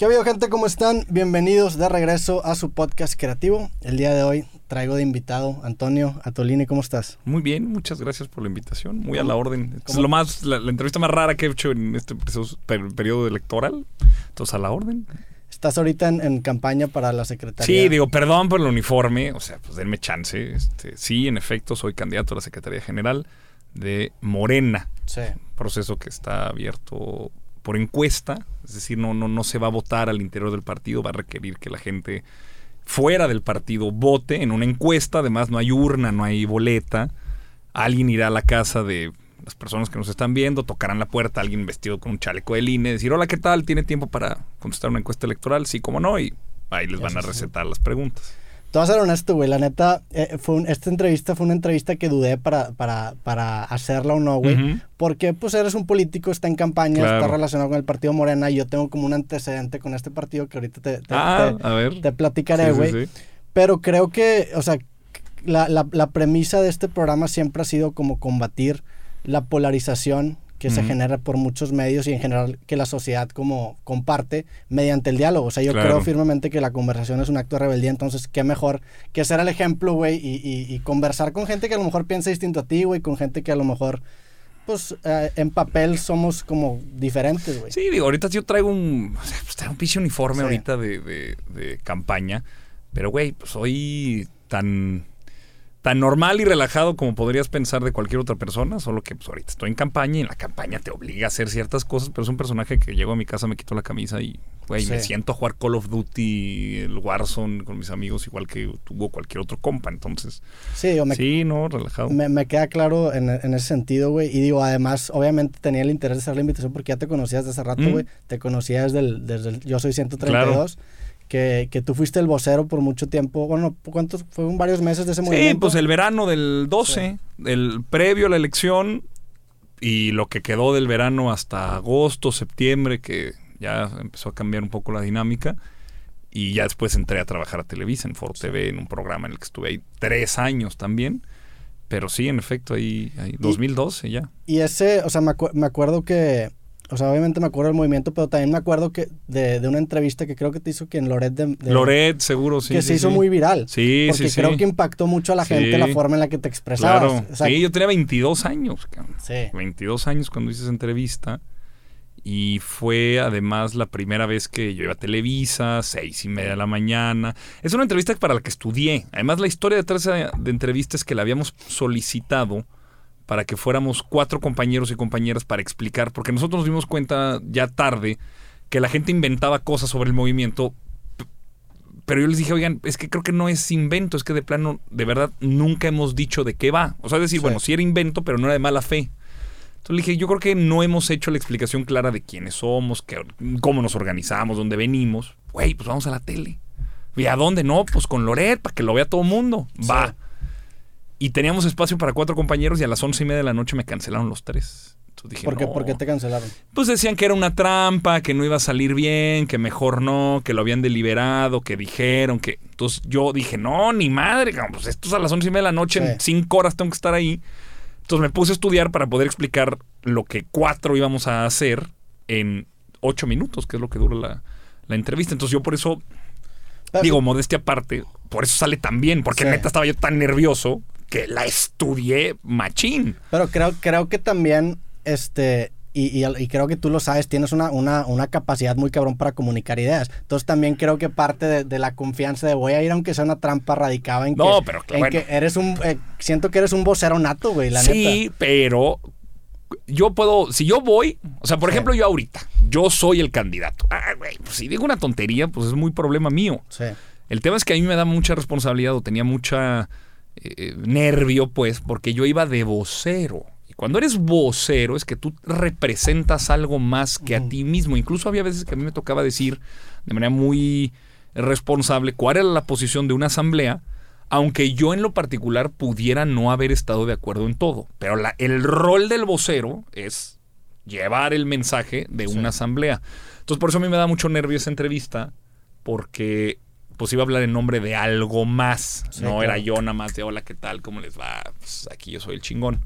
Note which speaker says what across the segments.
Speaker 1: ¿Qué ha habido gente? ¿Cómo están? Bienvenidos de regreso a su podcast creativo. El día de hoy traigo de invitado Antonio Atolini. ¿Cómo estás?
Speaker 2: Muy bien, muchas gracias por la invitación. Muy a la orden. Es lo más, la, entrevista más rara que he hecho en este periodo electoral. Entonces, a la orden.
Speaker 1: Estás ahorita en, campaña para la secretaría.
Speaker 2: Sí, digo, perdón por el uniforme. O sea, pues denme chance. Este, sí, en efecto, soy candidato a la Secretaría General de Morena.
Speaker 1: Sí.
Speaker 2: Proceso que está abierto por encuesta, es decir, no, no, no se va a votar al interior del partido, va a requerir que la gente fuera del partido vote en una encuesta, además no hay urna, no hay boleta, alguien irá a la casa de las personas que nos están viendo, tocarán la puerta, alguien vestido con un chaleco de INE, decir, hola, ¿qué tal? ¿Tiene tiempo para contestar una encuesta electoral? Sí, como no, y ahí les van a recetar las preguntas.
Speaker 1: Te voy a ser honesto, güey. La neta, eh, fue esta entrevista fue una entrevista que dudé para, para, para hacerla o no, güey. Porque, pues, eres un político, está en campaña, está relacionado con el partido Morena. Y yo tengo como un antecedente con este partido que ahorita te, te,
Speaker 2: ah,
Speaker 1: te, platicaré, güey. Pero creo que, o sea, la, la, la premisa de este programa siempre ha sido como combatir la polarización que se genera por muchos medios y en general que la sociedad como comparte mediante el diálogo. O sea, yo creo firmemente que la conversación es un acto de rebeldía, entonces qué mejor que ser el ejemplo, güey, y, conversar con gente que a lo mejor piensa distinto a ti, güey, con gente que a lo mejor, pues, eh, en papel somos como diferentes, güey.
Speaker 2: Sí, digo, ahorita yo traigo un, pues, traigo un pinche uniforme ahorita de, de, de campaña, pero, güey, pues soy tan tan normal y relajado como podrías pensar de cualquier otra persona, solo que pues ahorita estoy en campaña y en la campaña te obliga a hacer ciertas cosas, pero es un personaje que llego a mi casa, me quito la camisa y, güey, me siento a jugar Call of Duty, el Warzone con mis amigos, igual que tuvo cualquier otro compa, entonces...
Speaker 1: Sí, me,
Speaker 2: sí no, relajado.
Speaker 1: Me, queda claro en, ese sentido, güey, y digo, además, obviamente tenía el interés de hacer la invitación porque ya te conocías desde hace rato, mm. güey, te conocías desde el, Yo Soy 132. Claro que, que, tú fuiste el vocero por mucho tiempo. Bueno, ¿cuántos? Fueron varios meses de ese movimiento.
Speaker 2: Sí, pues el verano del 12, el previo a la elección y lo que quedó del verano hasta agosto, septiembre, que ya empezó a cambiar un poco la dinámica. Y ya después entré a trabajar a Televisa en Foro TV, en un programa en el que estuve ahí tres años también. Pero sí, en efecto, ahí, ahí 2012 ya.
Speaker 1: Y ese, o sea, me, me acuerdo que o sea, obviamente me acuerdo del movimiento, pero también me acuerdo que de, de una entrevista que creo que te hizo que en Loret de,
Speaker 2: Loret, seguro, sí.
Speaker 1: Que se hizo muy viral.
Speaker 2: Sí,
Speaker 1: porque
Speaker 2: sí,
Speaker 1: creo que impactó mucho a la gente la forma en la que te expresabas.
Speaker 2: Claro. sí, yo tenía 22 años. Sí. 22 años cuando hice esa entrevista. Y fue además la primera vez que yo iba a Televisa, seis y media de la mañana. Es una entrevista para la que estudié. Además, la historia detrás de entrevista es que la habíamos solicitado para que fuéramos cuatro compañeros y compañeras para explicar, porque nosotros nos dimos cuenta ya tarde que la gente inventaba cosas sobre el movimiento, pero yo les dije, oigan, es que creo que no es invento, es que de plano, de verdad, nunca hemos dicho de qué va. O sea, es decir, bueno, sí era invento, pero no era de mala fe. Entonces le dije, yo creo que no hemos hecho la explicación clara de quiénes somos, cómo nos organizamos, dónde venimos. Güey, pues vamos a la tele. ¿Y a dónde? No, pues con Loret, para que lo vea todo el mundo. Va. Y teníamos espacio para cuatro compañeros y a las once y media de la noche me cancelaron los tres. Entonces dije,
Speaker 1: ¿Por, qué, ¿Por qué te cancelaron?
Speaker 2: Pues decían que era una trampa, que no iba a salir bien, que mejor no, que lo habían deliberado, que dijeron que... Entonces yo dije, no, ni madre, pues esto es a las once y media de la noche, en cinco horas tengo que estar ahí. Entonces me puse a estudiar para poder explicar lo que cuatro íbamos a hacer en ocho minutos, que es lo que dura la, la entrevista. Entonces yo por eso, digo, modestia aparte, por eso sale tan bien, porque neta estaba yo tan nervioso que la estudié machín.
Speaker 1: Pero creo, creo que también, este, y, y, creo que tú lo sabes, tienes una, una, una, capacidad muy cabrón para comunicar ideas. Entonces también creo que parte de, la confianza de voy a ir aunque sea una trampa radicaba en,
Speaker 2: no,
Speaker 1: que,
Speaker 2: pero,
Speaker 1: en que eres un... Eh, siento que eres un vocero nato, güey, la
Speaker 2: sí, pero yo puedo, si yo voy, o sea, por ejemplo, yo ahorita, yo soy el candidato. Ah, güey, pues si digo una tontería, pues es muy problema mío.
Speaker 1: Sí.
Speaker 2: El tema es que a mí me da mucha responsabilidad o tenía mucha eh, nervio, pues, porque yo iba de vocero. Y cuando eres vocero es que tú representas algo más que a ti mismo. Incluso había veces que a mí me tocaba decir de manera muy responsable cuál era la posición de una asamblea, aunque yo en lo particular pudiera no haber estado de acuerdo en todo. Pero la, el rol del vocero es llevar el mensaje de una asamblea. Entonces por eso a mí me da mucho nervio esa entrevista, porque pues iba a hablar en nombre de algo más. no era yo nada más de hola, ¿qué tal? ¿Cómo les va? Pues aquí yo soy el chingón.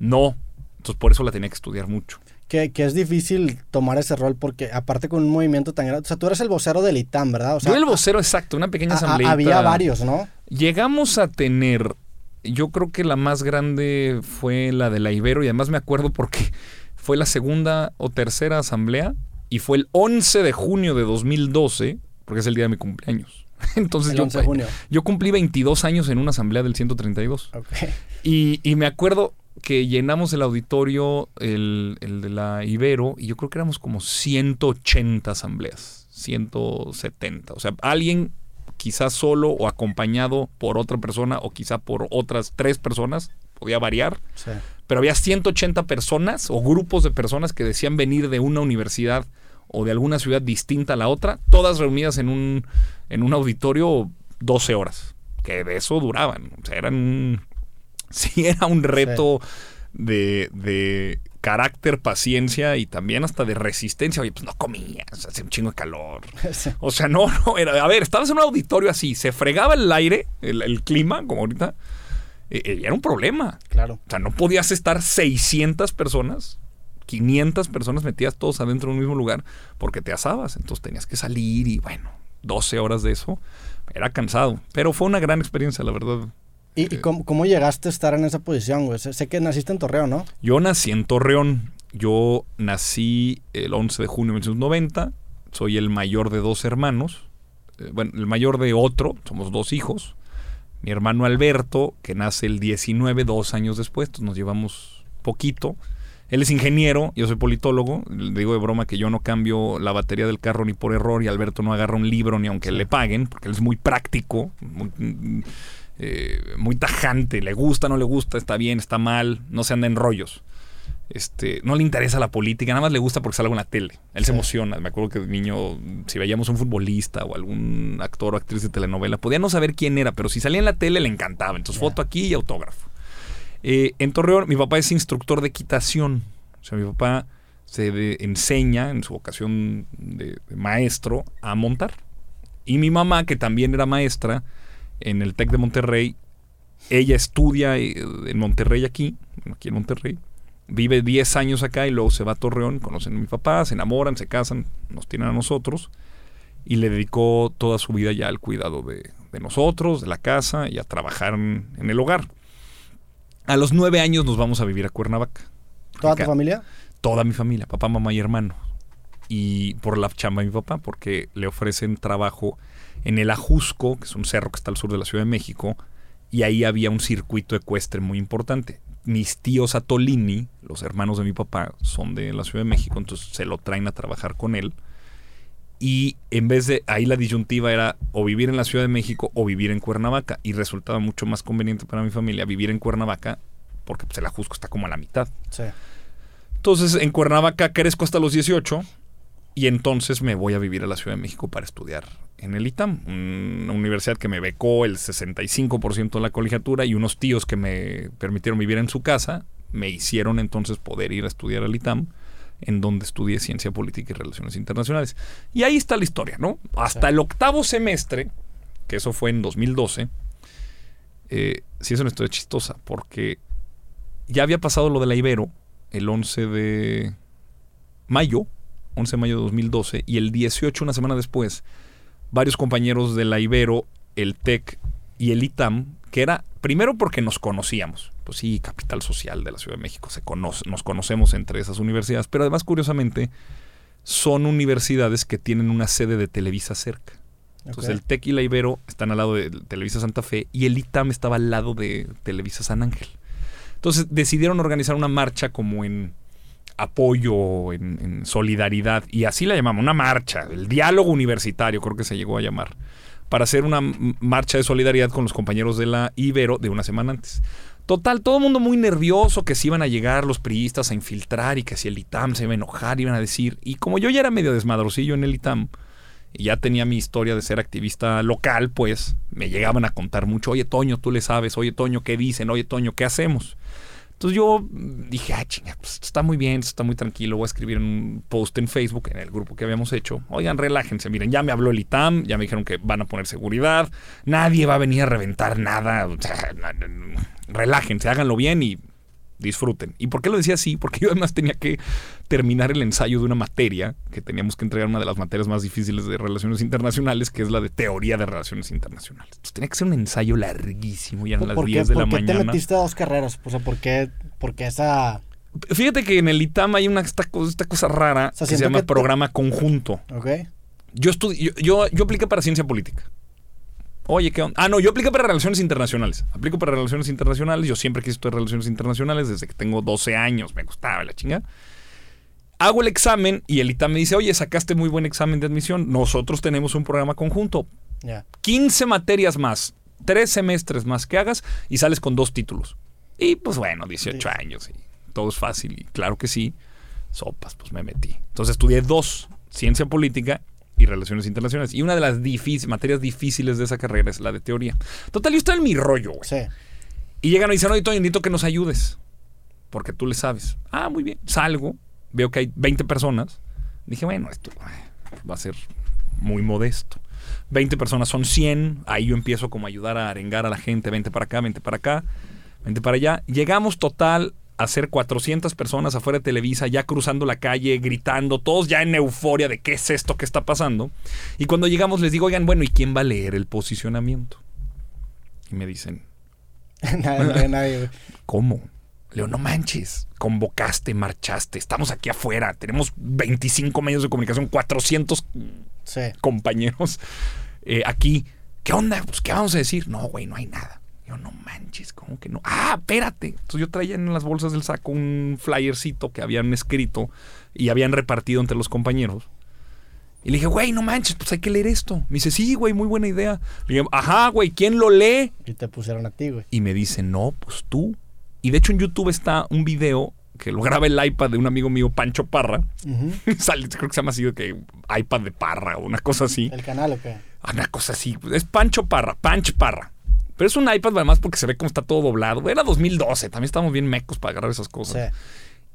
Speaker 2: No. Entonces por eso la tenía que estudiar mucho.
Speaker 1: que, que, es difícil tomar ese rol porque aparte con un movimiento tan grande, o sea, tú eres el vocero del ITAM, ¿verdad? O sea,
Speaker 2: Yo el vocero exacto, una pequeña asamblea.
Speaker 1: Había varios, ¿no?
Speaker 2: Llegamos a tener, yo creo que la más grande fue la de la Ibero y además me acuerdo porque fue la segunda o tercera asamblea y fue el 11 de junio de 2012, porque es el día de mi cumpleaños. Entonces yo, yo cumplí 22 años en una asamblea del 132. Okay. Y, y me acuerdo, que llenamos el auditorio, el, de la Ibero, y yo creo que éramos como 180 asambleas, 170. O sea, alguien quizás solo o acompañado por otra persona o quizá por otras tres personas, podía variar. Pero había 180 personas o grupos de personas que decían venir de una universidad o de alguna ciudad distinta a la otra, todas reunidas en un, en un auditorio 12 horas, que de eso duraban. O sea, eran sí era un reto de, carácter, paciencia y también hasta de resistencia. Oye, pues no comías, hace un chingo de calor. O sea, no, no, era, a ver, estabas en un auditorio así, se fregaba el aire, el, clima, como ahorita, y, e, e, era un problema.
Speaker 1: Claro.
Speaker 2: O sea, no podías estar 600 personas, 500 personas metidas todos adentro de un mismo lugar porque te asabas. Entonces tenías que salir y bueno, 12 horas de eso. Era cansado, pero fue una gran experiencia, la verdad.
Speaker 1: ¿Y, cómo, llegaste a estar en esa posición, güey? Sé, que naciste en Torreón, ¿no?
Speaker 2: Yo nací en Torreón. Yo nací el 11 de junio de 1990. Soy el mayor de dos hermanos. Eh, bueno, el mayor de otro. Somos dos hijos. Mi hermano Alberto, que nace el 19, dos años después. Entonces nos llevamos poquito. Él es ingeniero, yo soy politólogo. Le digo de broma que yo no cambio la batería del carro ni por error y Alberto no agarra un libro ni aunque le paguen, porque él es muy práctico. Eh, muy tajante, le gusta, no le gusta, está bien, está mal, no se anda en rollos. Este, no le interesa la política, nada más le gusta porque sale en la tele. Él se emociona. Me acuerdo que de niño, si veíamos un futbolista o algún actor o actriz de telenovela, podía no saber quién era, pero si salía en la tele le encantaba. Entonces, foto aquí y autógrafo. Eh, en Torreón, mi papá es instructor de equitación. O sea, mi papá se enseña en su vocación de maestro a montar. Y mi mamá, que también era maestra, en el TEC de Monterrey. Ella estudia eh, en Monterrey aquí, aquí en Monterrey. Vive 10 años acá y luego se va a Torreón, conocen a mi papá, se enamoran, se casan, nos tienen a nosotros. Y le dedicó toda su vida ya al cuidado de, nosotros, de la casa y a trabajar en, el hogar. A los nueve años nos vamos a vivir a Cuernavaca.
Speaker 1: ¿Toda tu familia?
Speaker 2: Toda mi familia, papá, mamá y hermano. Y por la chamba de mi papá, porque le ofrecen trabajo en el Ajusco, que es un cerro que está al sur de la Ciudad de México, y ahí había un circuito ecuestre muy importante. Mis tíos Atolini, los hermanos de mi papá, son de la Ciudad de México, entonces se lo traen a trabajar con él. Y en vez de ahí la disyuntiva era o vivir en la Ciudad de México o vivir en Cuernavaca. Y resultaba mucho más conveniente para mi familia vivir en Cuernavaca porque pues, el Ajusco está como a la mitad. Entonces en Cuernavaca crezco hasta los 18 y entonces me voy a vivir a la Ciudad de México para estudiar en el ITAM, una universidad que me becó el 65% de la colegiatura y unos tíos que me permitieron vivir en su casa, me hicieron entonces poder ir a estudiar al ITAM, en donde estudié Ciencia Política y Relaciones Internacionales. Y ahí está la historia, ¿no? Hasta el octavo semestre, que eso fue en 2012, eh, sí es una historia chistosa, porque ya había pasado lo de la Ibero el 11 de mayo, 11 de mayo de 2012, y el 18, una semana después, varios compañeros de la Ibero, el TEC y el ITAM, que era primero porque nos conocíamos. Pues sí, capital social de la Ciudad de México, se conoce, nos conocemos entre esas universidades, pero además, curiosamente, son universidades que tienen una sede de Televisa cerca. Entonces el TEC y la Ibero están al lado de Televisa Santa Fe y el ITAM estaba al lado de Televisa San Ángel. Entonces decidieron organizar una marcha como en apoyo, en, solidaridad, y así la llamamos, una marcha, el diálogo universitario, creo que se llegó a llamar, para hacer una marcha de solidaridad con los compañeros de la Ibero de una semana antes. Total, todo el mundo muy nervioso que si iban a llegar los priistas a infiltrar y que si el ITAM se iba a enojar, iban a decir. Y como yo ya era medio desmadrosillo en el ITAM y ya tenía mi historia de ser activista local, pues me llegaban a contar mucho. Oye, Toño, tú le sabes. Oye, Toño, ¿qué dicen? Oye, Toño, ¿qué hacemos? Entonces yo dije, ah, chinga, pues está muy bien, está muy tranquilo. Voy a escribir un post en Facebook, en el grupo que habíamos hecho. Oigan, relájense. Miren, ya me habló el ITAM, ya me dijeron que van a poner seguridad. Nadie va a venir a reventar nada. relájense, háganlo bien y disfruten. ¿Y por qué lo decía así? Porque yo además tenía que terminar el ensayo de una materia que teníamos que entregar, una de las materias más difíciles de relaciones internacionales, que es la de teoría de relaciones internacionales. Entonces tenía que ser un ensayo larguísimo, ya en las 10 de la mañana. ¿Por qué
Speaker 1: te metiste a dos carreras? O sea, ¿por qué, esa...?
Speaker 2: Fíjate que en el ITAM hay una esta, cosa rara que se llama programa conjunto.
Speaker 1: Ok.
Speaker 2: Yo, yo, yo, yo apliqué para ciencia política. Oye, ¿qué onda? Ah, no, yo aplico para relaciones internacionales. Aplico para relaciones internacionales. Yo siempre quise estudiar relaciones internacionales desde que tengo 12 años. Me gustaba la chinga. Hago el examen y el ITAM me dice, oye, sacaste muy buen examen de admisión. Nosotros tenemos un programa conjunto. 15 materias más, 3 semestres más que hagas y sales con dos títulos. Y pues bueno, 18 años y todo es fácil. Y claro que sí, sopas, pues me metí. Entonces estudié dos, ciencia política y Relaciones Internacionales. Y una de las materias difíciles de esa carrera es la de teoría. Total, yo estoy en mi rollo, güey. Sí. Y llegan y dicen, oye, Toño, necesito que nos ayudes. Porque tú le sabes. Ah, muy bien. Salgo, veo que hay 20 personas. Dije, bueno, esto va a ser muy modesto. 20 personas son 100. Ahí yo empiezo como a ayudar a arengar a la gente. 20 para acá, 20 para acá, 20 para allá. Llegamos total hacer 400 personas afuera de Televisa, ya cruzando la calle, gritando, todos ya en euforia de qué es esto que está pasando. Y cuando llegamos les digo, oigan, bueno, ¿y quién va a leer el posicionamiento? Y me dicen...
Speaker 1: nadie, nadie.
Speaker 2: ¿Cómo? Leo, no manches, convocaste, marchaste, estamos aquí afuera, tenemos 25 medios de comunicación, 400 compañeros eh, aquí. ¿Qué onda? Pues, ¿qué vamos a decir? No, güey, no hay nada. Yo, no manches, ¿cómo que no? Ah, espérate. Entonces yo traía en las bolsas del saco un flyercito que habían escrito y habían repartido entre los compañeros. Y le dije, güey, no manches, pues hay que leer esto. Me dice, sí, güey, muy buena idea. Le dije, ajá, güey, ¿quién lo lee?
Speaker 1: Y te pusieron a ti, güey.
Speaker 2: Y me dice, no, pues tú. Y de hecho en YouTube está un video que lo graba el iPad de un amigo mío, Pancho Parra. Sale, creo que se llama así que iPad de Parra o una cosa así.
Speaker 1: ¿El canal o qué?
Speaker 2: Ah, una cosa así. Es Pancho Parra, Pancho Parra. Pero es un iPad además porque se ve como está todo doblado. Era 2012, también estábamos bien mecos para agarrar esas cosas.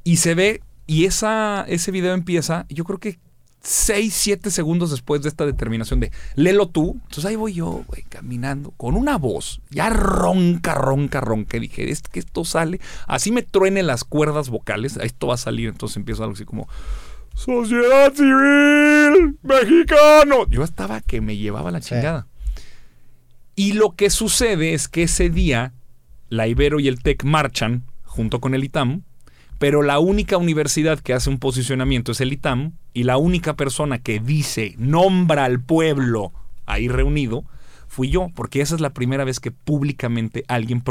Speaker 2: Y se ve, y esa, ese video empieza, yo creo que 6, 7 segundos después de esta determinación de léelo tú. Entonces ahí voy yo, güey, caminando con una voz ya ronca, ronca, ronca. Y dije, es que esto sale, así me truene las cuerdas vocales, esto va a salir. Entonces empiezo algo así como, Sociedad Civil Mexicano. Yo estaba que me llevaba la chingada. Y lo que sucede es que ese día la Ibero y el TEC marchan junto con el ITAM, pero la única universidad que hace un posicionamiento es el ITAM y la única persona que dice, nombra al pueblo ahí reunido, fui yo, porque esa es la primera vez que públicamente alguien,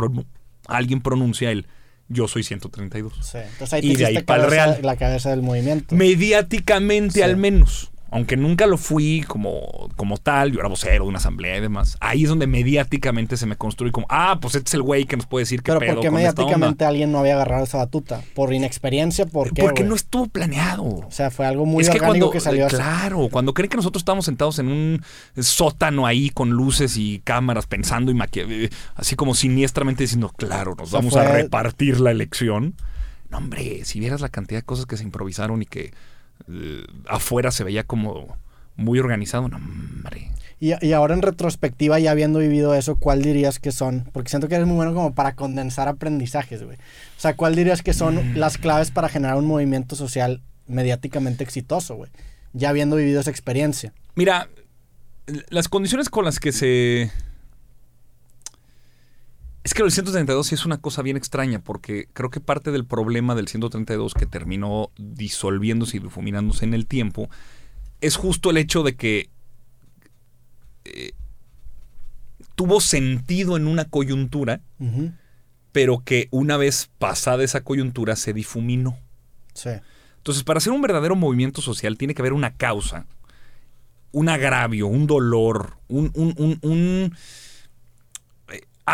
Speaker 2: alguien pronuncia el yo soy 132.
Speaker 1: Sí. Entonces ahí y de ahí para el real. La cabeza del movimiento.
Speaker 2: Mediáticamente al menos aunque nunca lo fui como, como tal, yo era vocero de una asamblea y demás, ahí es donde mediáticamente se me construye como, ah, pues este es el güey que nos puede decir que
Speaker 1: Pero porque mediáticamente alguien no había agarrado esa batuta? ¿Por inexperiencia? ¿Por qué,
Speaker 2: Porque no estuvo planeado.
Speaker 1: O sea, fue algo muy es que orgánico que salió
Speaker 2: Claro, cuando creen que nosotros estamos sentados en un sótano ahí con luces y cámaras pensando y maquillando, así como siniestramente diciendo, claro, nos vamos a repartir la elección. No, hombre, si vieras la cantidad de cosas que se improvisaron y que eh, afuera se veía como muy organizado. No, hombre.
Speaker 1: Y, y, ahora en retrospectiva, ya habiendo vivido eso, ¿cuál dirías que son? Porque siento que eres muy bueno como para condensar aprendizajes, güey. O sea, ¿cuál dirías que son mm. las claves para generar un movimiento social mediáticamente exitoso, güey? Ya habiendo vivido esa experiencia.
Speaker 2: Mira, las condiciones con las que se es que el 132 sí es una cosa bien extraña, porque creo que parte del problema del 132 que terminó disolviéndose y difuminándose en el tiempo es justo el hecho de que eh, tuvo sentido en una coyuntura, pero que una vez pasada esa coyuntura se difuminó.
Speaker 1: Sí.
Speaker 2: Entonces, para hacer un verdadero movimiento social tiene que haber una causa, un agravio, un dolor, un, un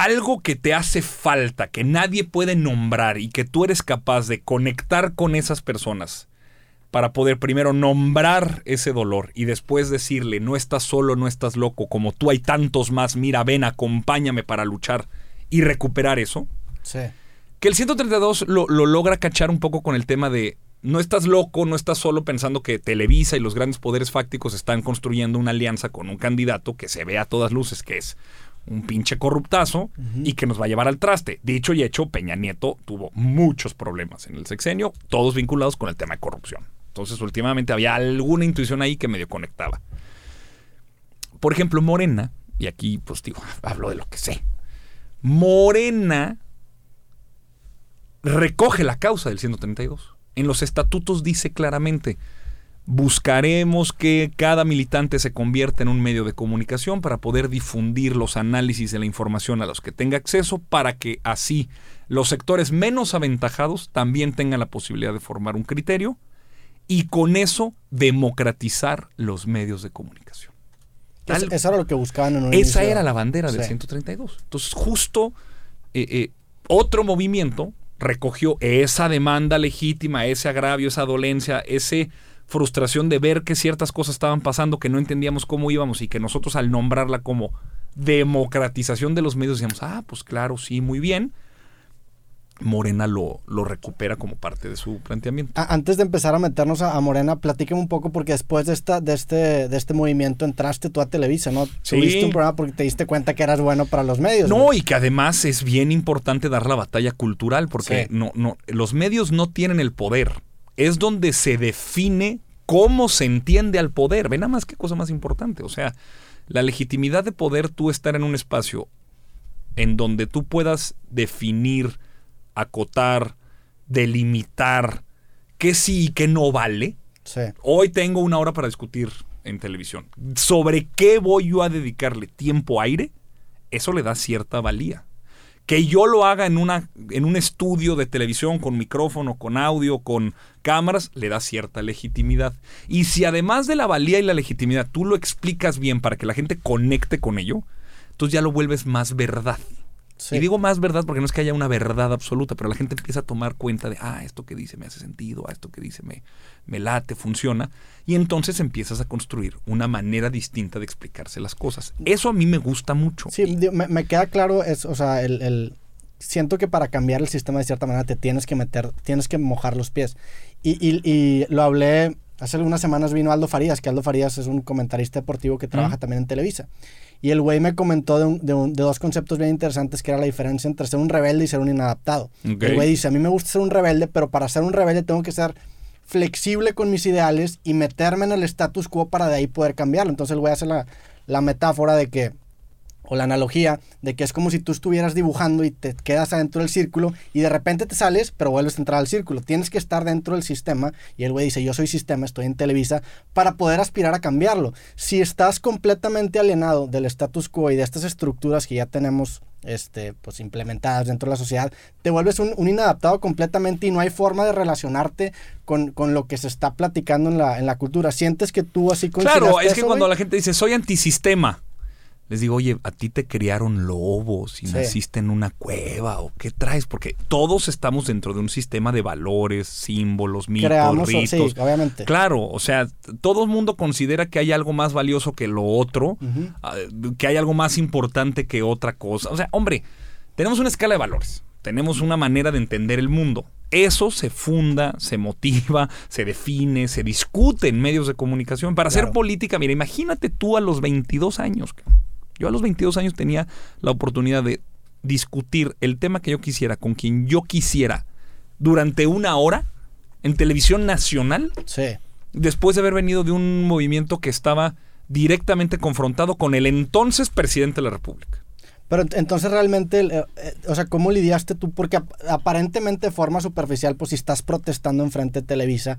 Speaker 2: algo que te hace falta, que nadie puede nombrar y que tú eres capaz de conectar con esas personas para poder primero nombrar ese dolor y después decirle, no estás solo, no estás loco, como tú hay tantos más, mira, ven, acompáñame para luchar y recuperar eso.
Speaker 1: Sí.
Speaker 2: Que el 132 lo, lo logra cachar un poco con el tema de, no estás loco, no estás solo pensando que Televisa y los grandes poderes fácticos están construyendo una alianza con un candidato que se ve a todas luces, que es un pinche corruptazo y que nos va a llevar al traste. Dicho y hecho, Peña Nieto tuvo muchos problemas en el sexenio, todos vinculados con el tema de corrupción. Entonces, últimamente había alguna intuición ahí que medio conectaba. Por ejemplo, Morena, y aquí pues digo, hablo de lo que sé. Morena recoge la causa del 132. En los estatutos dice claramente, buscaremos que cada militante se convierta en un medio de comunicación para poder difundir los análisis de la información a los que tenga acceso para que así los sectores menos aventajados también tengan la posibilidad de formar un criterio y con eso democratizar los medios de comunicación.
Speaker 1: eso era lo que buscaban en un
Speaker 2: Esa era la bandera del 132. Entonces, justo eh, eh, otro movimiento recogió esa demanda legítima, ese agravio, esa dolencia, esa frustración de ver que ciertas cosas estaban pasando, que no entendíamos cómo íbamos y que nosotros al nombrarla como democratización de los medios decíamos, ah, pues claro, sí, muy bien. Morena lo, lo, recupera como parte de su planteamiento.
Speaker 1: Antes de empezar a meternos a, Morena, platíqueme un poco porque después de esta, de este, de este movimiento entraste tú a Televisa, ¿no? Sí. Tuviste un programa porque te diste cuenta que eras bueno para los medios.
Speaker 2: No, y que además es bien importante dar la batalla cultural, porque no, no, los medios no tienen el poder. Es donde se define cómo se entiende al poder. Ve nada más qué cosa más importante. O sea, la legitimidad de poder tú estar en un espacio en donde tú puedas definir acotar, delimitar qué sí y qué no vale. Hoy tengo una hora para discutir en televisión. ¿Sobre qué voy yo a dedicarle tiempo aire? Eso le da cierta valía. Que yo lo haga en, una, en un estudio de televisión con micrófono, con audio, con cámaras, le da cierta legitimidad. Y si además de la valía y la legitimidad tú lo explicas bien para que la gente conecte con ello, entonces ya lo vuelves más verdad. Y digo más verdad porque no es que haya una verdad absoluta, pero la gente empieza a tomar cuenta de, ah, esto que dice me hace sentido, ah, esto que dice me, me late, funciona. Y entonces empiezas a construir una manera distinta de explicarse las cosas. Eso a mí me gusta mucho.
Speaker 1: Sí, me, queda claro, es, o sea, el, siento que para cambiar el sistema de cierta manera te tienes que meter, tienes que mojar los pies. Y, y, lo hablé, hace algunas semanas vino Aldo Farías, que Aldo Farías es un comentarista deportivo que trabaja también en Televisa. Y el güey me comentó de, de, dos conceptos bien interesantes que era la diferencia entre ser un rebelde y ser un inadaptado. El güey dice, a mí me gusta ser un rebelde, pero para ser un rebelde tengo que ser flexible con mis ideales y meterme en el status quo para de ahí poder cambiarlo. Entonces el güey hace la, la metáfora de que o la analogía de que es como si tú estuvieras dibujando y te quedas adentro del círculo y de repente te sales, pero vuelves a entrar al círculo. Tienes que estar dentro del sistema y el güey dice, yo soy sistema, estoy en Televisa, para poder aspirar a cambiarlo. Si estás completamente alienado del status quo y de estas estructuras que ya tenemos este, pues, implementadas dentro de la sociedad, te vuelves un, inadaptado completamente y no hay forma de relacionarte con, con, lo que se está platicando en la, en la cultura. Sientes que tú así
Speaker 2: Claro, es que cuando la gente dice, soy antisistema les digo, oye, a ti te criaron lobos y naciste en una cueva o qué traes, porque todos estamos dentro de un sistema de valores, símbolos, mitos, ritos.
Speaker 1: obviamente.
Speaker 2: Claro, o sea, todo el mundo considera que hay algo más valioso que lo otro, ah, que hay algo más importante que otra cosa. O sea, hombre, tenemos una escala de valores, tenemos una manera de entender el mundo. Eso se funda, se motiva, se define, se discute en medios de comunicación. Para hacer política, mira, imagínate tú a los 22 años. Yo a los 22 años tenía la oportunidad de discutir el tema que yo quisiera con quien yo quisiera durante una hora en televisión nacional.
Speaker 1: Sí.
Speaker 2: Después de haber venido de un movimiento que estaba directamente confrontado con el entonces presidente de la República.
Speaker 1: Pero entonces realmente, eh, eh, o sea, ¿cómo lidiaste tú? Porque aparentemente de forma superficial, pues si estás protestando enfrente de Televisa,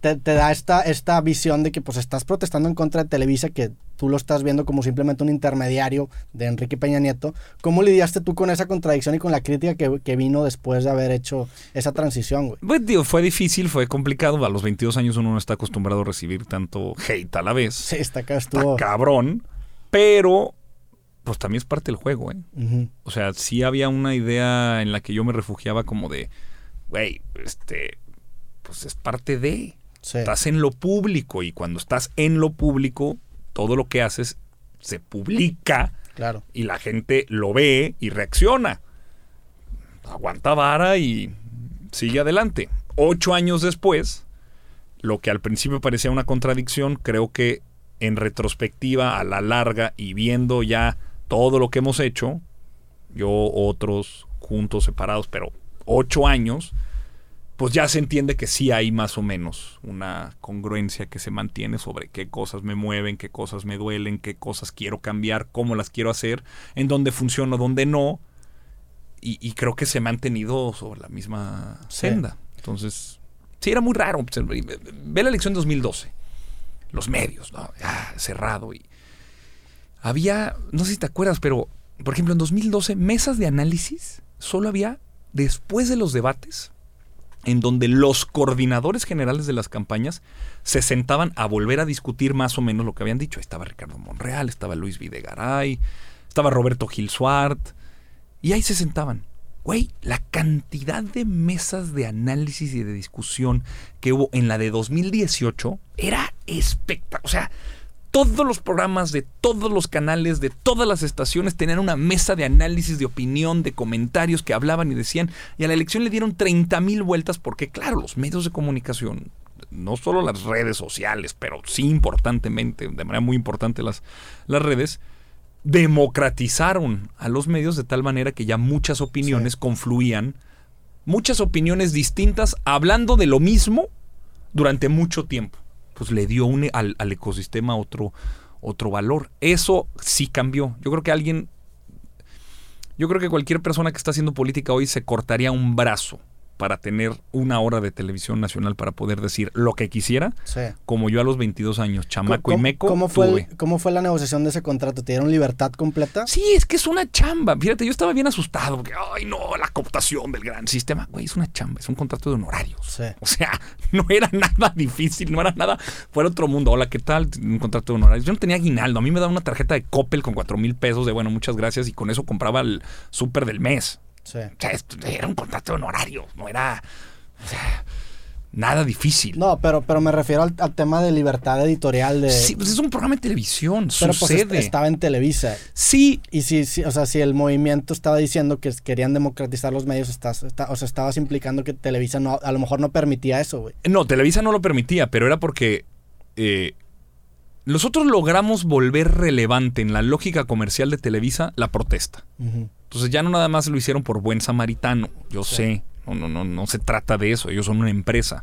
Speaker 1: te, da esta, esta visión de que pues estás protestando en contra de Televisa, que tú lo estás viendo como simplemente un intermediario de Enrique Peña Nieto. ¿Cómo lidiaste tú con esa contradicción y con la crítica que, vino después de haber hecho esa transición, güey?
Speaker 2: Pues, tío, fue difícil, fue complicado. A los 22 años uno no está acostumbrado a recibir tanto hate a la vez.
Speaker 1: Sí, está acá estuvo.
Speaker 2: cabrón. Pero pues también es parte del juego, ¿eh? O sea, sí había una idea en la que yo me refugiaba como de, güey, este, pues es parte de... Estás en lo público y cuando estás en lo público, todo lo que haces se publica
Speaker 1: claro.
Speaker 2: y la gente lo ve y reacciona. Aguanta vara y sigue adelante. Ocho años después, lo que al principio parecía una contradicción, creo que en retrospectiva, a la larga y viendo ya todo lo que hemos hecho, yo, otros, juntos, separados, pero ocho años, pues ya se entiende que sí hay más o menos una congruencia que se mantiene sobre qué cosas me mueven, qué cosas me duelen, qué cosas quiero cambiar, cómo las quiero hacer, en dónde funciona, dónde no. Y, creo que se ha mantenido sobre la misma senda. Entonces, sí, era muy raro. Pues, ve la elección de 2012. Los medios, ¿no? cerrado. Y había, no sé si te acuerdas, pero, por ejemplo, en 2012, mesas de análisis solo había después de los debates en donde los coordinadores generales de las campañas se sentaban a volver a discutir más o menos lo que habían dicho. estaba Ricardo Monreal, estaba Luis Videgaray, estaba Roberto Gil Suart, y ahí se sentaban. Güey, la cantidad de mesas de análisis y de discusión que hubo en la de 2018 era espectacular. O sea, todos los programas de todos los canales, de todas las estaciones, tenían una mesa de análisis, de opinión, de comentarios que hablaban y decían. Y a la elección le dieron 30 mil vueltas porque, claro, los medios de comunicación, no solo las redes sociales, pero sí importantemente, de manera muy importante las, las redes, democratizaron a los medios de tal manera que ya muchas opiniones confluían, muchas opiniones distintas, hablando de lo mismo durante mucho tiempo pues le dio al, al, ecosistema otro, otro valor. Eso sí cambió. Yo creo que alguien, yo creo que cualquier persona que está haciendo política hoy se cortaría un brazo para tener una hora de televisión nacional para poder decir lo que quisiera, como yo a los 22 años, chamaco y meco.
Speaker 1: ¿cómo fue, ¿Cómo fue la negociación de ese contrato? ¿Te dieron libertad completa?
Speaker 2: Sí, es que es una chamba. Fíjate, yo estaba bien asustado porque, ay, no, la cooptación del gran sistema. Güey, es una chamba, es un contrato de honorarios. O sea, no era nada difícil, no era nada fuera otro mundo. Hola, ¿qué tal? Un contrato de honorarios. Yo no tenía aguinaldo. A mí me daban una tarjeta de Coppel con 4 mil pesos de, bueno, muchas gracias, y con eso compraba el súper del mes. O sea, era un contrato honorario, no era nada difícil.
Speaker 1: No, pero, pero me refiero al, tema de libertad editorial de.
Speaker 2: Sí, pues es un programa de televisión. Pero pues, sucede.
Speaker 1: Pues estaba en Televisa.
Speaker 2: Sí.
Speaker 1: Y si, o sea, si el movimiento estaba diciendo que querían democratizar los medios, estás, o sea, estabas implicando que Televisa no, a lo mejor no permitía eso, güey.
Speaker 2: No, Televisa no lo permitía, pero era porque. Eh, nosotros logramos volver relevante en la lógica comercial de Televisa la protesta. Entonces ya no nada más lo hicieron por buen samaritano, yo sé, no, no, no, no se trata de eso, ellos son una empresa.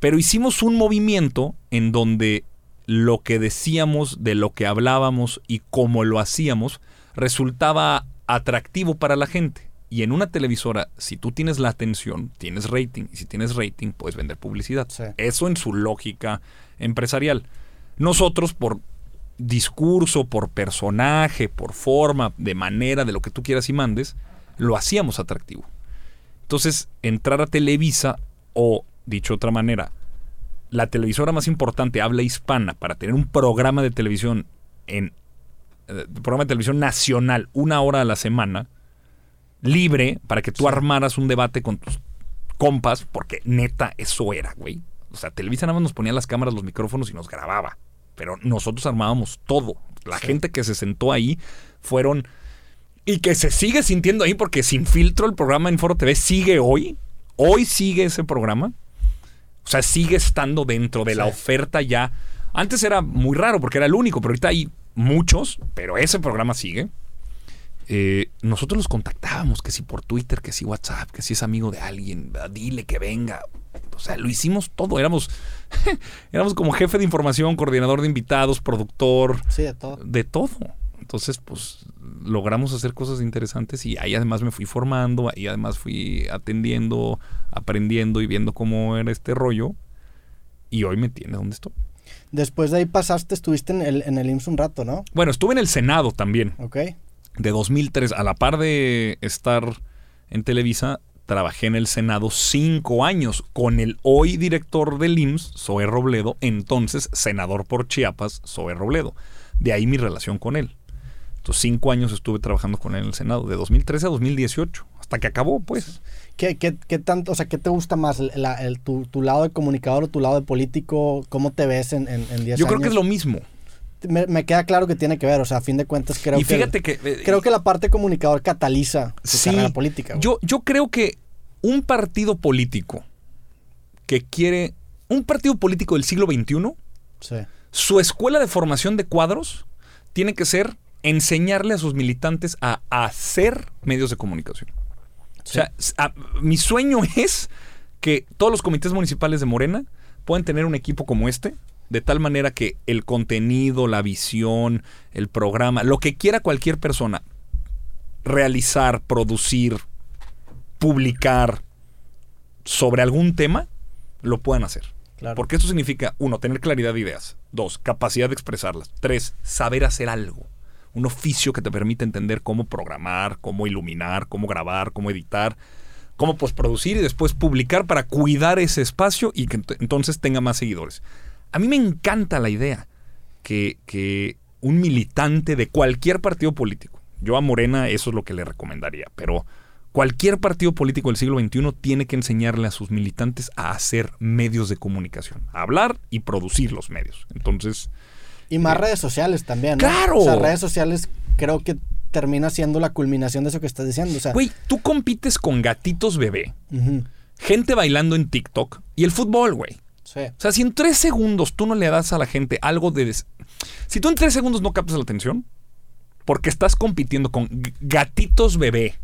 Speaker 2: Pero hicimos un movimiento en donde lo que decíamos, de lo que hablábamos y cómo lo hacíamos, resultaba atractivo para la gente. Y en una televisora, si tú tienes la atención, tienes rating. Y si tienes rating, puedes vender publicidad. Eso en su lógica empresarial. Nosotros, por discurso, por personaje, por forma, de manera, de lo que tú quieras y mandes, lo hacíamos atractivo. Entonces, entrar a Televisa o, dicho de otra manera, la televisora más importante, habla hispana, para tener un programa de televisión en eh, programa de televisión nacional una hora a la semana, libre, para que tú armaras un debate con tus compas, porque neta, eso era, güey. O sea, Televisa nada más nos ponía las cámaras, los micrófonos y nos grababa pero nosotros armábamos todo. La gente que se sentó ahí fueron y que se sigue sintiendo ahí porque sin filtro el programa en Foro TV sigue hoy. Hoy sigue ese programa. O sea, sigue estando dentro de la oferta ya. Antes era muy raro porque era el único, pero ahorita hay muchos, pero ese programa sigue. Eh, nosotros los contactábamos, que si por Twitter, que si WhatsApp, que si es amigo de alguien, dile que venga. O sea, lo hicimos todo. Éramos, éramos como jefe de información, coordinador de invitados, productor.
Speaker 1: Sí, de todo.
Speaker 2: De todo. Entonces, pues logramos hacer cosas interesantes y ahí además me fui formando, ahí además fui atendiendo, aprendiendo y viendo cómo era este rollo. Y hoy me tiene donde estoy.
Speaker 1: Después de ahí pasaste, estuviste en el, en el IMSS un rato, ¿no?
Speaker 2: Bueno, estuve en el Senado también.
Speaker 1: Ok.
Speaker 2: De 2003, a la par de estar en Televisa, trabajé en el Senado cinco años con el hoy director del IMSS, Zoe Robledo, entonces senador por Chiapas, Zoe Robledo. De ahí mi relación con él. Entonces, cinco años estuve trabajando con él en el Senado, de 2013 a 2018, hasta que acabó, pues.
Speaker 1: ¿Qué, qué, qué tanto, o sea, qué te gusta más? el, tu, lado de comunicador o tu lado de político? ¿Cómo te ves en 10 años?
Speaker 2: Yo creo que es lo mismo.
Speaker 1: Me, queda claro que tiene que ver, o sea, a fin de cuentas creo
Speaker 2: y fíjate que,
Speaker 1: eh, creo que la parte comunicador cataliza su carrera política.
Speaker 2: Yo, yo creo que un partido político que quiere, un partido político del siglo XXI, su escuela de formación de cuadros tiene que ser enseñarle a sus militantes a hacer medios de comunicación. O sea, mi sueño es que todos los comités municipales de Morena puedan tener un equipo como este, de tal manera que el contenido, la visión, el programa, lo que quiera cualquier persona realizar, producir, publicar sobre algún tema, lo puedan hacer. Porque esto significa, uno, tener claridad de ideas. Dos, capacidad de expresarlas. Tres, saber hacer algo. Un oficio que te permite entender cómo programar, cómo iluminar, cómo grabar, cómo editar, cómo producir y después publicar para cuidar ese espacio y que entonces tenga más seguidores. A mí me encanta la idea que, que un militante de cualquier partido político, yo a Morena eso es lo que le recomendaría, pero cualquier partido político del siglo XXI tiene que enseñarle a sus militantes a hacer medios de comunicación, a hablar y producir los medios. Entonces...
Speaker 1: Y más eh, redes sociales también.
Speaker 2: Claro.
Speaker 1: O sea, redes sociales creo que termina siendo la culminación de eso que estás diciendo. O sea,
Speaker 2: güey, tú compites con gatitos bebé, gente bailando en TikTok y el fútbol, güey. O sea, si en tres segundos tú no le das a la gente algo de... Si tú en tres segundos no captas la atención, porque estás compitiendo con gatitos bebé,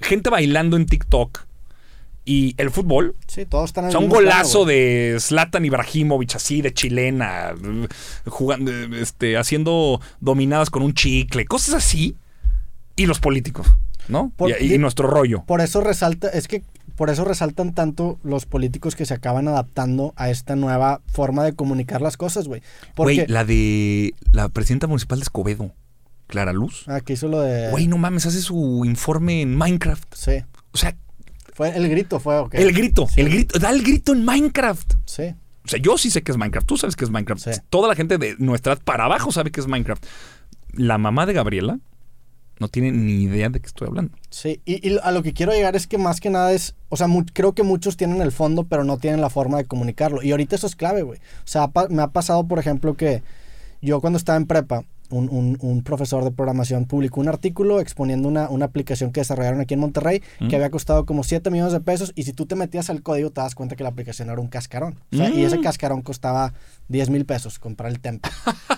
Speaker 2: gente bailando en TikTok y el fútbol.
Speaker 1: Sí, todos están
Speaker 2: en o sea, un golazo de Zlatan Ibrahimovic así de chilena, jugando, este, haciendo dominadas con un chicle, cosas así. Y los políticos, ¿no? y, y, nuestro rollo.
Speaker 1: Por eso resalta, es que por eso resaltan tanto los políticos que se acaban adaptando a esta nueva forma de comunicar las cosas, güey.
Speaker 2: Güey, la de la presidenta municipal de Escobedo, Clara Luz.
Speaker 1: Ah, que hizo lo de...
Speaker 2: Güey, no mames, hace su informe en Minecraft.
Speaker 1: Sí.
Speaker 2: O sea...
Speaker 1: Fue, el grito fue, ok.
Speaker 2: El grito, el grito, da el grito en Minecraft.
Speaker 1: Sí.
Speaker 2: O sea, yo sí sé que es Minecraft, tú sabes que es Minecraft. Sí. Toda la gente de nuestra edad para abajo sabe que es Minecraft. La mamá de Gabriela no tiene ni idea de qué estoy hablando.
Speaker 1: Sí, y, a lo que quiero llegar es que más que nada es, o sea, creo que muchos tienen el fondo, pero no tienen la forma de comunicarlo. Y ahorita eso es clave, güey. O sea, me ha pasado, por ejemplo, que yo cuando estaba en prepa, un, profesor de programación publicó un artículo exponiendo una, aplicación que desarrollaron aquí en Monterrey que había costado como 7 millones de pesos y si tú te metías al código te das cuenta que la aplicación era un cascarón. Y ese mm. cascarón costaba 10 mil pesos comprar el tempo.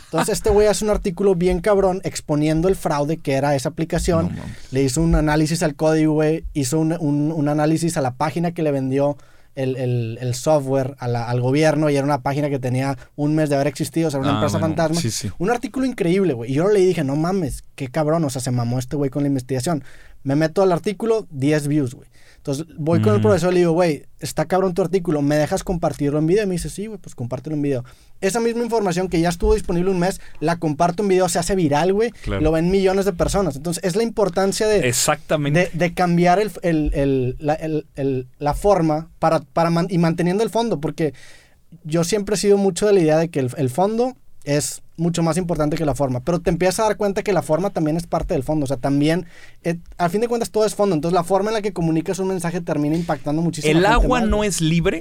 Speaker 1: Entonces este güey hace un artículo bien cabrón exponiendo el fraude que era esa aplicación. le hizo un análisis al código, güey, hizo un, un análisis a la página que le vendió el, software al gobierno y era una página que tenía un mes de haber existido, o sea, una ah, empresa fantasma. Un artículo increíble, güey. Y yo lo leí y dije, no mames, qué cabrón, o sea, se mamó este güey con la investigación. Me meto al artículo, 10 views, güey. Entonces voy con el profesor y le digo, güey, está cabrón tu artículo, ¿me dejas compartirlo en video? Y me dice, sí, güey, pues compártelo en video. Esa misma información que ya estuvo disponible un mes, la comparto en video, se hace viral, güey. Lo ven millones de personas. Entonces es la importancia de...
Speaker 2: Exactamente.
Speaker 1: De, cambiar el, la, forma para, para y manteniendo el fondo, porque yo siempre he sido mucho de la idea de que el fondo es mucho más importante que la forma. Pero te empiezas a dar cuenta que la forma también es parte del fondo. O sea, también, eh, al fin de cuentas, todo es fondo. Entonces, la forma en la que comunicas un mensaje termina impactando muchísimo.
Speaker 2: El agua no es libre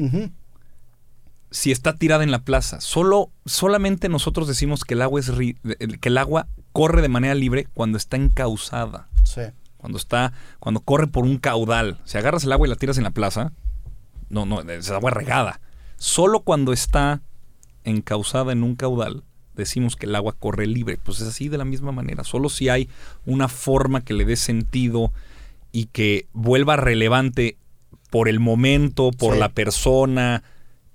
Speaker 2: si está tirada en la plaza. Solo, solamente nosotros decimos que el agua es que el agua corre de manera libre cuando está encauzada.
Speaker 1: Sí.
Speaker 2: Cuando está, cuando corre por un caudal. Si agarras el agua y la tiras en la plaza, no, no, es agua regada. Solo cuando está encauzada en un caudal decimos que el agua corre libre. Pues es así de la misma manera. Solo si hay una forma que le dé sentido y que vuelva relevante por el momento, por la persona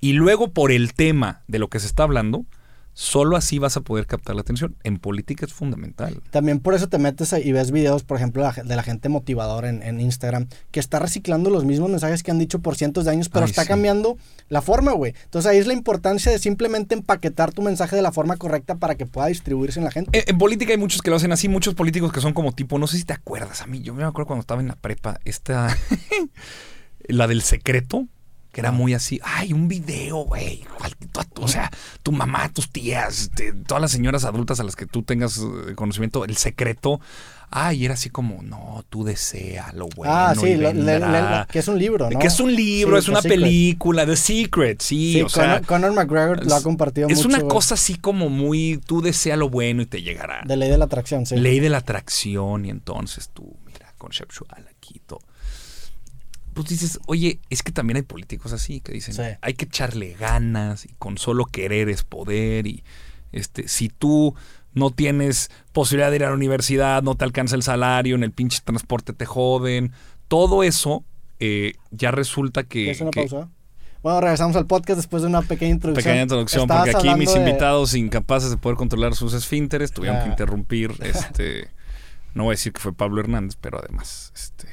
Speaker 2: y luego por el tema de lo que se está hablando, Solo así vas a poder captar la atención. En política es fundamental.
Speaker 1: También por eso te metes y ves videos, por ejemplo, de la gente motivadora en, Instagram, que está reciclando los mismos mensajes que han dicho por cientos de años, pero está cambiando la forma, güey. Entonces ahí es la importancia de simplemente empaquetar tu mensaje de la forma correcta para que pueda distribuirse en la gente.
Speaker 2: En, política hay muchos que lo hacen así, muchos políticos que son como tipo, no sé si te acuerdas a mí, yo me acuerdo cuando estaba en la prepa, esta, la del secreto que era muy así, ay, un video, güey, o sea, tu mamá, tus tías, todas las señoras adultas a las que tú tengas eh, conocimiento, el secreto, ay, era así como, no, tú desea lo bueno. Ah, sí,
Speaker 1: que es un libro, ¿no?
Speaker 2: Que es un libro, es una película, The Secret, sí, o
Speaker 1: sea. Conor, McGregor lo ha compartido
Speaker 2: mucho. Es una cosa así como muy, tú desea lo bueno y te llegará.
Speaker 1: De ley de la atracción, sí.
Speaker 2: Ley de la atracción, y entonces tú, mira, conceptual aquí, todo pues dices, oye, es que también hay políticos así que dicen, hay que echarle ganas y con solo querer es poder y este, si tú no tienes posibilidad de ir a la universidad, no te alcanza el salario, en el pinche transporte te joden. Todo eso eh, ya resulta que...
Speaker 1: ¿Es una pausa? Bueno, regresamos al podcast después de una pequeña introducción.
Speaker 2: Pequeña introducción, porque aquí mis invitados incapaces de poder controlar sus esfínteres tuvieron que interrumpir. este No voy a decir que fue Pablo Hernández, pero además, este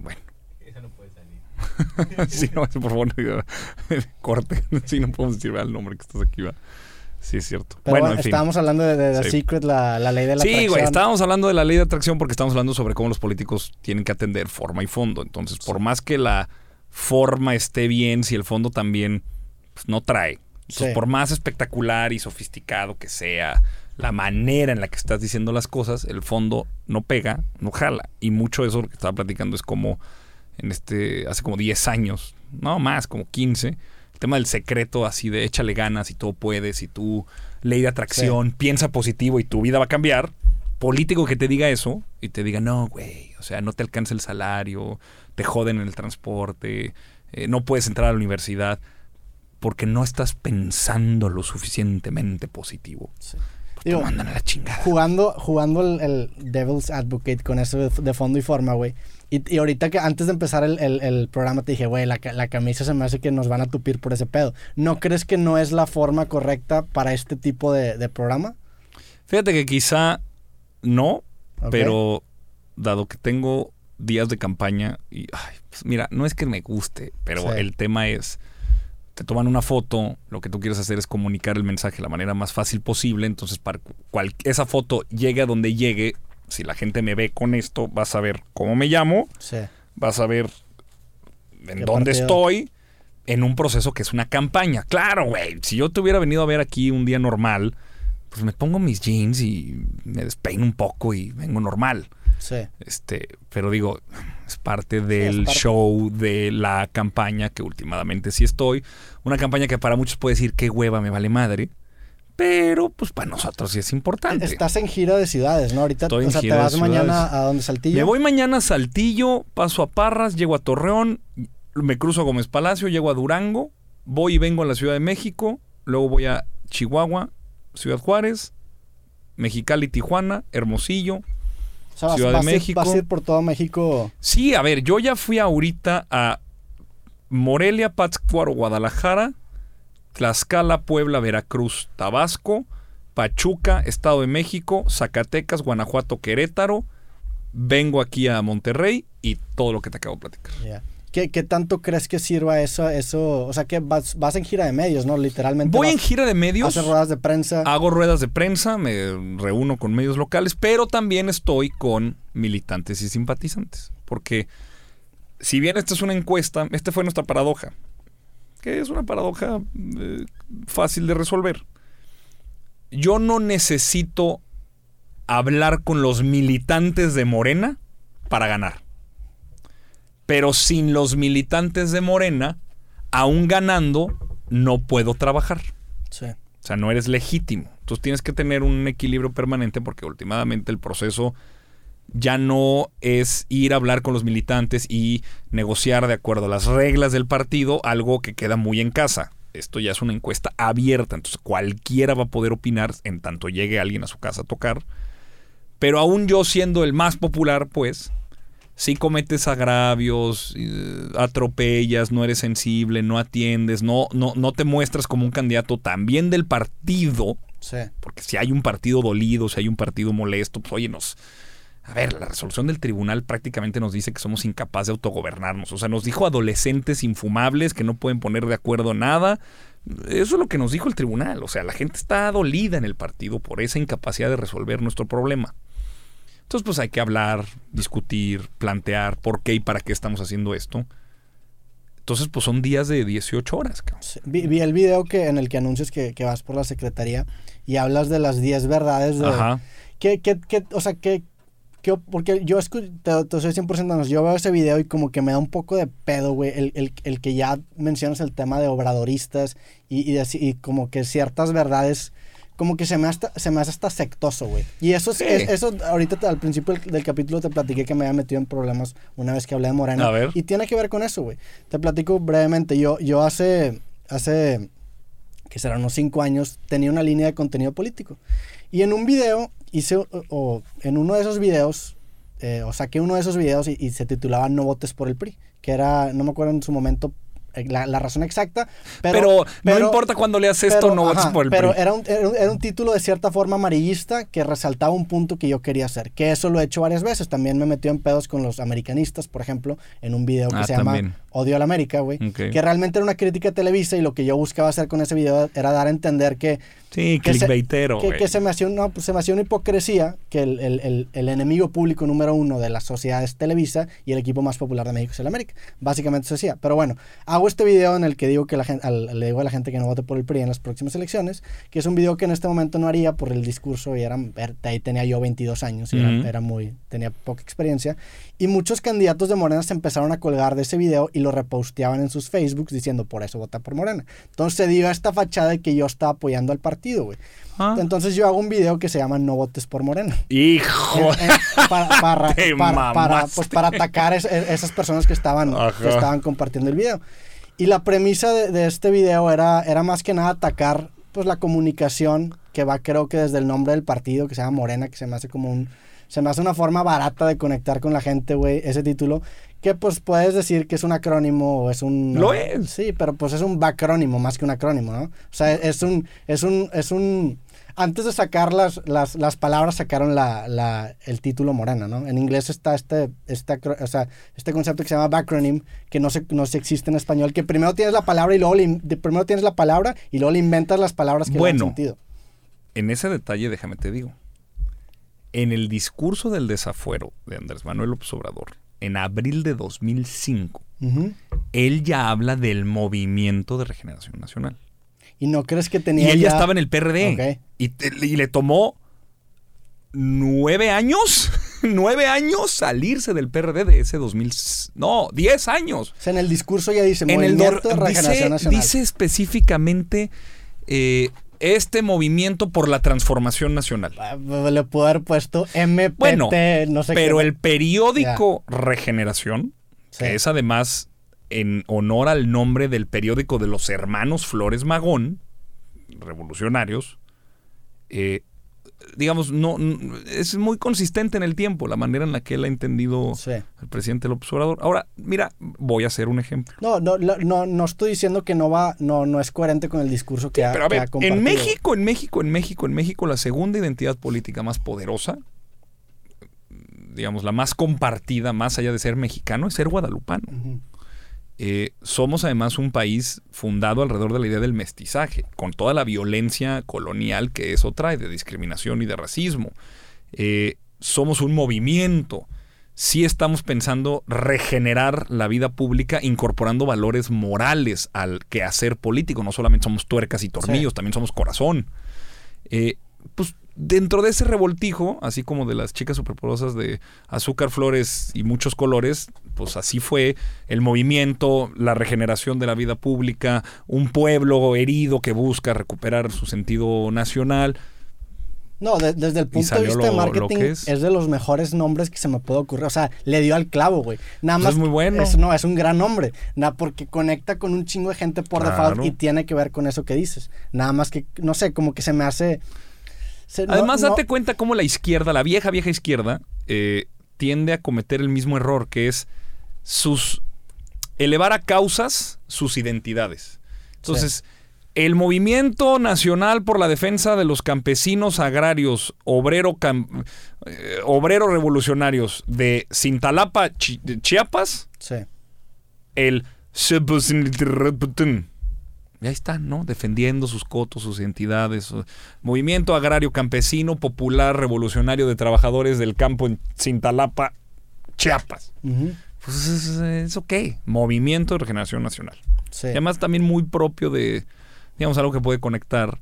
Speaker 2: bueno. Esa no puede salir. sí, no, por favor, corte. sí, no podemos decir el nombre que estás aquí, va. Sí, es cierto.
Speaker 1: bueno, estábamos hablando de, The Secret, la, ley de la atracción.
Speaker 2: Sí, güey, estábamos hablando de la ley de atracción porque estamos hablando sobre cómo los políticos tienen que atender forma y fondo. Entonces, por más que la forma esté bien, si el fondo también pues, no trae. Entonces, por más espectacular y sofisticado que sea la manera en la que estás diciendo las cosas, el fondo no pega, no jala. Y mucho de eso que estaba platicando es como en este, hace como 10 años, no más, como 15 tema del secreto así de échale ganas y todo puedes y tú ley de atracción, piensa positivo y tu vida va a cambiar. Político que te diga eso y te diga, no, güey, o sea, no te alcanza el salario, te joden en el transporte, eh, no puedes entrar a la universidad porque no estás pensando lo suficientemente positivo. Sí. te mandan a la chingada.
Speaker 1: Jugando, jugando el, Devil's Advocate con eso de fondo y forma, güey. Y, ahorita que antes de empezar el, programa te dije, güey, la, camisa se me hace que nos van a tupir por ese pedo. ¿No crees que no es la forma correcta para este tipo de, programa?
Speaker 2: Fíjate que quizá no, pero dado que tengo días de campaña y, pues mira, no es que me guste, pero el tema es, te toman una foto, lo que tú quieres hacer es comunicar el mensaje de la manera más fácil posible, entonces para cual, esa foto llegue a donde llegue, si la gente me ve con esto, vas a ver cómo me llamo, vas a ver en dónde estoy, en un proceso que es una campaña. Claro, güey, si yo te hubiera venido a ver aquí un día normal, pues me pongo mis jeans y me despeino un poco y vengo normal. Sí. Este, pero digo, es parte del show de la campaña que últimamente sí estoy. Una campaña que para muchos puede decir qué hueva me vale madre. Pero, pues para nosotros sí es importante.
Speaker 1: Estás en gira de ciudades, ¿no? Ahorita o sea, te vas mañana a donde Saltillo.
Speaker 2: Me voy mañana a Saltillo, paso a Parras, llego a Torreón, me cruzo a Gómez Palacio, llego a Durango, voy y vengo a la Ciudad de México, luego voy a Chihuahua, Ciudad Juárez, Mexicali, Tijuana, Hermosillo, Ciudad de México.
Speaker 1: ¿Vas a ir por todo México?
Speaker 2: Sí, a ver, yo ya fui ahorita a Morelia, Pátzcuaro, Guadalajara, Tlaxcala, Puebla, Veracruz, Tabasco, Pachuca, Estado de México, Zacatecas, Guanajuato, Querétaro. Vengo aquí a Monterrey y todo lo que te acabo de platicar.
Speaker 1: ¿Qué, tanto crees que sirva eso? eso o sea, que vas, en gira de medios, ¿no? Literalmente.
Speaker 2: Voy en gira de medios.
Speaker 1: Haces ruedas de prensa.
Speaker 2: Hago ruedas de prensa, me reúno con medios locales, pero también estoy con militantes y simpatizantes. Porque si bien esta es una encuesta, esta fue nuestra paradoja que es una paradoja eh, fácil de resolver. Yo no necesito hablar con los militantes de Morena para ganar. Pero sin los militantes de Morena, aún ganando, no puedo trabajar. Sí. O sea, no eres legítimo. Entonces tienes que tener un equilibrio permanente porque últimamente el proceso ya no es ir a hablar con los militantes y negociar de acuerdo a las reglas del partido algo que queda muy en casa. Esto ya es una encuesta abierta, entonces cualquiera va a poder opinar en tanto llegue alguien a su casa a tocar. Pero aún yo siendo el más popular, pues, si cometes agravios, eh, atropellas, no eres sensible, no atiendes, no, no, no te muestras como un candidato también del partido. Porque si hay un partido dolido, si hay un partido molesto, pues oye, nos, a ver, la resolución del tribunal prácticamente nos dice que somos incapaces de autogobernarnos. O sea, nos dijo adolescentes infumables que no pueden poner de acuerdo nada. Eso es lo que nos dijo el tribunal. O sea, la gente está dolida en el partido por esa incapacidad de resolver nuestro problema. Entonces, pues hay que hablar, discutir, plantear por qué y para qué estamos haciendo esto. Entonces, pues son días de 18 horas.
Speaker 1: vi, el video que, en el que anuncias que, vas por la secretaría y hablas de las 10 verdades de... Ajá. ¿Qué, qué, qué, o sea, ¿qué, porque yo te, te soy 100% yo veo ese video y como que me da un poco de pedo, güey, el, que ya mencionas el tema de obradoristas y, y, como que ciertas verdades, como que se me, hasta, se me hace hasta sectoso, güey. Y eso, es, eso ahorita al principio del, capítulo te platiqué que me había metido en problemas una vez que hablé de Morena. A ver. Y tiene que ver con eso, güey. Te platico brevemente. Yo, yo hace, hace que serán unos cinco años, tenía una línea de contenido político. Y en un video, hice, o, en uno de esos videos, eh, o saqué uno de esos videos y, y, se titulaba No votes por el PRI, que era, no me acuerdo en su momento eh, la, razón exacta.
Speaker 2: Pero, no importa cuando leas esto, no votes por el
Speaker 1: Pero era un, era, un, título de cierta forma amarillista que resaltaba un punto que yo quería hacer. Que eso lo he hecho varias veces. También me metió en pedos con los americanistas, por ejemplo, en un video que ah, se llama Odio a la América, güey. Que realmente era una crítica a Televisa y lo que yo buscaba hacer con ese video era dar a entender que
Speaker 2: Sí, clickbaitero.
Speaker 1: Que, que, se, me hacía una, pues, se me hacía una hipocresía que el, el, el, enemigo público número uno de la sociedad es Televisa y el equipo más popular de México es el América. Básicamente eso decía. Pero bueno, hago este video en el que digo que la gente, le digo a la gente que no vote por el PRI en las próximas elecciones, que es un video que en este momento no haría por el discurso y era, ahí tenía yo 22 años y era, era, muy, tenía poca experiencia. Y muchos candidatos de Morena se empezaron a colgar de ese video y lo reposteaban en sus Facebooks diciendo por eso vota por Morena. Entonces se dio esta fachada de que yo estaba apoyando al partido, güey. Ah. Entonces yo hago un video que se llama No votes por Morena.
Speaker 2: Hijo.
Speaker 1: para, para, pues, para, atacar a esas personas que estaban, que estaban compartiendo el video. Y la premisa de, de, este video era, era más que nada atacar pues la comunicación que va creo que desde el nombre del partido que se llama Morena, que se me hace como un se me hace una forma barata de conectar con la gente, güey, ese título, que pues puedes decir que es un acrónimo o es un...
Speaker 2: Lo es.
Speaker 1: Sí, pero pues es un bacrónimo más que un acrónimo, ¿no? O sea, es un... Es un, es un antes de sacar las, las, las palabras, sacaron la, la, el título morena, ¿no? En inglés está este, este, o sea, este concepto que se llama backronym, que no se, no se existe en español, que primero tienes la palabra y luego le, primero tienes la palabra y luego le inventas las palabras que
Speaker 2: bueno,
Speaker 1: le dan sentido.
Speaker 2: En ese detalle, déjame te digo en el discurso del desafuero de Andrés Manuel López Obrador, en abril de 2005, él ya habla del movimiento de regeneración nacional.
Speaker 1: ¿Y no crees que tenía.?
Speaker 2: Y él ya, estaba en el PRD. Y, le tomó nueve años, nueve años salirse del PRD de ese 2000. No, diez años.
Speaker 1: O sea, en el discurso ya dice movimiento de regeneración nacional.
Speaker 2: Dice específicamente. Eh, este movimiento por la transformación nacional.
Speaker 1: Ah, le puedo haber puesto MPT,
Speaker 2: bueno, no sé Pero el periódico Regeneración, que es además en honor al nombre del periódico de los hermanos Flores Magón, revolucionarios, eh, digamos, no, es muy consistente en el tiempo la manera en la que él ha entendido el presidente López Obrador. Ahora, mira, voy a hacer un ejemplo.
Speaker 1: No, no, no, no estoy diciendo que no va, no, no es coherente con el discurso que, ha, pero a ver,
Speaker 2: En México, en México, en México, en México, la segunda identidad política más poderosa, digamos, la más compartida, más allá de ser mexicano, es ser guadalupano. Eh, somos además un país fundado alrededor de la idea del mestizaje, con toda la violencia colonial que eso trae, de discriminación y de racismo. Eh, somos un movimiento. Sí estamos pensando regenerar la vida pública incorporando valores morales al quehacer político. No solamente somos tuercas y tornillos, también somos corazón. Eh, pues dentro de ese revoltijo, así como de las chicas superpoderosas de azúcar, flores y muchos colores, pues así fue el movimiento, la regeneración de la vida pública, un pueblo herido que busca recuperar su sentido nacional.
Speaker 1: No, desde el punto de vista de marketing es. de los mejores nombres que se me puede ocurrir. O sea, le dio al clavo, güey. Nada más.
Speaker 2: Es muy bueno.
Speaker 1: no, es un gran nombre. Nada, porque conecta con un chingo de gente por default y tiene que ver con eso que dices. Nada más que, no sé, como que se me hace
Speaker 2: Además, date cuenta cómo la izquierda, la vieja, vieja izquierda, eh, tiende a cometer el mismo error, que es sus elevar a causas sus identidades. Entonces, el movimiento nacional por la defensa de los campesinos agrarios, obrero, eh, obrero revolucionarios de Cintalapa, Chiapas,
Speaker 1: sí.
Speaker 2: el ya están, ¿no? Defendiendo sus cotos, sus identidades. Movimiento Agrario Campesino Popular Revolucionario de Trabajadores del Campo en Cintalapa, Chiapas. Pues es, ok. Movimiento de Regeneración Nacional. Sí. además también muy propio de, digamos, algo que puede conectar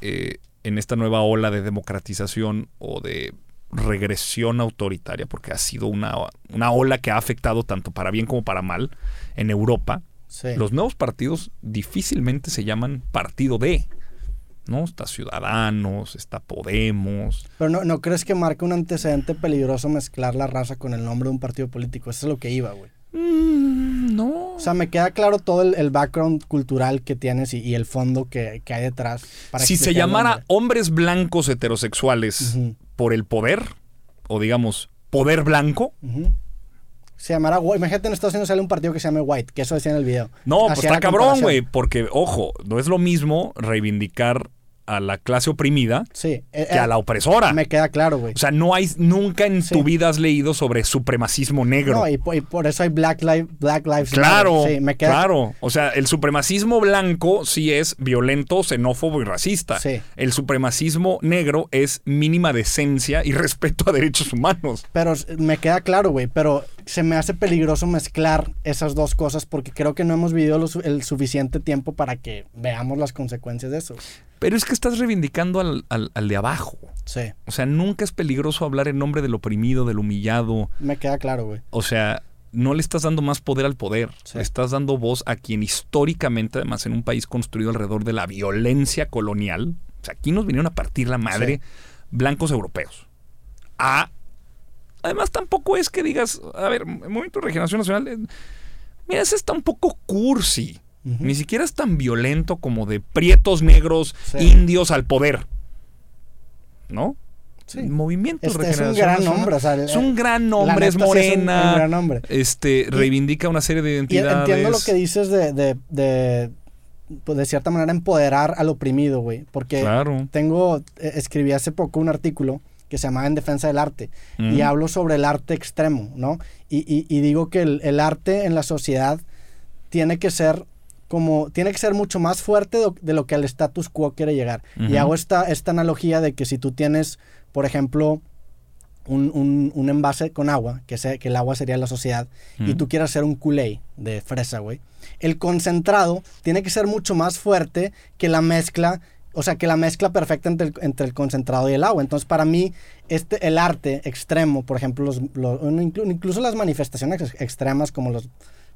Speaker 2: eh, en esta nueva ola de democratización o de regresión autoritaria, porque ha sido una, una ola que ha afectado tanto para bien como para mal en Europa los nuevos partidos difícilmente se llaman partido de. ¿no? Está Ciudadanos, está Podemos.
Speaker 1: Pero no, ¿no crees que marca un antecedente peligroso mezclar la raza con el nombre de un partido político? Eso es lo que iba, güey.
Speaker 2: Mm, no.
Speaker 1: O sea, me queda claro todo el, background cultural que tienes y, el fondo que, hay detrás.
Speaker 2: si se llamara hombres blancos heterosexuales por el poder, o digamos, poder blanco,
Speaker 1: se llamará Imagínate en Estados Unidos sale un partido que se llame White, que eso decía en el video.
Speaker 2: No, pues está cabrón, güey, porque, ojo, no es lo mismo reivindicar a la clase oprimida
Speaker 1: sí,
Speaker 2: eh, que a eh, la opresora.
Speaker 1: Me queda claro, güey.
Speaker 2: O sea, no hay, nunca en tu vida has leído sobre supremacismo negro.
Speaker 1: No, y, por eso hay Black, Black Lives
Speaker 2: Claro, sí, me queda... claro. O sea, el supremacismo blanco sí es violento, xenófobo y racista.
Speaker 1: Sí.
Speaker 2: El supremacismo negro es mínima decencia y respeto a derechos humanos.
Speaker 1: Pero me queda claro, güey, pero se me hace peligroso mezclar esas dos cosas porque creo que no hemos vivido el suficiente tiempo para que veamos las consecuencias de eso.
Speaker 2: Pero es que estás reivindicando al, al, de abajo.
Speaker 1: Sí.
Speaker 2: O sea, nunca es peligroso hablar en nombre del oprimido, del humillado.
Speaker 1: Me queda claro, güey.
Speaker 2: O sea, no le estás dando más poder al poder. Le estás dando voz a quien históricamente, además en un país construido alrededor de la violencia colonial, o sea, aquí nos vinieron a partir la madre blancos europeos. A Además, tampoco es que digas, a ver, el Movimiento de Regeneración Nacional, eh, mira, ese está un poco cursi. Ni siquiera es tan violento como de prietos negros, indios al poder. ¿no?
Speaker 1: Sí.
Speaker 2: movimiento
Speaker 1: este es un gran nombre.
Speaker 2: es un gran nombre, es morena. Este, reivindica una serie de identidades.
Speaker 1: Y entiendo lo que dices de, de, de, pues de cierta manera, empoderar al oprimido, güey. Porque tengo, eh, escribí hace poco un artículo que se llamaba En Defensa del Arte. Y hablo sobre el arte extremo, ¿no? Y, y, digo que el, arte en la sociedad tiene que ser como, tiene que ser mucho más fuerte de, lo que el status quo quiere llegar. Y hago esta, esta analogía de que si tú tienes, por ejemplo, un, un, envase con agua, que, sé que el agua sería la sociedad, y tú quieres hacer un culé de fresa, güey. El concentrado tiene que ser mucho más fuerte que la mezcla o sea, que la mezcla perfecta entre el, entre el, concentrado y el agua. Entonces, para mí, este, el arte extremo, por ejemplo, los, incluso las manifestaciones extremas como los,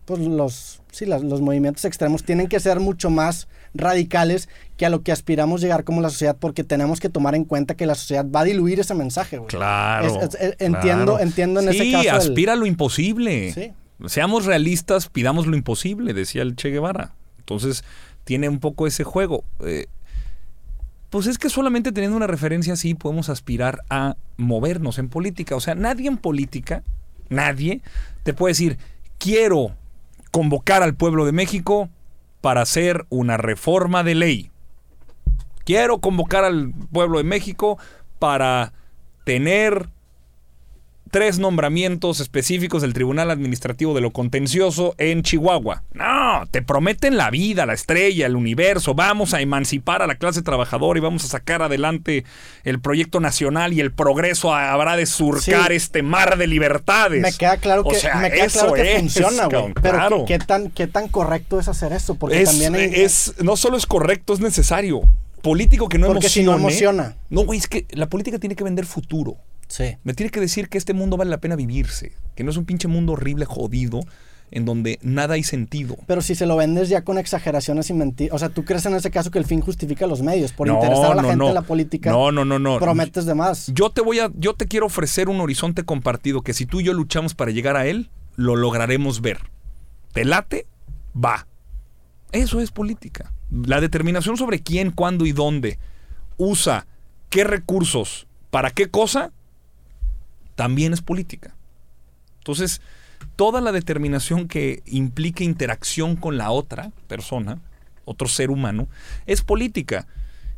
Speaker 1: pues los, sí, los movimientos extremos tienen que ser mucho más radicales que a lo que aspiramos llegar como la sociedad porque tenemos que tomar en cuenta que la sociedad va a diluir ese mensaje, güey.
Speaker 2: Claro,
Speaker 1: entiendo, entiendo en ese caso. Sí,
Speaker 2: aspira a lo imposible. Sí. Seamos realistas, pidamos lo imposible, decía el Che Guevara. Entonces, tiene un poco ese juego. Eh, pues es que solamente teniendo una referencia así podemos aspirar a movernos en política. O sea, nadie en política, nadie, te puede decir, quiero convocar al pueblo de México para hacer una reforma de ley. Quiero convocar al pueblo de México para tener tres nombramientos específicos del Tribunal Administrativo de lo Contencioso en Chihuahua. No, te prometen la vida, la estrella, el universo. Vamos a emancipar a la clase trabajadora y vamos a sacar adelante el proyecto nacional y el progreso habrá de surcar este mar de libertades.
Speaker 1: Me queda claro que, me queda claro que funciona, güey. Pero ¿qué, tan, ¿qué tan correcto es hacer eso? Porque también
Speaker 2: es, no solo es correcto, es necesario. Político que no
Speaker 1: Porque si no emociona.
Speaker 2: No, güey, es que la política tiene que vender futuro. Me tiene que decir que este mundo vale la pena vivirse, que no es un pinche mundo horrible, jodido, en donde nada hay sentido.
Speaker 1: Pero si se lo vendes ya con exageraciones y mentiras, o sea, ¿tú crees en ese caso que el fin justifica los medios? Por interesar a la gente en la política.
Speaker 2: No, no, no, no.
Speaker 1: Prometes de más.
Speaker 2: Yo te voy a, yo te quiero ofrecer un horizonte compartido que si tú y yo luchamos para llegar a él, lo lograremos ver. ¿Te late? Va. Eso es política. La determinación sobre quién, cuándo y dónde usa qué recursos, para qué cosa, también es política. Entonces, toda la determinación que implique interacción con la otra persona, otro ser humano, es política.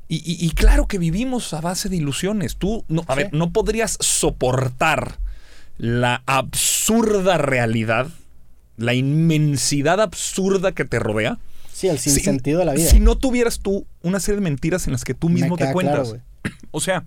Speaker 2: Y, claro que vivimos a base de ilusiones. Tú, no, a ver, no podrías soportar la absurda realidad, la inmensidad absurda que te rodea.
Speaker 1: Sí, el sinsentido de la vida.
Speaker 2: Si no tuvieras tú una serie de mentiras en las que tú mismo te cuentas. o sea,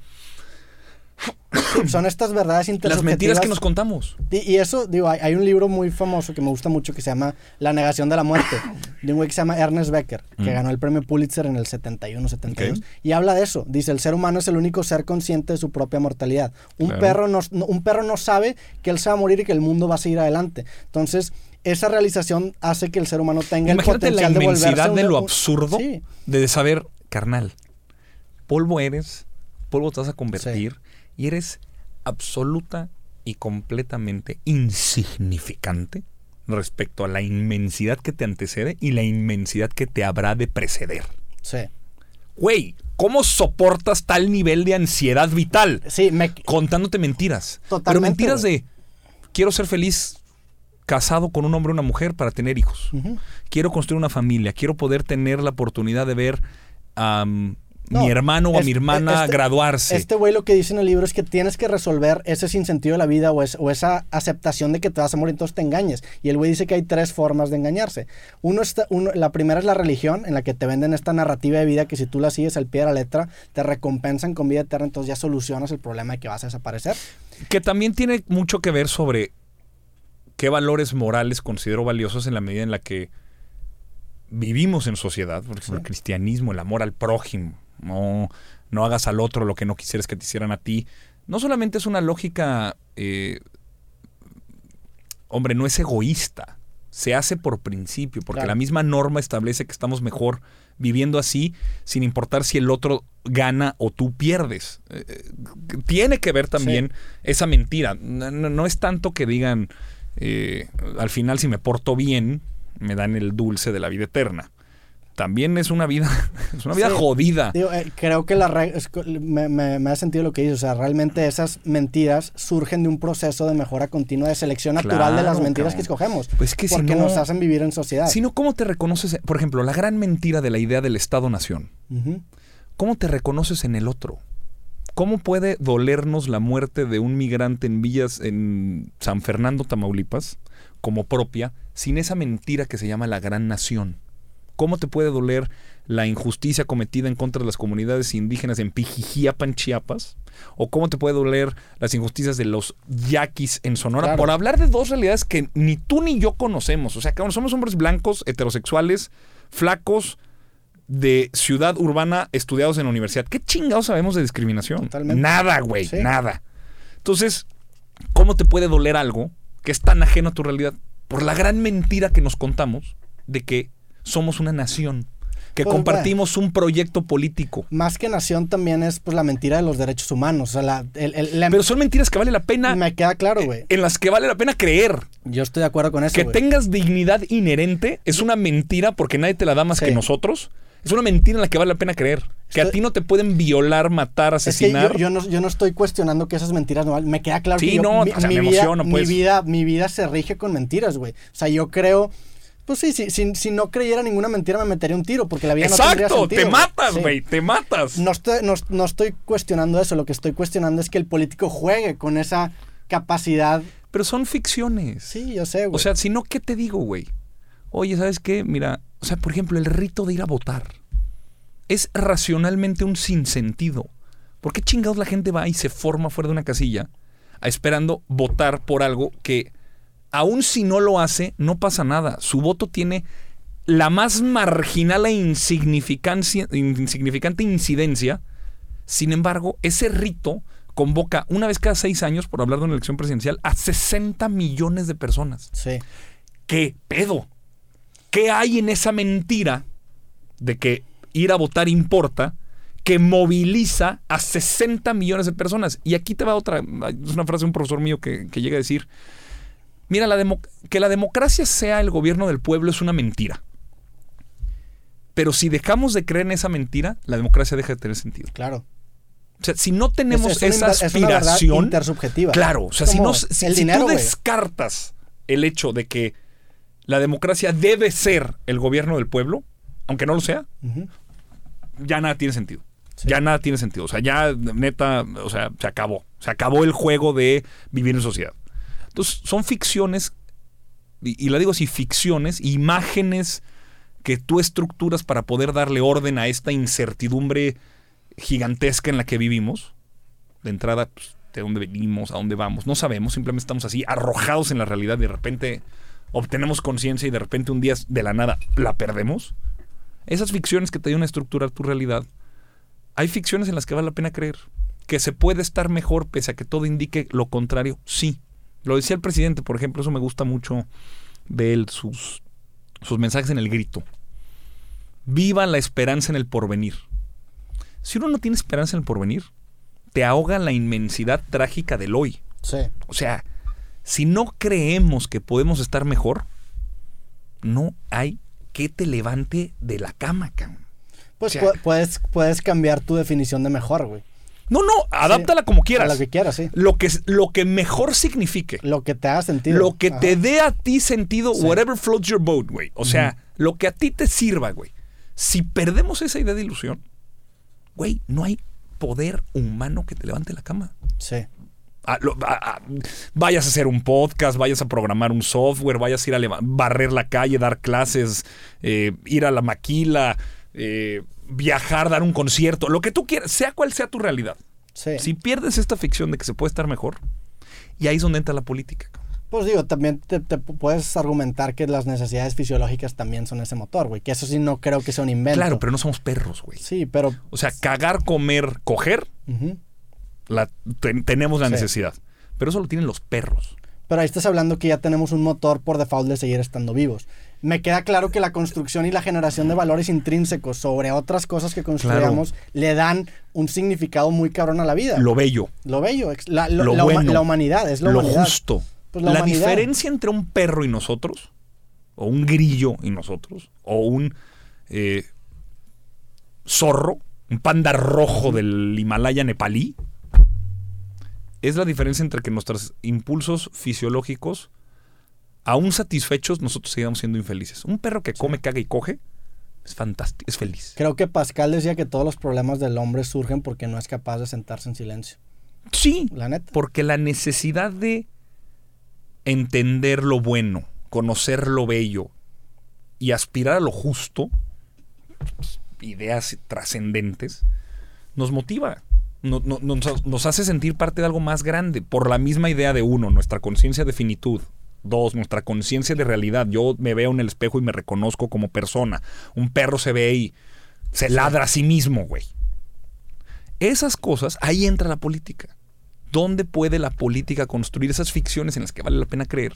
Speaker 1: son estas verdades
Speaker 2: Las mentiras que nos contamos.
Speaker 1: Y, eso, digo, hay, un libro muy famoso que me gusta mucho que se llama La negación de la muerte, de un güey que se llama Ernest Becker, que mm. ganó el premio Pulitzer en el 71, 72. Y habla de eso. Dice, el ser humano es el único ser consciente de su propia mortalidad. Un, perro no, un perro no sabe que él se va a morir y que el mundo va a seguir adelante. Entonces, esa realización hace que el ser humano tenga el potencial
Speaker 2: la
Speaker 1: de
Speaker 2: volverse de lo absurdo de saber, carnal, polvo eres, polvo te vas a convertir y eres absoluta y completamente insignificante respecto a la inmensidad que te antecede y la inmensidad que te habrá de preceder.
Speaker 1: Sí.
Speaker 2: Güey, ¿cómo soportas tal nivel de ansiedad vital?
Speaker 1: Sí, me...
Speaker 2: Contándote mentiras.
Speaker 1: Totalmente,
Speaker 2: Pero mentiras de quiero ser feliz casado con un hombre o una mujer para tener hijos. Quiero construir una familia. Quiero poder tener la oportunidad de ver a
Speaker 1: No,
Speaker 2: mi hermano o a
Speaker 1: es-
Speaker 2: mi hermana
Speaker 1: este-
Speaker 2: graduarse.
Speaker 1: Este güey lo que dice en el libro es que tienes que resolver ese sinsentido de la vida o, es- o esa aceptación de que te vas a morir, entonces te engañes. Y el güey dice que hay tres formas de engañarse. Uno está, uno, la primera es la religión, en la que te venden esta narrativa de vida que si tú la sigues al pie de la letra, te recompensan con vida eterna, entonces ya solucionas el problema de que vas a desaparecer.
Speaker 2: Que también tiene mucho que ver sobre qué valores morales considero valiosos en la medida en la que vivimos en sociedad. Por ejemplo, el cristianismo, el amor al prójimo. No, no hagas al otro lo que no quisieras que te hicieran a ti. No solamente es una lógica, eh, hombre, no es egoísta. Se hace por principio, porque
Speaker 1: Claro.
Speaker 2: la misma norma establece que estamos mejor viviendo así, sin importar si el otro gana o tú pierdes. Eh, eh, tiene que ver también esa mentira. No, no- no es tanto que digan, eh, al final si me porto bien, me dan el dulce de la vida eterna. También es una vida, es una vida
Speaker 1: Sí.
Speaker 2: jodida.
Speaker 1: Digo, eh, creo que la re- es co- me, me- me ha sentido lo que dices. O sea, realmente esas mentiras surgen de un proceso de mejora continua, de selección natural de las mentiras
Speaker 2: cabrón.
Speaker 1: que escogemos.
Speaker 2: Pues que si
Speaker 1: porque
Speaker 2: no-
Speaker 1: nos hacen vivir en sociedad.
Speaker 2: Si no, ¿cómo te reconoces? Por ejemplo, la gran mentira de la idea del Estado-Nación. ¿Cómo te reconoces en el otro? ¿Cómo puede dolernos la muerte de un migrante en Villas, en San Fernando, Tamaulipas, como propia, sin esa mentira que se llama la gran nación? ¿Cómo te puede doler la injusticia cometida en contra de las comunidades indígenas en Pijijiapan, Chiapas? ¿O cómo te puede doler las injusticias de los yaquis en Sonora?
Speaker 1: Claro.
Speaker 2: Por hablar de dos realidades que ni tú ni yo conocemos. O sea, cabrón, somos hombres blancos, heterosexuales, flacos, de ciudad urbana estudiados en la universidad. ¿Qué chingados sabemos de discriminación?
Speaker 1: Totalmente.
Speaker 2: Nada, güey,
Speaker 1: Sí.
Speaker 2: nada. Entonces, ¿cómo te puede doler algo que es tan ajeno a tu realidad? Por la gran mentira que nos contamos de que somos una nación, que
Speaker 1: Pues,
Speaker 2: compartimos un proyecto político.
Speaker 1: Más que nación también es pues la mentira de los derechos humanos. O sea, la, el- el- la-
Speaker 2: Pero son mentiras que vale la pena,
Speaker 1: me queda claro, güey.
Speaker 2: en las que vale la pena creer.
Speaker 1: Yo estoy de acuerdo con eso.
Speaker 2: Que tengas dignidad inherente es una mentira porque nadie te la da más
Speaker 1: Sí.
Speaker 2: que nosotros. Es una mentira en la que vale la pena creer. Que a ti no te pueden violar, matar,
Speaker 1: Es que
Speaker 2: asesinar.
Speaker 1: yo, yo no, yo no estoy cuestionando que esas mentiras no valen. Me queda claro
Speaker 2: Sí,
Speaker 1: que yo-
Speaker 2: no,
Speaker 1: mi,
Speaker 2: o sea,
Speaker 1: mi
Speaker 2: me
Speaker 1: vida,
Speaker 2: emociono, pues.
Speaker 1: mi, vida, mi vida se rige con mentiras, güey. O sea, yo creo... Pues sí, sí, si, si no creyera ninguna mentira me metería un tiro porque la vida no tendría
Speaker 2: Exacto,
Speaker 1: sentido.
Speaker 2: te matas,
Speaker 1: Sí.
Speaker 2: güey, te matas.
Speaker 1: No estoy, no, no estoy cuestionando eso, lo que estoy cuestionando es que el político juegue con esa capacidad.
Speaker 2: Pero son ficciones.
Speaker 1: Sí, yo sé, güey.
Speaker 2: O sea, si no, ¿qué te digo, güey? Oye, ¿sabes qué? Mira, o sea, por ejemplo, el rito de ir a votar es racionalmente un sinsentido. ¿Por qué chingados la gente va y se forma fuera de una casilla a esperando votar por algo que, aun si no lo hace, no pasa nada? Su voto tiene la más marginal e insignificancia- insignificante incidencia. Sin embargo, ese rito convoca una vez cada seis años, por hablar de una elección presidencial, a 60 millones de personas.
Speaker 1: sí.
Speaker 2: ¿Qué pedo? ¿Qué hay en esa mentira de que ir a votar importa que moviliza a 60 millones de personas? Y aquí te va otra, es una frase de un profesor mío que, que llega a decir, mira, la que la democracia sea el gobierno del pueblo es una mentira. Pero si dejamos de creer en esa mentira, la democracia deja de tener sentido.
Speaker 1: Claro.
Speaker 2: O sea, si no tenemos
Speaker 1: Es- es
Speaker 2: esa
Speaker 1: una inver- es una
Speaker 2: aspiración,
Speaker 1: intersubjetiva.
Speaker 2: claro, o sea, si, no, si,
Speaker 1: el
Speaker 2: si
Speaker 1: dinero,
Speaker 2: tú descartas el hecho de que la democracia debe ser el gobierno del pueblo, aunque no lo sea, ya nada tiene sentido.
Speaker 1: Sí.
Speaker 2: Ya nada tiene sentido. O sea, ya neta, o sea, se acabó. Se acabó el juego de vivir en sociedad. Entonces, son ficciones, y, y la digo así, ficciones, imágenes que tú estructuras para poder darle orden a esta incertidumbre gigantesca en la que vivimos. De entrada, pues, de dónde venimos, a dónde vamos. No sabemos, simplemente estamos así, arrojados en la realidad. De repente obtenemos conciencia y de repente un día de la nada la perdemos. Esas ficciones que te ayudan a estructurar tu realidad, hay ficciones en las que vale la pena creer. Que se puede estar mejor pese a que todo indique lo contrario, sí. Lo decía el presidente, por ejemplo, eso me gusta mucho de él, sus, sus mensajes en el grito. Viva la esperanza en el porvenir. Si uno no tiene esperanza en el porvenir, te ahoga la inmensidad trágica del hoy.
Speaker 1: Sí.
Speaker 2: O sea, si no creemos que podemos estar mejor, no hay que te levante de la cama, cabrón.
Speaker 1: Pues puedes, puedes cambiar tu definición de mejor, güey.
Speaker 2: No, no, adáptala como quieras.
Speaker 1: lo que quieras, sí.
Speaker 2: Lo que, lo que mejor signifique.
Speaker 1: Lo que te haga sentido.
Speaker 2: Lo que te dé a ti sentido, whatever floats your boat, güey. O sea, lo que a ti te sirva, güey. Si perdemos esa idea de ilusión, güey, no hay poder humano que te levante la cama.
Speaker 1: Sí.
Speaker 2: vayas a hacer un podcast, vayas a programar un software, vayas a ir a barrer la calle, dar clases, eh, ir a la maquila, eh, viajar, dar un concierto, lo que tú quieras, sea cual sea tu realidad. Si pierdes esta ficción de que se puede estar mejor, y ahí es donde entra la política.
Speaker 1: Pues digo, también te, puedes argumentar que las necesidades fisiológicas también son ese motor, güey. Que eso sí no creo que sea un invento.
Speaker 2: Claro, pero no somos perros, güey.
Speaker 1: Sí, pero...
Speaker 2: O sea, cagar, comer, coger, la, tenemos la necesidad. Pero eso lo tienen los perros.
Speaker 1: Pero ahí estás hablando que ya tenemos un motor por default de seguir estando vivos me queda claro que la construcción y la generación de valores intrínsecos sobre otras cosas que construyamos le dan un significado muy cabrón a la vida.
Speaker 2: Lo bello.
Speaker 1: Lo bello. La, humanidad es lo
Speaker 2: justo. Pues la, diferencia entre un perro y nosotros, o un grillo y nosotros, o un eh, zorro, un panda rojo del Himalaya nepalí, es la diferencia entre que nuestros impulsos fisiológicos aún satisfechos, nosotros seguimos siendo infelices. Un perro que come, caga y coge es fantástico, es feliz.
Speaker 1: Creo que Pascal decía que todos los problemas del hombre surgen porque no es capaz de sentarse en silencio.
Speaker 2: Sí, la neta. Porque la necesidad de entender lo bueno, conocer lo bello y aspirar a lo justo, ideas trascendentes, nos motiva. nos hace sentir parte de algo más grande por la misma idea de uno, nuestra conciencia de finitud, Dos, nuestra conciencia de realidad. Yo me veo en el espejo y me reconozco como persona. Un perro se ve y se ladra a sí mismo, güey. Esas cosas, ahí entra la política. ¿Dónde puede la política construir esas ficciones en las que vale la pena creer?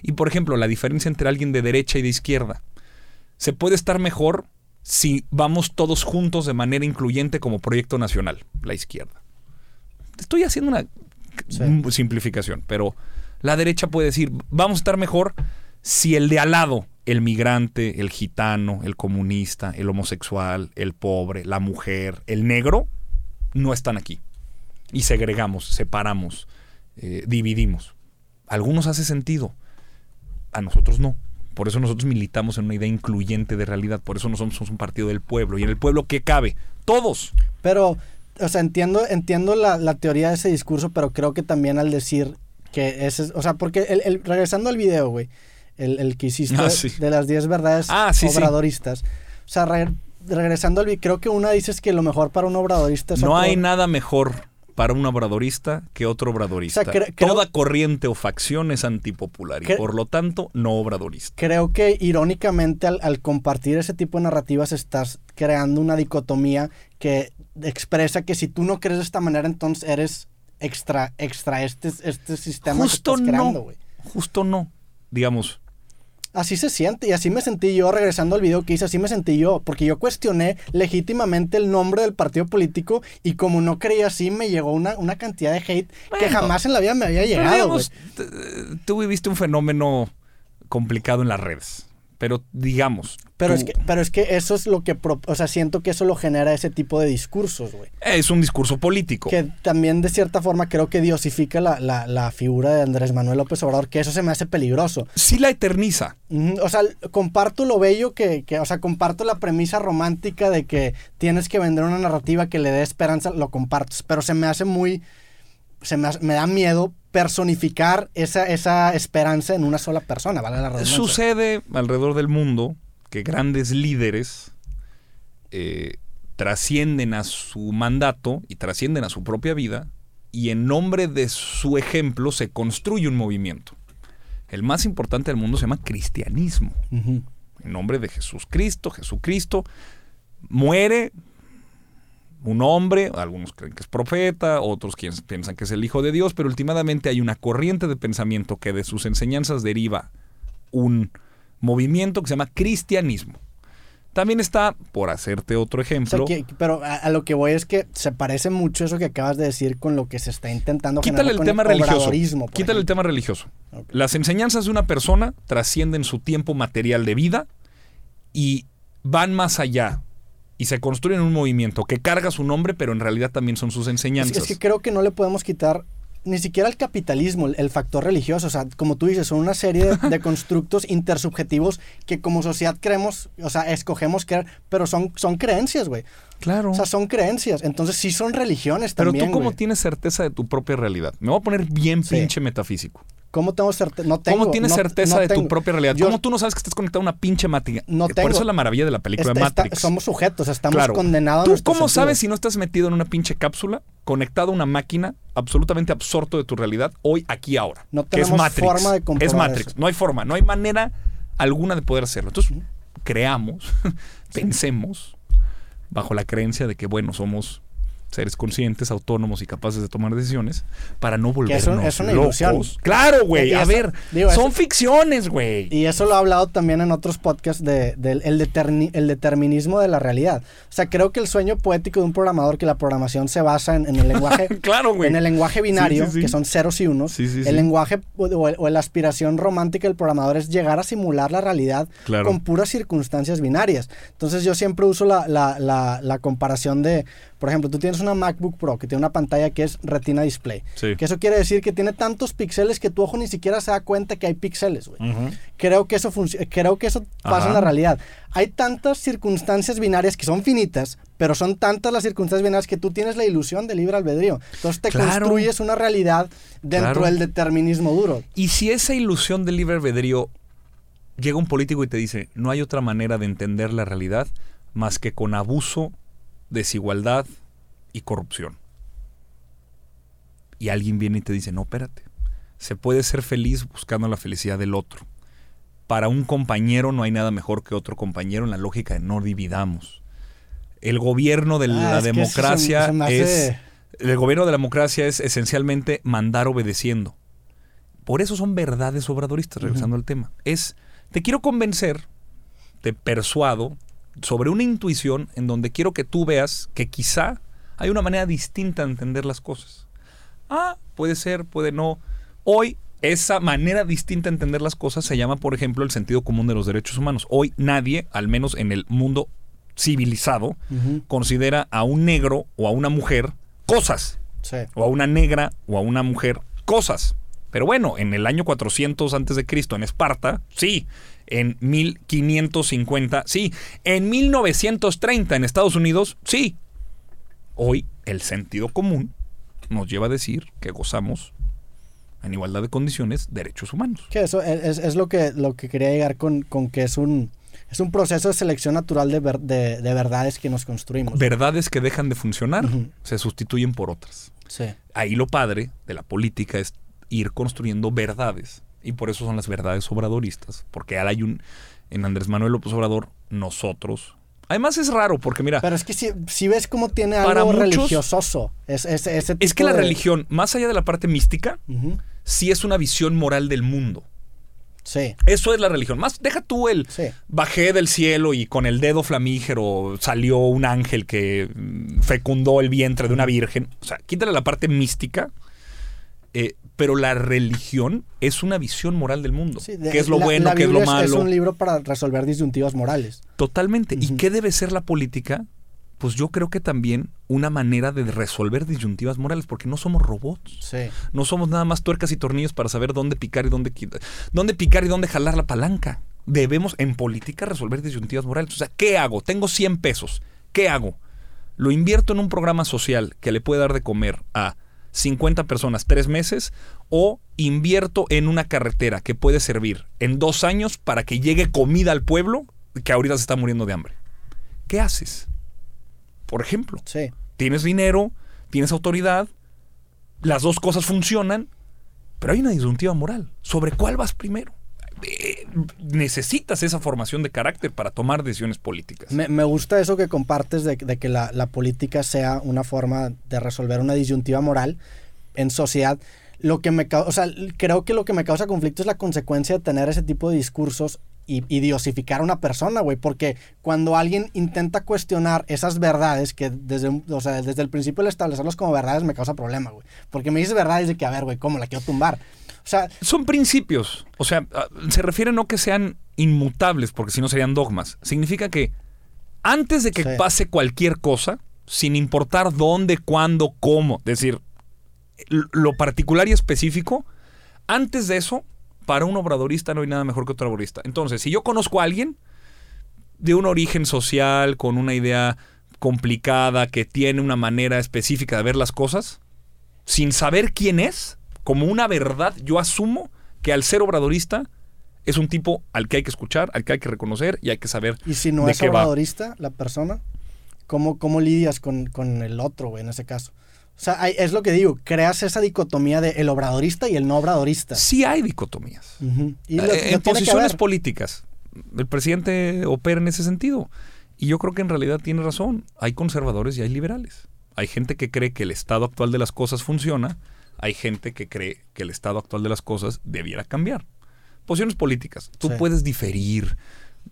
Speaker 2: Y por ejemplo, la diferencia entre alguien de derecha y de izquierda. Se puede estar mejor si vamos todos juntos de manera incluyente como proyecto nacional, la izquierda. Estoy haciendo una simplificación, pero la derecha puede decir, vamos a estar mejor si el de al lado, el migrante, el gitano, el comunista, el homosexual, el pobre, la mujer, el negro, no están aquí. Y segregamos, separamos, eh, dividimos. Algunos hace sentido, a nosotros no. Por eso nosotros militamos en una idea incluyente de realidad. Por eso nosotros somos un partido del pueblo. ¿Y en el pueblo qué cabe? Todos.
Speaker 1: Pero, o sea, entiendo, entiendo la, la teoría de ese discurso, pero creo que también al decir que ese, o sea, porque el, regresando al video, güey, el, que hiciste ah, de las 10 verdades ah, obradoristas. O sea, regresando al video, creo que una dices que lo mejor para un obradorista es
Speaker 2: No hay nada mejor para un obradorista que otro obradorista. Toda corriente o facción es antipopular y por lo tanto no obradorista.
Speaker 1: Creo que irónicamente al, al, compartir ese tipo de narrativas estás creando una dicotomía que expresa que si tú no crees de esta manera entonces eres extra, extra este, este sistema
Speaker 2: justo que estás creando, güey. Justo no, digamos.
Speaker 1: Así se siente, y así me sentí yo regresando al video que hice, así me sentí yo, porque yo cuestioné legítimamente el nombre del partido político y como no creía así, me llegó una, una cantidad de hate que jamás en la vida me había llegado.
Speaker 2: tú viviste un fenómeno complicado en las redes. Pero digamos.
Speaker 1: Pero, es que, pero es que eso es lo que. O sea, siento que eso lo genera ese tipo de discursos, güey.
Speaker 2: Es un discurso político.
Speaker 1: Que también, de cierta forma, creo que diosifica la, la, figura de Andrés Manuel López Obrador, que eso se me hace peligroso.
Speaker 2: Sí la eterniza.
Speaker 1: O sea, comparto lo bello que, que. O sea, comparto la premisa romántica de que tienes que vender una narrativa que le dé esperanza, lo comparto. Pero se me hace muy. Se me, me da miedo personificar esa, esa esperanza en una sola persona, ¿vale? La
Speaker 2: Sucede alrededor del mundo que grandes líderes eh, trascienden a su mandato y trascienden a su propia vida y en nombre de su ejemplo se construye un movimiento. El más importante del mundo se llama cristianismo. En nombre de Jesús Cristo, Jesucristo muere un hombre, algunos creen que es profeta, otros piensan que es el Hijo de Dios, pero últimamente hay una corriente de pensamiento que de sus enseñanzas deriva un movimiento que se llama cristianismo. También está, por hacerte otro ejemplo.
Speaker 1: pero a, lo que voy es que se parece mucho eso que acabas de decir con lo que se está intentando
Speaker 2: Quítale el tema religioso. Quítale el tema religioso. Las enseñanzas de una persona trascienden su tiempo material de vida y van más allá y se construyen un movimiento que carga su nombre, pero en realidad también son sus enseñanzas.
Speaker 1: es que creo que no le podemos quitar ni siquiera el capitalismo, el, factor religioso. O sea, como tú dices, son una serie de, constructos intersubjetivos que como sociedad creemos, o sea, escogemos creer, pero son, son creencias, güey.
Speaker 2: Claro.
Speaker 1: O sea, son creencias. Entonces sí son religiones también.
Speaker 2: Pero tú, ¿cómo tienes certeza de tu propia realidad? Me voy a poner bien pinche metafísico.
Speaker 1: ¿Cómo tengo certeza? No tengo.
Speaker 2: ¿Cómo tienes certeza de tu propia realidad? ¿Cómo tú no sabes que estás conectado a una pinche Matrix? No tengo. Por eso es la maravilla de la película de Matrix.
Speaker 1: somos sujetos, estamos condenados.
Speaker 2: ¿Tú cómo sabes si no estás metido en una pinche cápsula, conectado a una máquina, absolutamente absorto de tu realidad, hoy, aquí, ahora? No tenemos forma de comprobar Es Matrix. No hay forma, no hay manera alguna de poder hacerlo. Entonces, creamos, pensemos, bajo la creencia de que, bueno, somos seres conscientes, autónomos y capaces de tomar decisiones para no volvernos es una ilusión. Claro, güey. A ver, son ficciones, güey.
Speaker 1: Y eso lo he hablado también en otros podcasts del de, el, determinismo de la realidad. O sea, creo que el sueño poético de un programador, que la programación se basa en, el lenguaje,
Speaker 2: claro, güey.
Speaker 1: en el lenguaje binario, que son ceros y unos. el lenguaje o, la aspiración romántica del programador es llegar a simular la realidad con puras circunstancias binarias. Entonces yo siempre uso la, la comparación de por ejemplo, tú tienes una MacBook Pro que tiene una pantalla que es Retina Display. Que eso quiere decir que tiene tantos píxeles que tu ojo ni siquiera se da cuenta que hay píxeles, güey. Creo que eso creo que eso pasa en la realidad. Hay tantas circunstancias binarias que son finitas, pero son tantas las circunstancias binarias que tú tienes la ilusión de libre albedrío. Entonces te construyes una realidad dentro del determinismo duro.
Speaker 2: Y si esa ilusión de libre albedrío llega un político y te dice, no hay otra manera de entender la realidad más que con abuso desigualdad y corrupción. Y alguien viene y te dice, no, espérate, se puede ser feliz buscando la felicidad del otro. Para un compañero no hay nada mejor que otro compañero en la lógica de no dividamos. El gobierno de la ah, democracia es... El gobierno de la democracia es esencialmente mandar obedeciendo. Por eso son verdades obradoristas, regresando al tema. Es, te quiero convencer, te persuado, sobre una intuición en donde quiero que tú veas que quizá hay una manera distinta de entender las cosas. Ah, puede ser, puede no. Hoy esa manera distinta de entender las cosas se llama, por ejemplo, el sentido común de los derechos humanos. Hoy nadie, al menos en el mundo civilizado, considera a un negro o a una mujer cosas. O a una negra o a una mujer cosas. Pero bueno, en el año 400 antes de Cristo en Esparta, sí, en 1550, sí, en 1930 en Estados Unidos, sí. Hoy el sentido común nos lleva a decir que gozamos en igualdad de condiciones derechos humanos.
Speaker 1: Que eso es, lo, que, lo que quería llegar con, con que es un, es un proceso de selección natural de, de, verdades que nos construimos.
Speaker 2: Verdades que dejan de funcionar, se sustituyen por otras. Sí. Ahí lo padre de la política es ir construyendo verdades. Y por eso son las verdades obradoristas. Porque hay un. En Andrés Manuel López Obrador, nosotros. Además es raro porque mira.
Speaker 1: Pero es que si, ves cómo tiene algo religioso. Es,
Speaker 2: es, que la religión, más allá de la parte mística, sí es una visión moral del mundo.
Speaker 1: Sí.
Speaker 2: Eso es la religión. Más, deja tú el bajé del cielo y con el dedo flamígero salió un ángel que mm, fecundó el vientre de una virgen. O sea, quítale la parte mística. Eh, pero la religión es una visión moral del mundo. ¿Qué es lo bueno, qué es lo malo? Es
Speaker 1: un libro para resolver disyuntivas morales.
Speaker 2: Totalmente. ¿Y qué debe ser la política? Pues yo creo que también una manera de resolver disyuntivas morales, porque no somos robots. No somos nada más tuercas y tornillos para saber dónde picar y dónde, dónde picar y dónde jalar la palanca. Debemos en política resolver disyuntivas morales. O sea, ¿qué hago? Tengo 100 pesos. ¿Qué hago? Lo invierto en un programa social que le puede dar de comer a 50 personas tres meses o invierto en una carretera que puede servir en dos años para que llegue comida al pueblo que ahorita se está muriendo de hambre. ¿Qué haces? Por ejemplo, tienes dinero, tienes autoridad, las dos cosas funcionan, pero hay una disyuntiva moral. ¿Sobre cuál vas primero? Necesitas esa formación de carácter para tomar decisiones políticas.
Speaker 1: Me, gusta eso que compartes de, que la, política sea una forma de resolver una disyuntiva moral en sociedad. Lo que me o sea, creo que lo que me causa conflicto es la consecuencia de tener ese tipo de discursos y, diosificar a una persona, güey. Porque cuando alguien intenta cuestionar esas verdades, que desde, o sea, desde el principio el establecerlos como verdades me causa problema, güey. Porque me dices verdades de que, a ver, güey, ¿cómo la quiero tumbar? O sea,
Speaker 2: son principios. O sea, ah, se refiere no que sean inmutables, porque si no serían dogmas. Significa que antes de que pase cualquier cosa, sin importar dónde, cuándo, cómo, es decir, lo particular y específico, antes de eso, para un obradorista no hay nada mejor que otro obradorista. Entonces, si yo conozco a alguien de un origen social, con una idea complicada, que tiene una manera específica de ver las cosas, sin saber quién es, como una verdad, yo asumo que al ser obradorista es un tipo al que hay que escuchar, al que hay que reconocer y hay que saber.
Speaker 1: ¿Y si no es obradorista la persona? ¿Cómo, cómo lidias con, el otro, güey, en ese caso? O sea, es lo que digo, creas esa dicotomía de el obradorista y el no obradorista.
Speaker 2: Sí hay dicotomías. y eh, en posiciones políticas. El presidente opera en ese sentido. Y yo creo que en realidad tiene razón. Hay conservadores y hay liberales. Hay gente que cree que el estado actual de las cosas funciona hay gente que cree que el estado actual de las cosas debiera cambiar. Posiciones políticas. Tú puedes diferir,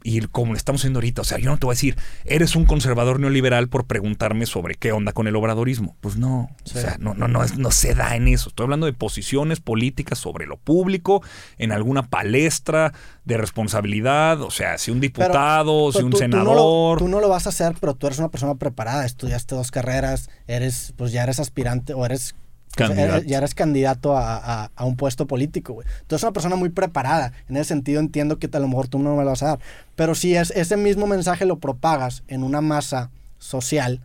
Speaker 2: y como le estamos haciendo ahorita, o sea, yo no te voy a decir, eres un conservador neoliberal por preguntarme sobre qué onda con el obradorismo. Pues no, o sea, no, no, no, no se da en eso. Estoy hablando de posiciones políticas sobre lo público, en alguna palestra de responsabilidad, o sea, si un diputado, si un senador.
Speaker 1: Tú no, lo, tú no, lo, vas a hacer, pero tú eres una persona preparada, estudiaste dos carreras, eres, pues ya eres aspirante o eres ya eres candidato a, un puesto político, güey. Tú eres una persona muy preparada. En ese sentido entiendo que a lo mejor tú no me lo vas a dar. Pero si es, ese mismo mensaje lo propagas en una masa social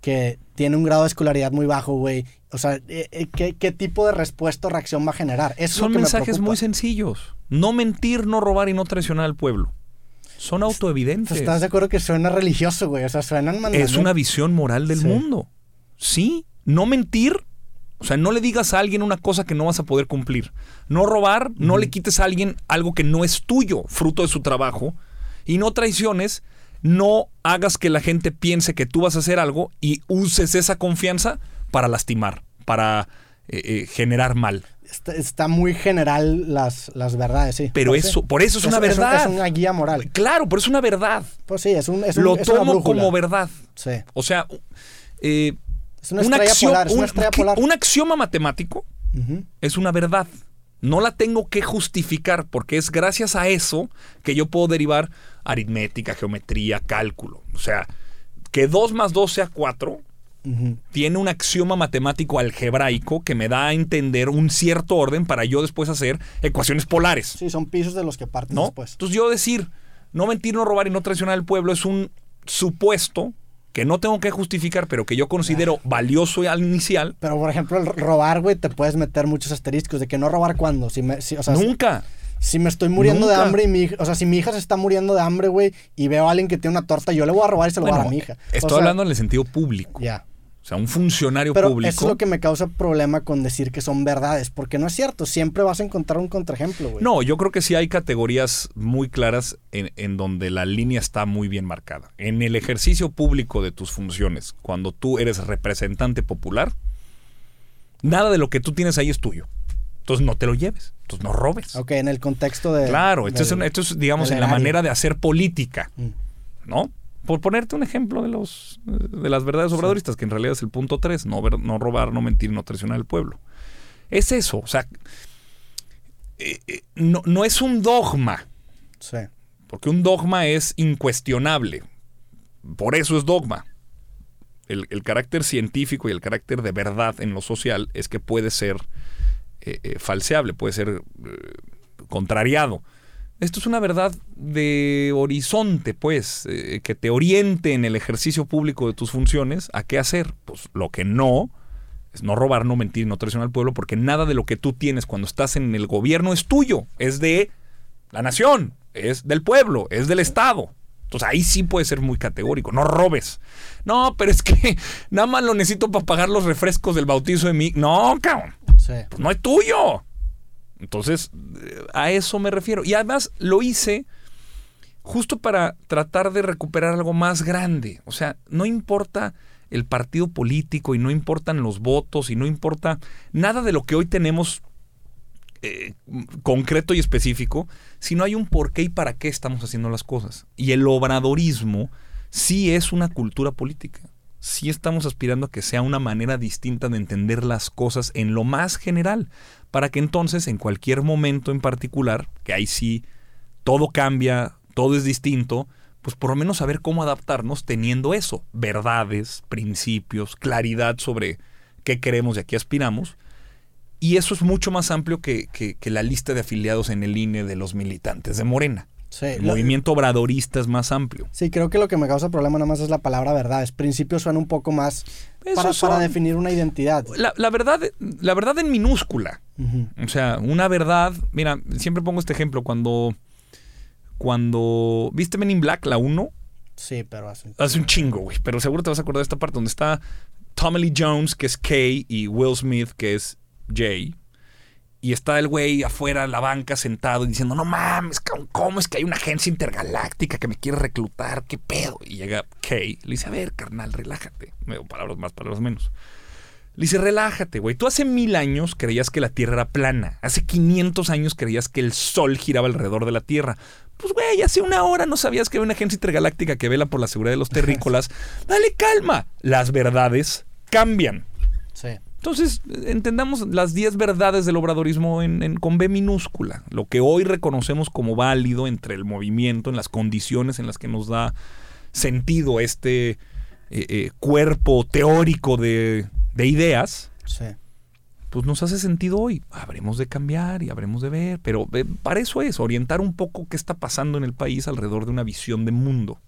Speaker 1: que tiene un grado de escolaridad muy bajo, güey. O sea, eh, eh, ¿qué, tipo de respuesta o reacción va a generar?
Speaker 2: Son mensajes muy sencillos. No mentir, no robar y no traicionar al pueblo. Son autoevidentes.
Speaker 1: ¿Estás de acuerdo que suena religioso, güey? O sea, suenan
Speaker 2: Es una visión moral del mundo. Sí, no mentir o sea, no le digas a alguien una cosa que no vas a poder cumplir. No robar, no le quites a alguien algo que no es tuyo, fruto de su trabajo. Y no traiciones, no hagas que la gente piense que tú vas a hacer algo y uses esa confianza para lastimar, para eh, eh, generar mal.
Speaker 1: Está, muy general las, las verdades, sí.
Speaker 2: Pero eso, por eso es, una verdad.
Speaker 1: Es, una guía moral.
Speaker 2: Claro, pero es una verdad.
Speaker 1: Pues sí, es un. Es
Speaker 2: Lo tomo como verdad.
Speaker 1: Sí.
Speaker 2: O sea, eh,
Speaker 1: es una, estrella polar,
Speaker 2: un, axioma matemático es una verdad. No la tengo que justificar porque es gracias a eso que yo puedo derivar aritmética, geometría, cálculo. O sea, que 2 más 2 sea 4 tiene un axioma matemático algebraico que me da a entender un cierto orden para yo después hacer ecuaciones polares.
Speaker 1: Sí, son pisos de los que parten después.
Speaker 2: Entonces yo decir, no mentir, no robar y no traicionar al pueblo es un supuesto que no tengo que justificar, pero que yo considero valioso al inicial.
Speaker 1: Pero, por ejemplo, el robar, güey, te puedes meter muchos asteriscos de que no robar cuándo. Si me, o sea,
Speaker 2: Nunca.
Speaker 1: Si, me estoy muriendo de hambre y mi hija, o sea, si mi hija se está muriendo de hambre, güey, y veo a alguien que tiene una torta, yo le voy a robar y se lo voy a dar a mi hija.
Speaker 2: Estoy hablando en el sentido público.
Speaker 1: Ya.
Speaker 2: O sea, un funcionario
Speaker 1: Pero
Speaker 2: público.
Speaker 1: Eso es lo que me causa problema con decir que son verdades, porque no es cierto. Siempre vas a encontrar un contraejemplo, güey.
Speaker 2: No, yo creo que sí hay categorías muy claras en, en, donde la línea está muy bien marcada. En el ejercicio público de tus funciones, cuando tú eres representante popular, nada de lo que tú tienes ahí es tuyo. Entonces no te lo lleves. Entonces no robes.
Speaker 1: Ok, en el contexto de.
Speaker 2: Claro, esto, es, esto es, digamos, en la manera de hacer política. Mm. ¿No? Por ponerte un ejemplo de los de las verdades obradoristas, que en realidad es el punto 3, no, no robar, no mentir, no traicionar al pueblo. Es eso, o sea, eh, eh, no, no, es un dogma.
Speaker 1: Sí.
Speaker 2: Porque un dogma es incuestionable. Por eso es dogma. El, carácter científico y el carácter de verdad en lo social es que puede ser eh, falseable, puede ser contrariado. Esto es una verdad de horizonte, pues, eh, que te oriente en el ejercicio público de tus funciones a qué hacer. Pues lo que no es no robar, no mentir, no traicionar al pueblo, porque nada de lo que tú tienes cuando estás en el gobierno es tuyo, es de la nación, es del pueblo, es del Estado. Entonces ahí sí puede ser muy categórico, no robes. No, pero es que nada más lo necesito para pagar los refrescos del bautizo de mi... No, cabrón. Pues no es tuyo. Entonces, a eso me refiero. Y además lo hice justo para tratar de recuperar algo más grande. O sea, no importa el partido político y no importan los votos y no importa nada de lo que hoy tenemos eh, concreto y específico, sino hay un por qué y para qué estamos haciendo las cosas. Y el obradorismo sí es una cultura política. Sí estamos aspirando a que sea una manera distinta de entender las cosas en lo más general, para que entonces en cualquier momento en particular, que ahí sí todo cambia, todo es distinto, pues por lo menos saber cómo adaptarnos teniendo eso, verdades, principios, claridad sobre qué queremos y a qué aspiramos. Y eso es mucho más amplio que, que, la lista de afiliados en el INE de los militantes de Morena. El movimiento obradorista es más amplio.
Speaker 1: Sí, creo que lo que me causa problema nada más es la palabra verdades. Principios suena un poco más para, para, definir una identidad.
Speaker 2: La, verdad, la verdad en minúscula. O sea, una verdad. Mira, siempre pongo este ejemplo. Cuando cuando. ¿Viste Men in Black, la 1?
Speaker 1: Sí, pero hace
Speaker 2: un chingo. Hace un chingo, güey. Pero seguro te vas a acordar de esta parte donde está Tommy Lee Jones, que es Kay, y Will Smith, que es Jay. Y está el güey afuera en la banca sentado diciendo, no mames, ¿cómo es que hay una agencia intergaláctica que me quiere reclutar? ¿Qué pedo? Y llega Kay, le dice, a ver, carnal, relájate. Palabras más, palabras menos. Le dice, relájate, güey. Tú hace mil años creías que la Tierra era plana. Hace 500 años creías que el Sol giraba alrededor de la Tierra. Pues, güey, hace una hora no sabías que había una agencia intergaláctica que vela por la seguridad de los terrícolas. Dale calma. Las verdades cambian. Sí. Entonces, entendamos las 10 verdades del obradorismo en, con B minúscula. Lo que hoy reconocemos como válido entre el movimiento, en las condiciones en las que nos da sentido este eh, eh, cuerpo teórico de de ideas, pues nos hace sentido hoy. Habremos de cambiar y habremos de ver, pero eh, para eso es, orientar un poco qué está pasando en el país alrededor de una visión de mundo.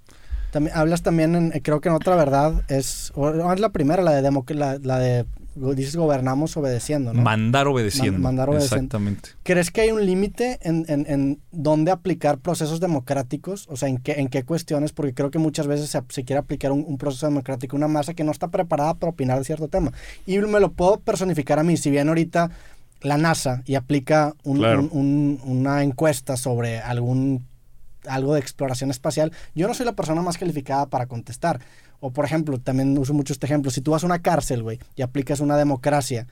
Speaker 1: También, hablas también, en, creo que en otra verdad, es, es la primera, la de, la, la de dices gobernamos obedeciendo, ¿no?
Speaker 2: Mandar obedeciendo. mandar obedeciendo. Exactamente.
Speaker 1: ¿Crees que hay un límite en, en, en, dónde aplicar procesos democráticos? O sea, ¿en qué, en qué cuestiones? Porque creo que muchas veces se, quiere aplicar un, proceso democrático, una masa que no está preparada para opinar de cierto tema. Y me lo puedo personificar a mí. Si bien ahorita la NASA y aplica una encuesta sobre algún algo de exploración espacial, yo no soy la persona más calificada para contestar. O por ejemplo, también uso mucho este ejemplo, si tú vas a una cárcel, güey, y aplicas una democracia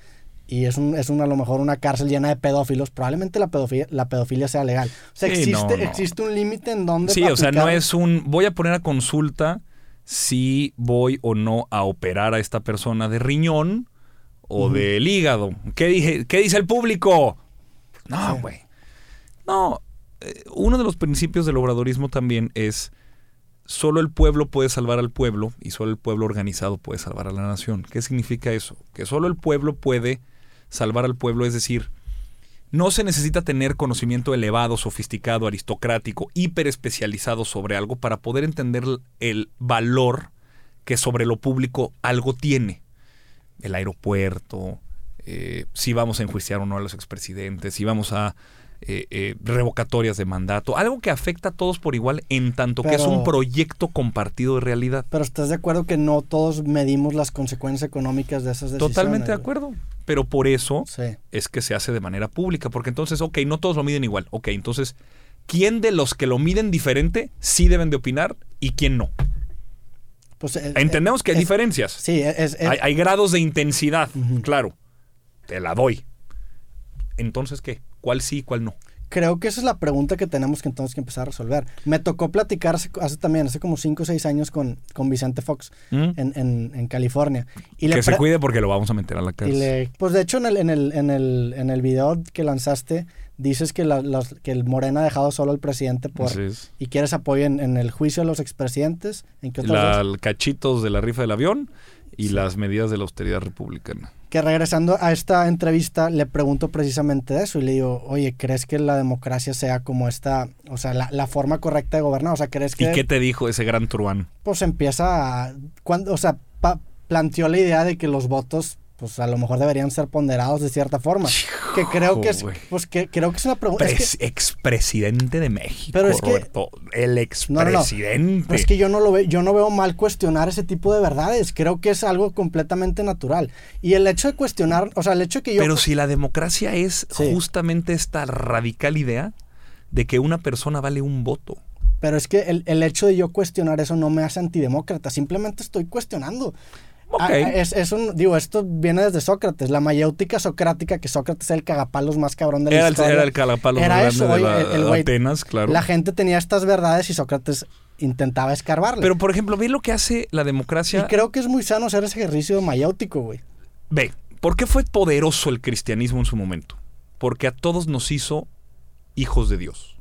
Speaker 1: y es, un, es a lo mejor una cárcel llena de pedófilos, probablemente la pedofilia, la pedofilia sea legal. O sea, existe, existe un límite en donde...
Speaker 2: Sí, o sea, no es un... Voy a poner a consulta si voy o no a operar a esta persona de riñón o del hígado. ¿Qué, dije, ¿Qué dice el público? No, güey. No, eh, uno de los principios del obradorismo también es solo el pueblo puede salvar al pueblo y solo el pueblo organizado puede salvar a la nación. ¿Qué significa eso? Que solo el pueblo puede salvar al pueblo, es decir, no se necesita tener conocimiento elevado, sofisticado, aristocrático, hiper especializado sobre algo para poder entender el valor que sobre lo público algo tiene. El aeropuerto, eh, si vamos a enjuiciar o no a los expresidentes, si vamos a eh, eh, revocatorias de mandato, algo que afecta a todos por igual en tanto que es un proyecto compartido de realidad.
Speaker 1: Pero estás de acuerdo que no todos medimos las consecuencias económicas de esas decisiones.
Speaker 2: Totalmente de acuerdo. Pero por eso es que se hace de manera pública, porque entonces, ok, no todos lo miden igual. Ok, entonces, ¿quién de los que lo miden diferente sí deben de opinar y quién no? Pues, eh, Entendemos que hay diferencias.
Speaker 1: Sí, es,
Speaker 2: hay, grados de intensidad, claro. Te la doy. Entonces, ¿qué? ¿Cuál sí y cuál no?
Speaker 1: Creo que esa es la pregunta que tenemos que entonces que empezar a resolver. Me tocó platicar hace, también, hace como 5 o 6 años con, con Vicente Fox ¿Mm? en, en, California.
Speaker 2: Y que se cuide porque lo vamos a meter a la cárcel.
Speaker 1: pues de hecho en el, en, el, en, el, en el video que lanzaste dices que, la, que el Morena ha dejado solo al presidente por... Y quieres apoyo en, el juicio de los expresidentes. ¿En qué
Speaker 2: la, cachitos de la rifa del avión y las medidas de la austeridad republicana
Speaker 1: que regresando a esta entrevista le pregunto precisamente eso y le digo, oye, ¿crees que la democracia sea como esta, o sea, la, forma correcta de gobernar? O sea, ¿crees que...
Speaker 2: ¿Y qué te dijo ese gran truán?
Speaker 1: Pues empieza a... Cuando, o sea, planteó la idea de que los votos pues a lo mejor deberían ser ponderados de cierta forma. Que creo que es, pues que creo que es una pregunta.
Speaker 2: expresidente de México. Pero es que el expresidente.
Speaker 1: No, es que yo no lo veo, yo no veo mal cuestionar ese tipo de verdades. Creo que es algo completamente natural. Y el hecho de cuestionar, o sea, el hecho de que yo.
Speaker 2: Pero si la democracia es justamente esta radical idea de que una persona vale un voto.
Speaker 1: Pero es que el, el hecho de yo cuestionar eso no me hace antidemócrata. Simplemente estoy cuestionando Ah, es, un, digo, esto viene desde Sócrates, la mayéutica socrática, que Sócrates es el cagapalos más cabrón de la
Speaker 2: era
Speaker 1: historia.
Speaker 2: era el cagapalos más grande de, Atenas, claro.
Speaker 1: La gente tenía estas verdades y Sócrates intentaba escarbarle.
Speaker 2: Pero, por ejemplo, ve lo que hace la democracia.
Speaker 1: Y creo que es muy sano hacer ese ejercicio mayéutico, güey.
Speaker 2: Ve, ¿por qué fue poderoso el cristianismo en su momento? Porque a todos nos hizo hijos de Dios,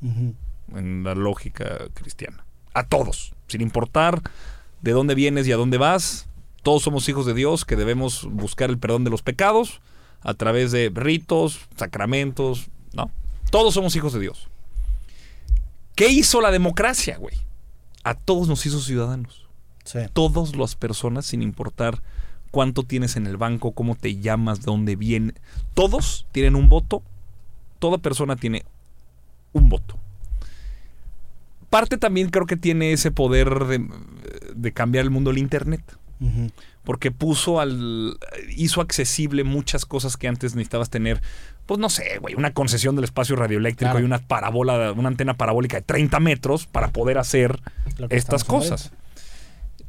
Speaker 2: en la lógica cristiana. A todos, sin importar de dónde vienes y a dónde vas, todos somos hijos de Dios que debemos buscar el perdón de los pecados a través de ritos, sacramentos, ¿no? Todos somos hijos de Dios. ¿Qué hizo la democracia, güey? A todos nos hizo ciudadanos. Sí. Todas las personas, sin importar cuánto tienes en el banco, cómo te llamas, de dónde viene, todos tienen un voto. Toda persona tiene un voto. Parte también creo que tiene ese poder de, de cambiar el mundo el Internet. Porque puso al. hizo accesible muchas cosas que antes necesitabas tener. Pues no sé, güey, una concesión del espacio radioeléctrico y una parabola, una antena parabólica de 30 metros para poder hacer estas cosas.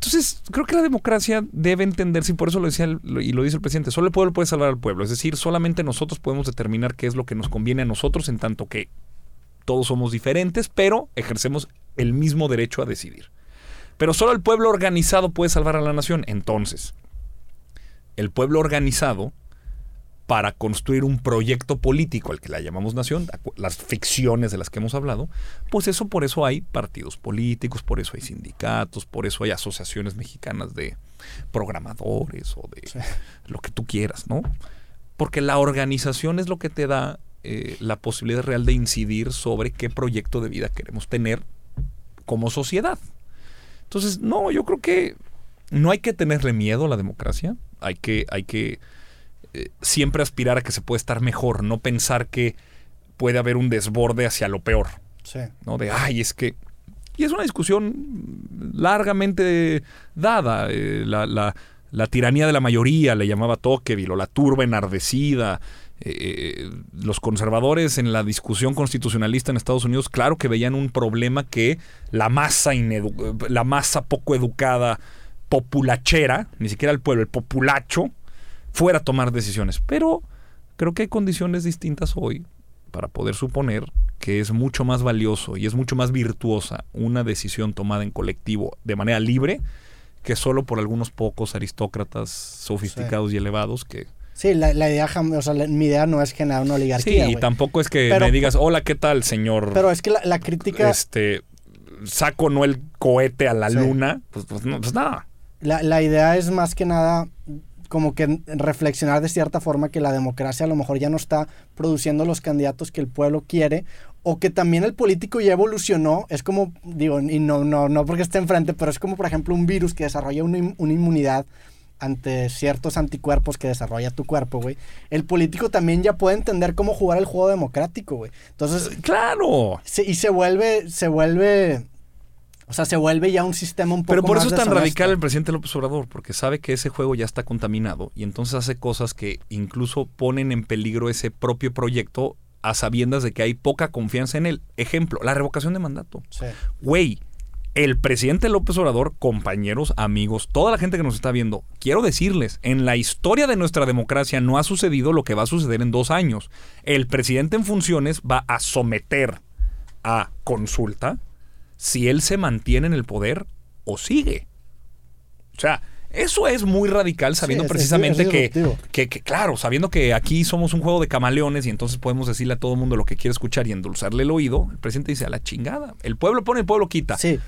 Speaker 2: Entonces, creo que la democracia debe entenderse, y por eso lo decía y lo dice el presidente, solo el pueblo puede salvar al pueblo. Es decir, solamente nosotros podemos determinar qué es lo que nos conviene a nosotros, en tanto que todos somos diferentes, pero ejercemos el mismo derecho a decidir. Pero solo el pueblo organizado puede salvar a la nación. Entonces, el pueblo organizado, para construir un proyecto político al que la llamamos nación, las ficciones de las que hemos hablado, pues eso por eso hay partidos políticos, por eso hay sindicatos, por eso hay asociaciones mexicanas de programadores o de lo que tú quieras, ¿no? Porque la organización es lo que te da eh, la posibilidad real de incidir sobre qué proyecto de vida queremos tener como sociedad. Entonces, no, yo creo que no hay que tenerle miedo a la democracia. Hay que, hay que eh, siempre aspirar a que se puede estar mejor, no pensar que puede haber un desborde hacia lo peor. Sí. ¿No? De, ay, es que. Y es una discusión largamente dada. Eh, la, la, la, tiranía de la mayoría le llamaba Tocqueville, o la turba enardecida, eh, los conservadores en la discusión constitucionalista en Estados Unidos, claro que veían un problema que la masa, la masa poco educada, populachera, ni siquiera el pueblo, el populacho, fuera a tomar decisiones. Pero creo que hay condiciones distintas hoy para poder suponer que es mucho más valioso y es mucho más virtuosa una decisión tomada en colectivo de manera libre que solo por algunos pocos aristócratas sofisticados y elevados que
Speaker 1: Sí, la, idea, o sea, mi idea no es generar una oligarquía.
Speaker 2: Sí, y tampoco es que me digas, hola, ¿qué tal, señor?
Speaker 1: Pero es que la, crítica.
Speaker 2: Este, saco no el cohete a la luna, pues, pues, no, pues nada.
Speaker 1: La, la idea es más que nada como que reflexionar de cierta forma que la democracia a lo mejor ya no está produciendo los candidatos que el pueblo quiere o que también el político ya evolucionó, es como, digo, y no, no, no porque esté enfrente, pero es como por ejemplo un virus que desarrolla una, una inmunidad ante ciertos anticuerpos que desarrolla tu cuerpo, güey, el político también ya puede entender cómo jugar el juego democrático, güey. Entonces,
Speaker 2: claro.
Speaker 1: y se vuelve, se vuelve, o sea, se vuelve ya un sistema un poco
Speaker 2: Pero por eso es tan radical el presidente López Obrador, porque sabe que ese juego ya está contaminado y entonces hace cosas que incluso ponen en peligro ese propio proyecto a sabiendas de que hay poca confianza en él. Ejemplo, la revocación de mandato. Sí. Güey, el presidente López Obrador, compañeros, amigos, toda la gente que nos está viendo, quiero decirles, en la historia de nuestra democracia no ha sucedido lo que va a suceder en dos años. El presidente en funciones va a someter a consulta si él se mantiene en el poder o sigue. O sea, eso es muy radical sabiendo precisamente que, que, claro, sabiendo que aquí somos un juego de camaleones y entonces podemos decirle a todo el mundo lo que quiere escuchar y endulzarle el oído. El presidente dice a la chingada. El pueblo pone, el pueblo quita. Sí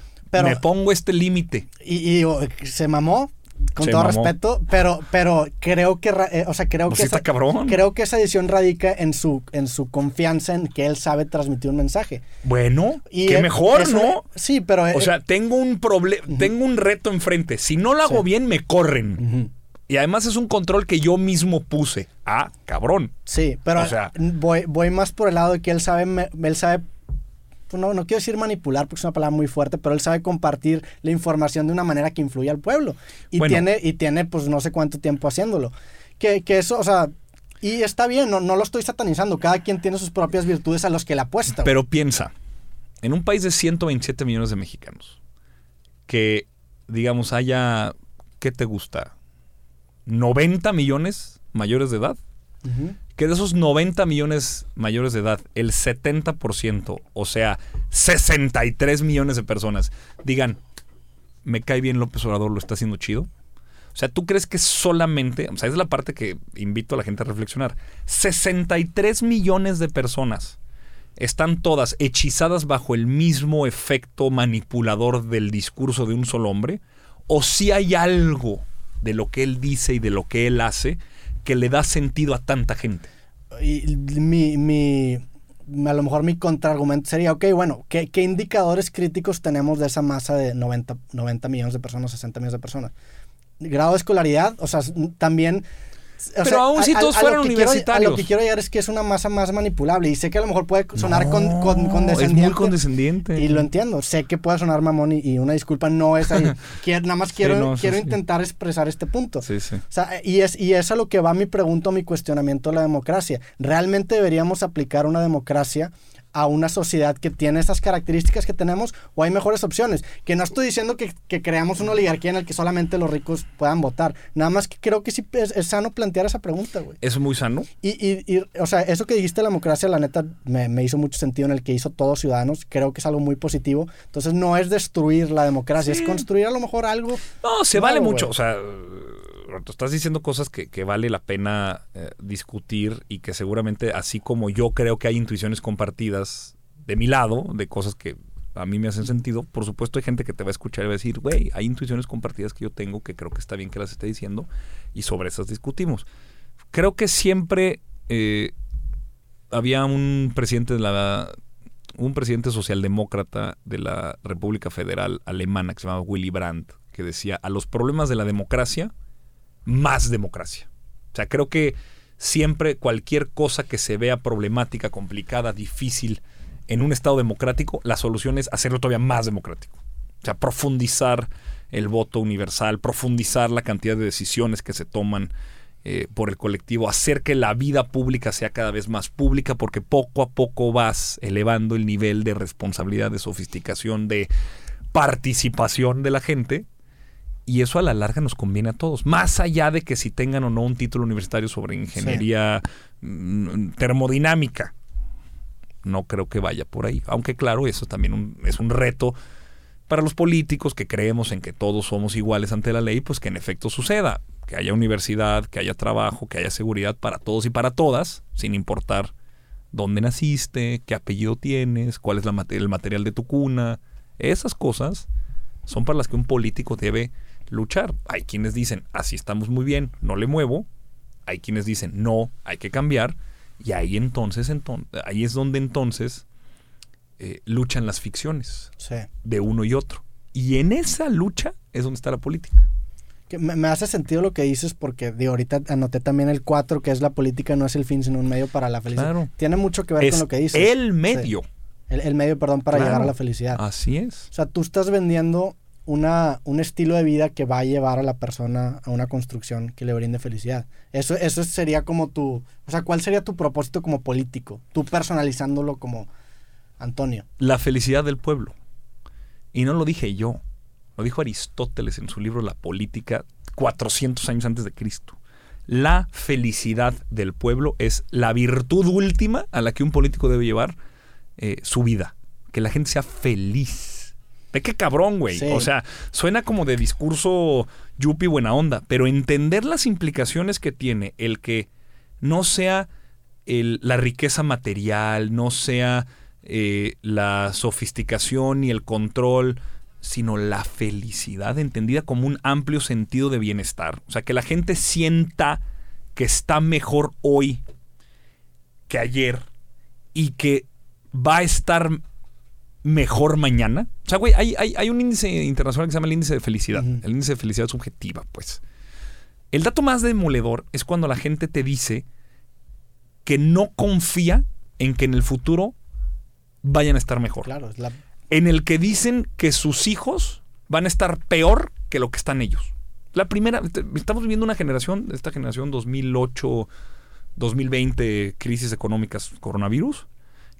Speaker 2: me pongo este límite.
Speaker 1: Y, se mamó, con todo respeto, pero, pero creo que, eh, o sea, creo pues que, esa, creo que esa edición radica en su, en su confianza en que él sabe transmitir un mensaje.
Speaker 2: Bueno, y qué mejor, ¿no?
Speaker 1: Sí, pero...
Speaker 2: O eh, sea, tengo un problema, tengo un reto enfrente. Si no lo hago bien, me corren. Y además es un control que yo mismo puse. Ah, cabrón.
Speaker 1: Sí, pero o sea, voy, voy más por el lado de que él sabe, él sabe pues, no, no quiero decir manipular porque es una palabra muy fuerte, pero él sabe compartir la información de una manera que influye al pueblo. Y tiene, y tiene pues no sé cuánto tiempo haciéndolo. Que, eso, o sea, y está bien, no, no lo estoy satanizando. Cada quien tiene sus propias virtudes a los que le apuesta.
Speaker 2: Pero piensa, en un país de 127 millones de mexicanos, que digamos haya, ¿qué te gusta? 90 millones mayores de edad. Que de esos 90 millones mayores de edad, el 70%, o sea, 63 millones de personas, digan, me cae bien López Obrador, lo está haciendo chido. O sea, ¿tú crees que solamente, o sea, es la parte que invito a la gente a reflexionar, 63 millones de personas están todas hechizadas bajo el mismo efecto manipulador del discurso de un solo hombre? ¿O si hay algo de lo que él dice y de lo que él hace que le da sentido a tanta gente?
Speaker 1: Y mi, mi, a lo mejor mi contraargumento sería, ok, bueno, ¿qué, ¿qué, indicadores críticos tenemos de esa masa de 90, 90 millones de personas, 60 millones de personas? Grado de escolaridad, o sea, también
Speaker 2: pero aún si todos fueran universitarios.
Speaker 1: a lo que quiero llegar es que es una masa más manipulable. Y sé que a lo mejor puede sonar con, condescendiente. Es muy
Speaker 2: condescendiente.
Speaker 1: Y lo entiendo. Sé que puede sonar mamón y, una disculpa no es ahí. nada más quiero, quiero intentar expresar este punto.
Speaker 2: Sí, sí.
Speaker 1: O sea, y es, y es a lo que va mi pregunta mi cuestionamiento de la democracia. ¿Realmente deberíamos aplicar una democracia a una sociedad que tiene esas características que tenemos o hay mejores opciones. Que no estoy diciendo que, creamos una oligarquía en la que solamente los ricos puedan votar. Nada más que creo que sí es, sano plantear esa pregunta, güey.
Speaker 2: Es muy sano.
Speaker 1: Y, y, o sea, eso que dijiste de la democracia, la neta, me, hizo mucho sentido en el que hizo todos ciudadanos. Creo que es algo muy positivo. Entonces, no es destruir la democracia, es construir a lo mejor algo.
Speaker 2: No, se vale mucho. O sea estás diciendo cosas que, vale la pena eh, discutir y que seguramente, así como yo creo que hay intuiciones compartidas de mi lado, de cosas que a mí me hacen sentido, por supuesto hay gente que te va a escuchar y va a decir, güey, hay intuiciones compartidas que yo tengo que creo que está bien que las esté diciendo y sobre esas discutimos. Creo que siempre eh, había un presidente de la un presidente socialdemócrata de la República Federal Alemana que se llamaba Willy Brandt, que decía, a los problemas de la democracia más democracia. O sea, creo que siempre cualquier cosa que se vea problemática, complicada, difícil en un Estado democrático, la solución es hacerlo todavía más democrático. O sea, profundizar el voto universal, profundizar la cantidad de decisiones que se toman eh, por el colectivo, hacer que la vida pública sea cada vez más pública, porque poco a poco vas elevando el nivel de responsabilidad, de sofisticación, de participación de la gente y eso a la larga nos conviene a todos, más allá de que si tengan o no un título universitario sobre ingeniería mm, termodinámica. No creo que vaya por ahí. Aunque claro, eso también es un reto para los políticos que creemos en que todos somos iguales ante la ley, pues que en efecto suceda. Que haya universidad, que haya trabajo, que haya seguridad para todos y para todas, sin importar dónde naciste, qué apellido tienes, cuál es la, el material de tu cuna. Esas cosas son para las que un político debe luchar. Hay quienes dicen, así estamos muy bien, no le muevo. Hay quienes dicen, no, hay que cambiar. Y ahí entonces, entonces ahí es donde entonces eh, luchan las ficciones de uno y otro. Y en esa lucha es donde está la política.
Speaker 1: Que me, hace sentido lo que dices porque de ahorita anoté también el 4, que es la política no es el fin, sino un medio para la felicidad. Tiene mucho que ver con lo que dices.
Speaker 2: El medio.
Speaker 1: El, medio, perdón, para llegar a la felicidad.
Speaker 2: Así es.
Speaker 1: O sea, tú estás vendiendo una, un estilo de vida que va a llevar a la persona a una construcción que le brinde felicidad. Eso, eso sería como tu, o sea, ¿cuál sería tu propósito como político? Tú personalizándolo como Antonio.
Speaker 2: La felicidad del pueblo. Y no lo dije yo, lo dijo Aristóteles en su libro La Política 400 años antes de Cristo. La felicidad del pueblo es la virtud última a la que un político debe llevar eh, su vida. Que la gente sea feliz Ve qué cabrón, güey. O sea, suena como de discurso yupi buena onda, pero entender las implicaciones que tiene el que no sea la riqueza material, no sea eh, la sofisticación y el control, sino la felicidad entendida como un amplio sentido de bienestar. O sea, que la gente sienta que está mejor hoy que ayer y que va a estar mejor mañana. O sea, güey, hay, un índice internacional que se llama el índice de felicidad. El índice de felicidad subjetiva, pues. El dato más demoledor es cuando la gente te dice que no confía en que en el futuro vayan a estar mejor.
Speaker 1: Claro, es la...
Speaker 2: En el que dicen que sus hijos van a estar peor que lo que están ellos. La primera, estamos viviendo una generación, esta generación 2008, 2020, crisis económicas, coronavirus,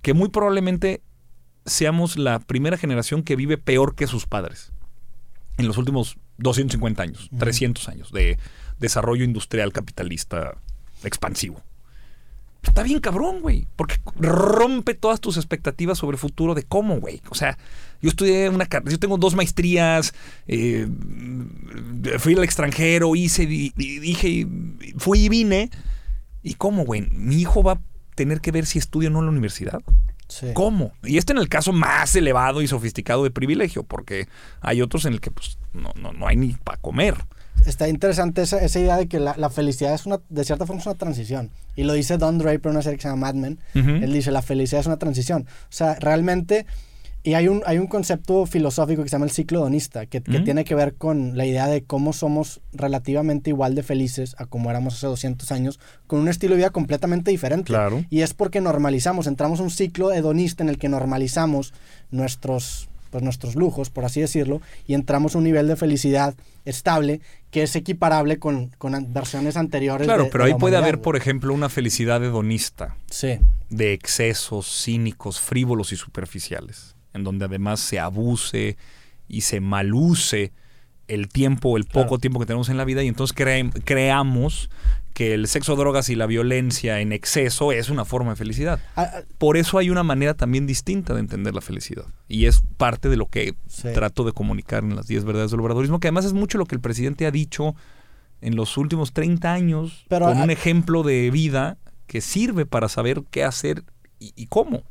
Speaker 2: que muy probablemente seamos la primera generación que vive peor que sus padres en los últimos 250 años, 300 años de desarrollo industrial capitalista expansivo. Está bien cabrón, güey, porque rompe todas tus expectativas sobre el futuro de cómo, güey. O sea, yo estudié una yo tengo dos maestrías, eh, fui al extranjero, hice, dije, fui y vine. ¿Y cómo, güey? Mi hijo va a tener que ver si estudia o no en la universidad. ¿Cómo? Y este en el caso más elevado y sofisticado de privilegio, porque hay otros en el que pues, no, no, no hay ni para comer.
Speaker 1: Está interesante esa, esa idea de que la, la, felicidad es una, de cierta forma es una transición. Y lo dice Don Draper en una serie que se llama Mad Men. Él dice, la felicidad es una transición. O sea, realmente y hay un, hay un concepto filosófico que se llama el ciclo hedonista, que, que, tiene que ver con la idea de cómo somos relativamente igual de felices a como éramos hace 200 años, con un estilo de vida completamente diferente.
Speaker 2: Claro.
Speaker 1: Y es porque normalizamos, entramos a un ciclo hedonista en el que normalizamos nuestros, pues, nuestros lujos, por así decirlo, y entramos a un nivel de felicidad estable que es equiparable con, con versiones anteriores.
Speaker 2: Claro, pero ahí puede haber, por ejemplo, una felicidad hedonista.
Speaker 1: Sí.
Speaker 2: De excesos cínicos, frívolos y superficiales en donde además se abuse y se maluse el tiempo, el poco tiempo que tenemos en la vida y entonces creamos que el sexo, drogas y la violencia en exceso es una forma de felicidad. Ah, ah. Por eso hay una manera también distinta de entender la felicidad. Y es parte de lo que trato de comunicar en las 10 verdades del obradorismo, que además es mucho lo que el presidente ha dicho en los últimos 30 años, con un ejemplo de vida que sirve para saber qué hacer y cómo.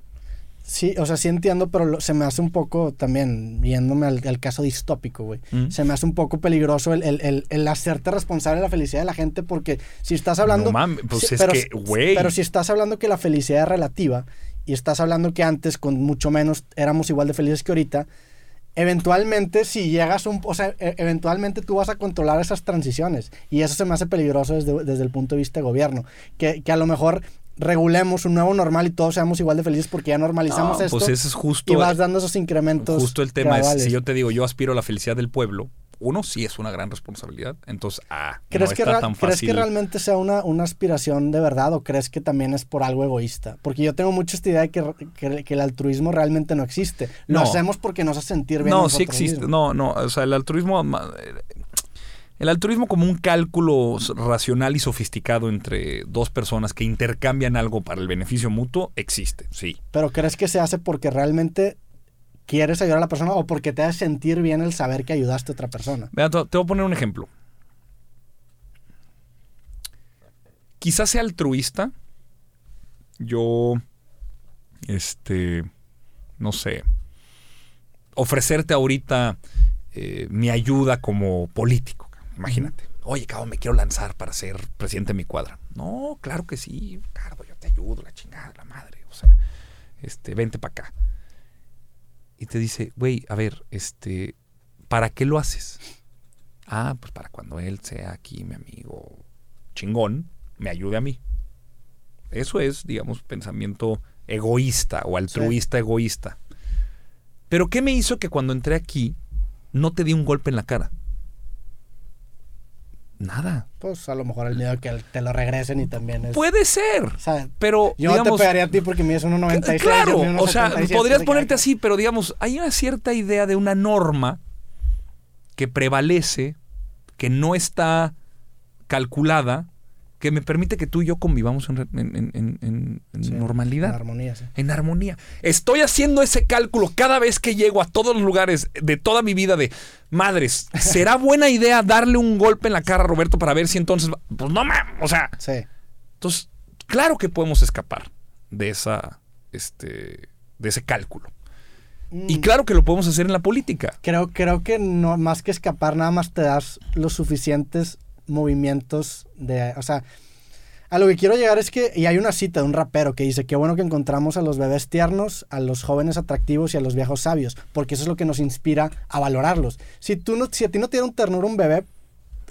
Speaker 1: Sí, o sea, sí entiendo, pero se me hace un poco también, viéndome al, caso distópico, güey, mm. se me hace un poco peligroso el, el, el, hacerte responsable de la felicidad de la gente porque si estás hablando...
Speaker 2: No pues es pero, que, güey.
Speaker 1: Pero si estás hablando que la felicidad es relativa y estás hablando que antes con mucho menos éramos igual de felices que ahorita, eventualmente si llegas un... O sea, e, eventualmente tú vas a controlar esas transiciones y eso se me hace peligroso desde, desde el punto de vista de gobierno, que, que a lo mejor regulemos un nuevo normal y todos seamos igual de felices porque ya normalizamos esto.
Speaker 2: Pues eso es justo.
Speaker 1: Y vas dando esos incrementos.
Speaker 2: Justo el tema es, si yo te digo, yo aspiro a la felicidad del pueblo, uno sí es una gran responsabilidad. Entonces, ah,
Speaker 1: ¿crees, que, tan ¿crees que realmente sea una, una aspiración de verdad o crees que también es por algo egoísta? Porque yo tengo mucha esta idea de que, que, el altruismo realmente no existe. Lo hacemos porque nos hace sentir bien.
Speaker 2: No, sí existe. No, no. O sea, el altruismo el altruismo como un cálculo racional y sofisticado entre dos personas que intercambian algo para el beneficio mutuo existe, sí.
Speaker 1: Pero ¿crees que se hace porque realmente quieres ayudar a la persona o porque te hace sentir bien el saber que ayudaste a otra persona?
Speaker 2: Vea, te voy a poner un ejemplo. Quizás sea altruista. Yo, este, no sé, ofrecerte ahorita eh, mi ayuda como político. Imagínate. Oye, cabrón, me quiero lanzar para ser presidente de mi cuadra. No, claro que sí, Cardo, yo te ayudo, la chingada, la madre. O sea, este, vente para acá. Y te dice, güey, a ver, este, ¿para qué lo haces? Ah, pues para cuando él sea aquí mi amigo chingón, me ayude a mí. Eso es, digamos, pensamiento egoísta o altruista egoísta. Pero ¿qué me hizo que cuando entré aquí no te di un golpe en la cara? Nada.
Speaker 1: Pues a lo mejor el miedo que te lo regresen y también es.
Speaker 2: Puede ser. pero.
Speaker 1: Yo no te pegaría a ti porque mides 1.96.
Speaker 2: Claro, o sea, podrías ponerte así, pero digamos, hay una cierta idea de una norma que prevalece, que no está calculada que me permite que tú y yo convivamos en, normalidad.
Speaker 1: En armonía, sí.
Speaker 2: En armonía. Estoy haciendo ese cálculo cada vez que llego a todos los lugares de toda mi vida de madres. ¿Será buena idea darle un golpe en la cara a Roberto para ver si entonces... Pues no, o sea...
Speaker 1: Sí.
Speaker 2: Entonces, claro que podemos escapar de esa... Este, de ese cálculo. Y mm. claro que lo podemos hacer en la política.
Speaker 1: Creo, creo que no, más que escapar, nada más te das los suficientes movimientos de, o sea, a lo que quiero llegar es que, y hay una cita de un rapero que dice, qué bueno que encontramos a los bebés tiernos, a los jóvenes atractivos y a los viejos sabios, porque eso es lo que nos inspira a valorarlos. Si, tú no, si a ti no te un ternura un bebé,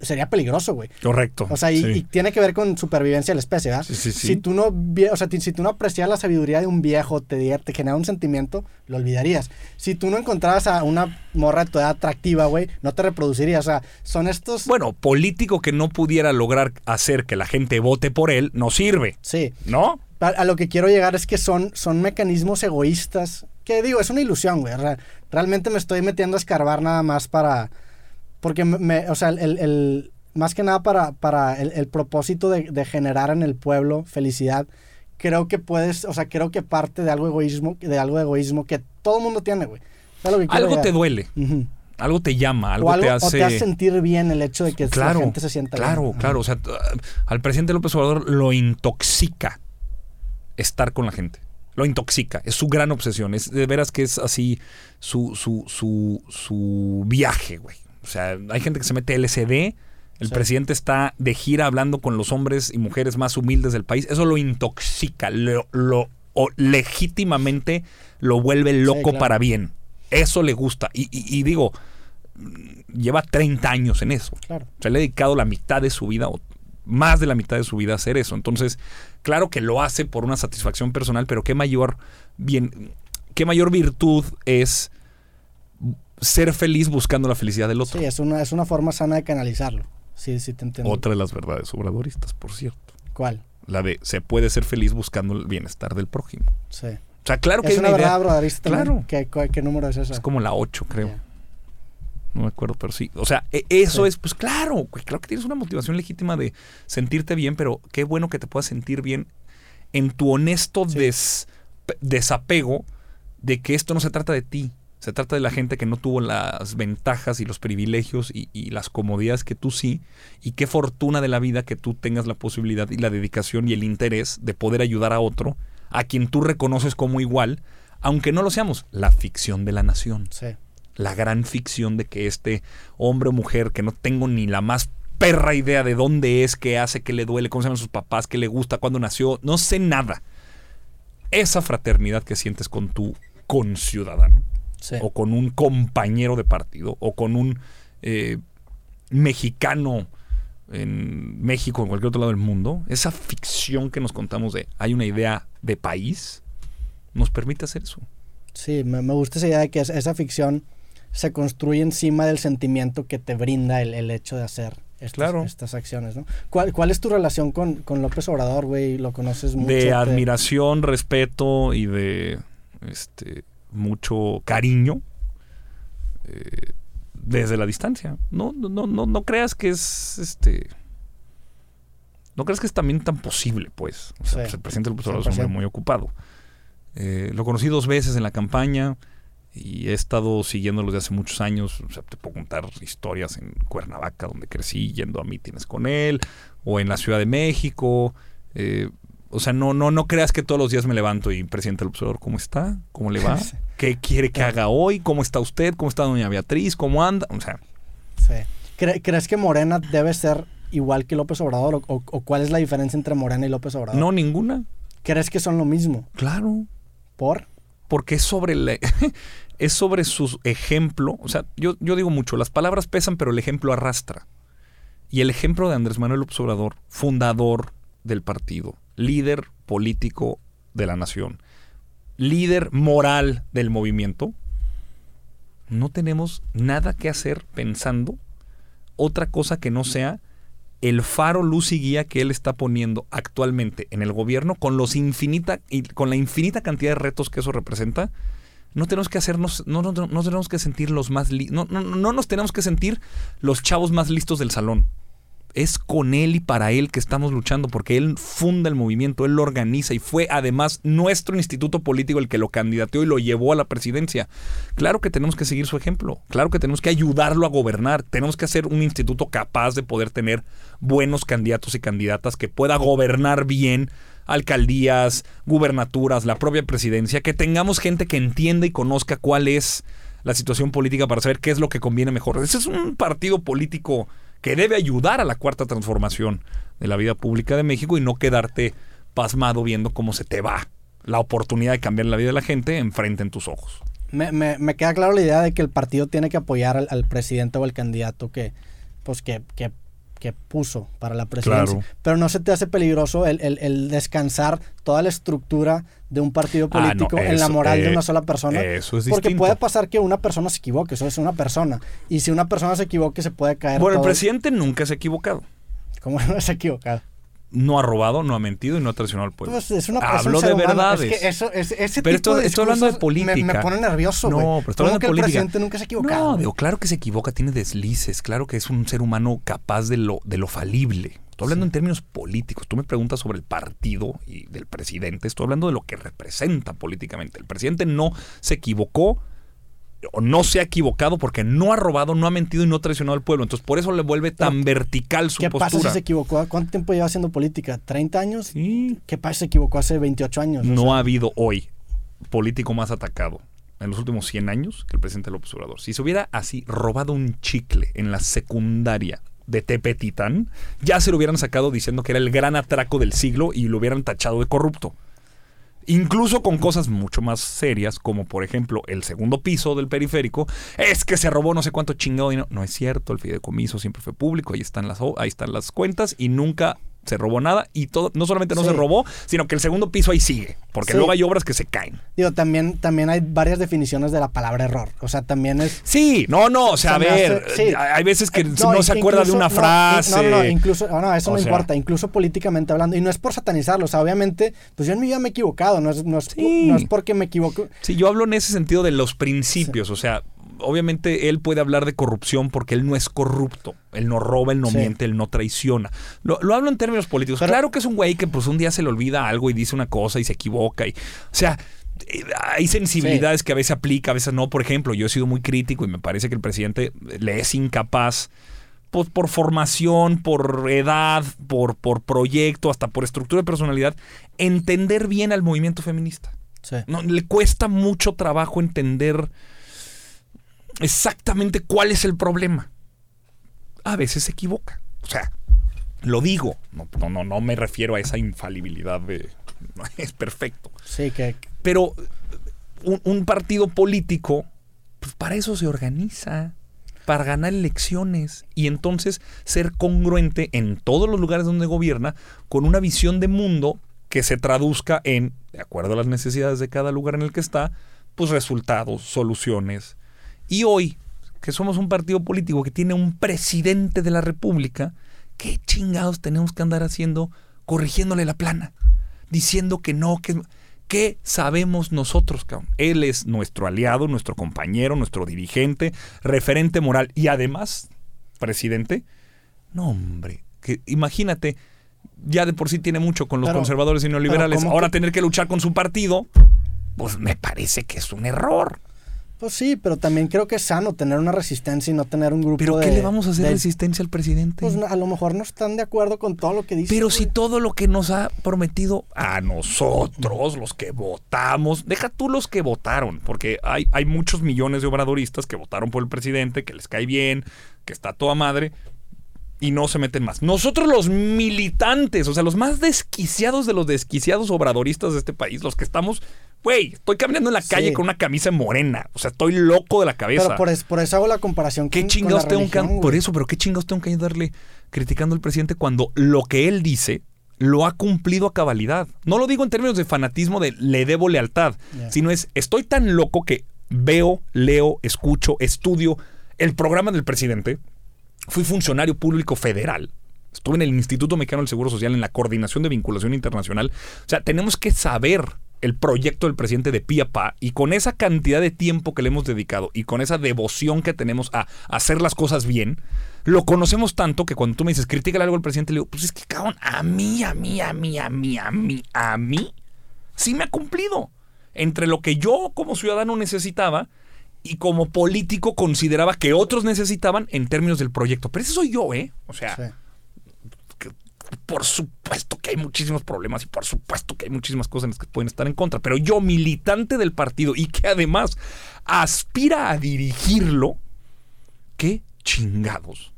Speaker 1: sería peligroso, güey.
Speaker 2: Correcto.
Speaker 1: O sea, y, tiene que ver con supervivencia de la especie, ¿verdad?
Speaker 2: Sí, sí,
Speaker 1: Si tú no, o sea, si tú no aprecias la sabiduría de un viejo, te, te genera un sentimiento, lo olvidarías. Si tú no encontraras a una morra de tu edad atractiva, güey, no te reproducirías. O sea, son estos...
Speaker 2: Bueno, político que no pudiera lograr hacer que la gente vote por él, no sirve.
Speaker 1: Sí.
Speaker 2: ¿No?
Speaker 1: A, lo que quiero llegar es que son, son mecanismos egoístas, que digo, es una ilusión, güey. realmente me estoy metiendo a escarbar nada más para Porque, me, o sea, el, más que nada para, para el, propósito de, generar en el pueblo felicidad, creo que puedes, o sea, creo que parte de algo egoísmo, de algo de egoísmo que todo el mundo tiene, güey.
Speaker 2: algo te duele. Algo te llama, algo, te hace. O
Speaker 1: te hace sentir bien el hecho de que la gente se sienta
Speaker 2: claro,
Speaker 1: bien.
Speaker 2: Claro, claro. O sea, al presidente López Obrador lo intoxica estar con la gente. Lo intoxica. Es su gran obsesión. Es de veras que es así su, su, su, su viaje, güey. O sea, hay gente que se mete LSD. El presidente está de gira hablando con los hombres y mujeres más humildes del país. Eso lo intoxica, lo, legítimamente lo vuelve loco para bien. Eso le gusta. Y, digo, lleva 30 años en eso. Claro. Se le ha dedicado la mitad de su vida, o más de la mitad de su vida a hacer eso. Entonces, claro que lo hace por una satisfacción personal, pero qué mayor bien, qué mayor virtud es ser feliz buscando la felicidad del otro.
Speaker 1: Sí, es una, es una forma sana de canalizarlo. Sí, sí, te entiendo.
Speaker 2: Otra de las verdades obradoristas, por cierto.
Speaker 1: ¿Cuál?
Speaker 2: La de se puede ser feliz buscando el bienestar del prójimo.
Speaker 1: Sí.
Speaker 2: O sea, claro que
Speaker 1: es una, verdad obradorista claro. ¿Qué, número es esa?
Speaker 2: Es como la 8, creo. No me acuerdo, pero sí. O sea, e, eso es, pues claro, claro que tienes una motivación legítima de sentirte bien, pero qué bueno que te puedas sentir bien en tu honesto desapego de que esto no se trata de ti. Se trata de la gente que no tuvo las ventajas y los privilegios y, las comodidades que tú sí. Y qué fortuna de la vida que tú tengas la posibilidad y la dedicación y el interés de poder ayudar a otro, a quien tú reconoces como igual, aunque no lo seamos. La ficción de la nación. La gran ficción de que este hombre o mujer que no tengo ni la más perra idea de dónde es, qué hace, qué le duele, cómo se llaman sus papás, qué le gusta, cuándo nació, no sé nada. Esa fraternidad que sientes con tu conciudadano o con un compañero de partido, o con un eh, mexicano en México, en cualquier otro lado del mundo, esa ficción que nos contamos de hay una idea de país, nos permite hacer eso.
Speaker 1: Sí, me, gusta esa idea de que esa ficción se construye encima del sentimiento que te brinda el, hecho de hacer estas, acciones, ¿no? ¿Cuál, ¿Cuál, es tu relación con, con López Obrador, güey? ¿Lo conoces mucho?
Speaker 2: De admiración, respeto y de este mucho cariño eh, desde la distancia. No, no, no, no creas que es este. No creas que es también tan posible, pues. pues el presidente López Obrador es un hombre muy ocupado. Eh, lo conocí dos veces en la campaña y he estado siguiéndolo desde hace muchos años. O sea, te puedo contar historias en Cuernavaca, donde crecí, yendo a mítines con él, o en la Ciudad de México. Eh, o sea, no, no, no creas que todos los días me levanto y presidente del observador, ¿cómo está? ¿Cómo le va? ¿Qué quiere que haga hoy? ¿Cómo está usted? ¿Cómo está doña Beatriz? ¿Cómo anda? O sea.
Speaker 1: Sí. ¿Crees que Morena debe ser igual que López Obrador? O, cuál es la diferencia entre Morena y López Obrador?
Speaker 2: No, ninguna.
Speaker 1: ¿Crees que son lo mismo?
Speaker 2: Claro.
Speaker 1: ¿Por?
Speaker 2: Porque es sobre es sobre su ejemplo. O sea, yo, yo digo mucho, las palabras pesan, pero el ejemplo arrastra. Y el ejemplo de Andrés Manuel López Obrador, fundador del partido, líder político de la nación, líder moral del movimiento, no tenemos nada que hacer pensando otra cosa que no sea el faro, luz y guía que él está poniendo actualmente en el gobierno con los infinita y con la infinita cantidad de retos que eso representa. No tenemos que hacernos, no, tenemos que sentir los más, no, no nos tenemos que sentir los chavos más listos del salón es con él y para él que estamos luchando, porque él funda el movimiento, él lo organiza y fue además nuestro instituto político el que lo candidateó y lo llevó a la presidencia. Claro que tenemos que seguir su ejemplo, claro que tenemos que ayudarlo a gobernar, tenemos que hacer un instituto capaz de poder tener buenos candidatos y candidatas que pueda gobernar bien alcaldías, gubernaturas, la propia presidencia, que tengamos gente que entienda y conozca cuál es la situación política para saber qué es lo que conviene mejor. Ese es un partido político que debe ayudar a la cuarta transformación de la vida pública de México y no quedarte pasmado viendo cómo se te va la oportunidad de cambiar la vida de la gente enfrente en tus ojos.
Speaker 1: Me, me, queda claro la idea de que el partido tiene que apoyar al, presidente o al candidato que, pues que, que, puso para la presidencia. Pero no se te hace peligroso el, descansar toda la estructura de un partido ah, político en la moral de una sola persona.
Speaker 2: Eso es
Speaker 1: Porque puede pasar que una persona se equivoque, eso es una persona. Y si una persona se equivoque, se puede caer.
Speaker 2: Bueno, el presidente nunca se ha equivocado.
Speaker 1: ¿Cómo no se ha equivocado?
Speaker 2: No ha robado, no ha mentido y no ha traicionado al pueblo.
Speaker 1: Pues es una,
Speaker 2: Hablo de verdades.
Speaker 1: Es que eso, es, ese
Speaker 2: pero
Speaker 1: tipo
Speaker 2: esto, estoy hablando de política.
Speaker 1: Me, me pone nervioso,
Speaker 2: No, pero estoy hablando de política.
Speaker 1: el presidente nunca se ha equivocado.
Speaker 2: No, digo, claro que se equivoca, tiene deslices, claro que es un ser humano capaz de lo, de lo falible. Estoy hablando en términos políticos. Tú me preguntas sobre el partido y del presidente. Estoy hablando de lo que representa políticamente. El presidente no se equivocó no se ha equivocado porque no ha robado, no ha mentido y no ha traicionado al pueblo. Entonces, por eso le vuelve tan vertical su
Speaker 1: ¿Qué
Speaker 2: postura.
Speaker 1: pasa si se equivocó? ¿Cuánto tiempo lleva haciendo política? ¿30 años?
Speaker 2: Sí.
Speaker 1: ¿Qué pasa si se equivocó hace 28 años? O
Speaker 2: No
Speaker 1: sea,
Speaker 2: ha habido hoy político más atacado en los últimos 100 años que el presidente López Obrador. Si se hubiera así robado un chicle en la secundaria de Tepetitán, ya se lo hubieran sacado diciendo que era el gran atraco del siglo y lo hubieran tachado de corrupto. Incluso con cosas mucho más serias, como por ejemplo el segundo piso del periférico, es que se robó no sé cuánto chingado dinero. No es cierto, el fideicomiso siempre fue público, ahí están las, ahí están las cuentas y nunca se robó nada. Y todo, no solamente no
Speaker 1: Sí.
Speaker 2: se robó, sino que el segundo piso ahí sigue, porque
Speaker 1: Sí.
Speaker 2: luego hay obras que se caen.
Speaker 1: Digo, también, también hay varias definiciones de la palabra error. O sea, también es...
Speaker 2: Sí, no, no, o sea, a
Speaker 1: Se
Speaker 2: ver,
Speaker 1: hace- sí.
Speaker 2: hay veces que
Speaker 1: Eh,
Speaker 2: no, se acuerda de una
Speaker 1: no,
Speaker 2: frase.
Speaker 1: No, no, no, incluso, no, eso
Speaker 2: O
Speaker 1: no
Speaker 2: sea-
Speaker 1: importa, incluso políticamente hablando. Y no es por satanizarlo, o sea, obviamente, pues yo en mi vida me he equivocado, no es, no es, no es porque me equivoco.
Speaker 2: Sí, yo hablo en ese sentido de los principios, o sea, obviamente él puede hablar de corrupción porque él no es corrupto, él no roba, él no
Speaker 1: Sí.
Speaker 2: miente, él no traiciona. Lo, lo hablo en términos políticos.
Speaker 1: Pero-
Speaker 2: claro que es un güey que pues un día se le olvida algo y dice una cosa y se equivoca y, o sea, eh, hay sensibilidades que a veces aplica, a veces no. Por ejemplo, yo he sido muy crítico y me parece que el presidente le es incapaz pues, por formación, por edad, por, por proyecto, hasta por estructura de personalidad, entender bien al movimiento feminista.
Speaker 1: Sí.
Speaker 2: No, le cuesta mucho trabajo entender exactamente cuál es el problema. A veces se equivoca. O sea, lo digo. No, no, no, no me refiero a esa infalibilidad de. Es perfecto.
Speaker 1: Sí, que...
Speaker 2: Pero un, un partido político, pues para eso se organiza. Para ganar elecciones. Y entonces ser congruente en todos los lugares donde gobierna con una visión de mundo que se traduzca en, de acuerdo a las necesidades de cada lugar en el que está, pues resultados, soluciones. Y hoy, que somos un partido político que tiene un presidente de la República, ¿qué chingados tenemos que andar haciendo corrigiéndole la plana? Diciendo que no, que... ¿Qué sabemos nosotros, cabrón? Él es nuestro aliado, nuestro compañero, nuestro dirigente, referente moral y además, presidente. No, hombre, que imagínate, ya de por sí tiene mucho con los
Speaker 1: Pero-
Speaker 2: conservadores y neoliberales.
Speaker 1: pero ¿cómo
Speaker 2: Ahora
Speaker 1: que-
Speaker 2: tener que luchar con su partido, pues me parece que es un error.
Speaker 1: Pues sí, pero también creo que es sano tener una resistencia y no tener un grupo
Speaker 2: ¿Pero
Speaker 1: de...
Speaker 2: qué le vamos a hacer
Speaker 1: de-
Speaker 2: resistencia al presidente?
Speaker 1: Pues a lo mejor no están de acuerdo con todo lo que dice.
Speaker 2: Pero si todo lo que nos ha prometido a nosotros, los que votamos, deja tú los que votaron, porque hay, hay muchos millones de obradoristas que votaron por el presidente, que les cae bien, que está toda madre, y no se meten más. Nosotros los militantes, o sea, los más desquiciados de los desquiciados obradoristas de este país, los que estamos, güey, estoy caminando en la calle
Speaker 1: Sí.
Speaker 2: con una camisa morena, o sea, estoy loco de la cabeza.
Speaker 1: Pero por, es- por eso hago la comparación
Speaker 2: ¿Qué
Speaker 1: con,
Speaker 2: chingados
Speaker 1: con la
Speaker 2: tengo que
Speaker 1: religión,
Speaker 2: por
Speaker 1: güey.
Speaker 2: eso, pero qué chingados tengo que ayudarle criticando al presidente cuando lo que él dice lo ha cumplido a cabalidad? No lo digo en términos de fanatismo de le debo lealtad, sino es estoy tan loco que veo, leo, escucho, estudio el programa del presidente. Fui funcionario público federal. Estuve en el Instituto Mexicano del Seguro Social en la coordinación de vinculación internacional. O sea, tenemos que saber el proyecto del presidente de pie a pa y con esa cantidad de tiempo que le hemos dedicado y con esa devoción que tenemos a hacer las cosas bien, lo conocemos tanto que cuando tú me dices, critícale algo al presidente, le digo, pues es que cabrón, a mí, a mí, a mí, a mí, a mí, a mí, sí me ha cumplido. Entre lo que yo como ciudadano necesitaba y como político consideraba que otros necesitaban en términos del proyecto. Pero ese soy yo, ¿eh? O sea. Por supuesto que hay muchísimos problemas y por supuesto que hay muchísimas cosas en las que pueden estar en contra, pero yo, militante del partido y que además aspira a dirigirlo, ¿qué chingados?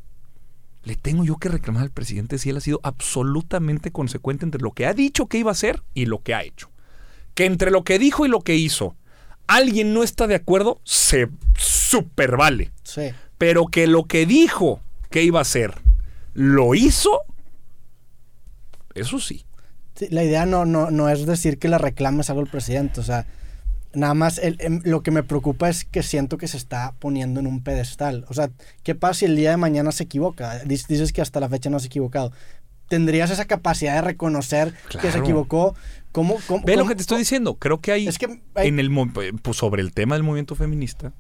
Speaker 2: Le tengo yo que reclamar al presidente si él ha sido absolutamente consecuente entre lo que ha dicho que iba a hacer y lo que ha hecho. Que entre lo que dijo y lo que hizo, alguien no está de acuerdo, se super vale.
Speaker 1: Sí.
Speaker 2: Pero que lo que dijo que iba a hacer, lo hizo, eso sí.
Speaker 1: Sí, la idea no, no, no es decir que le reclames algo al presidente, o sea, nada más el- em, lo que me preocupa es que siento que se está poniendo en un pedestal. O sea, ¿qué pasa si el día de mañana se equivoca? Dic- Dices que hasta la fecha no se ha equivocado. tendrías esa capacidad de reconocer que se equivocó. ¿Cómo,
Speaker 2: Ve lo que te estoy diciendo. Creo que hay, en el pues sobre el tema del movimiento feminista,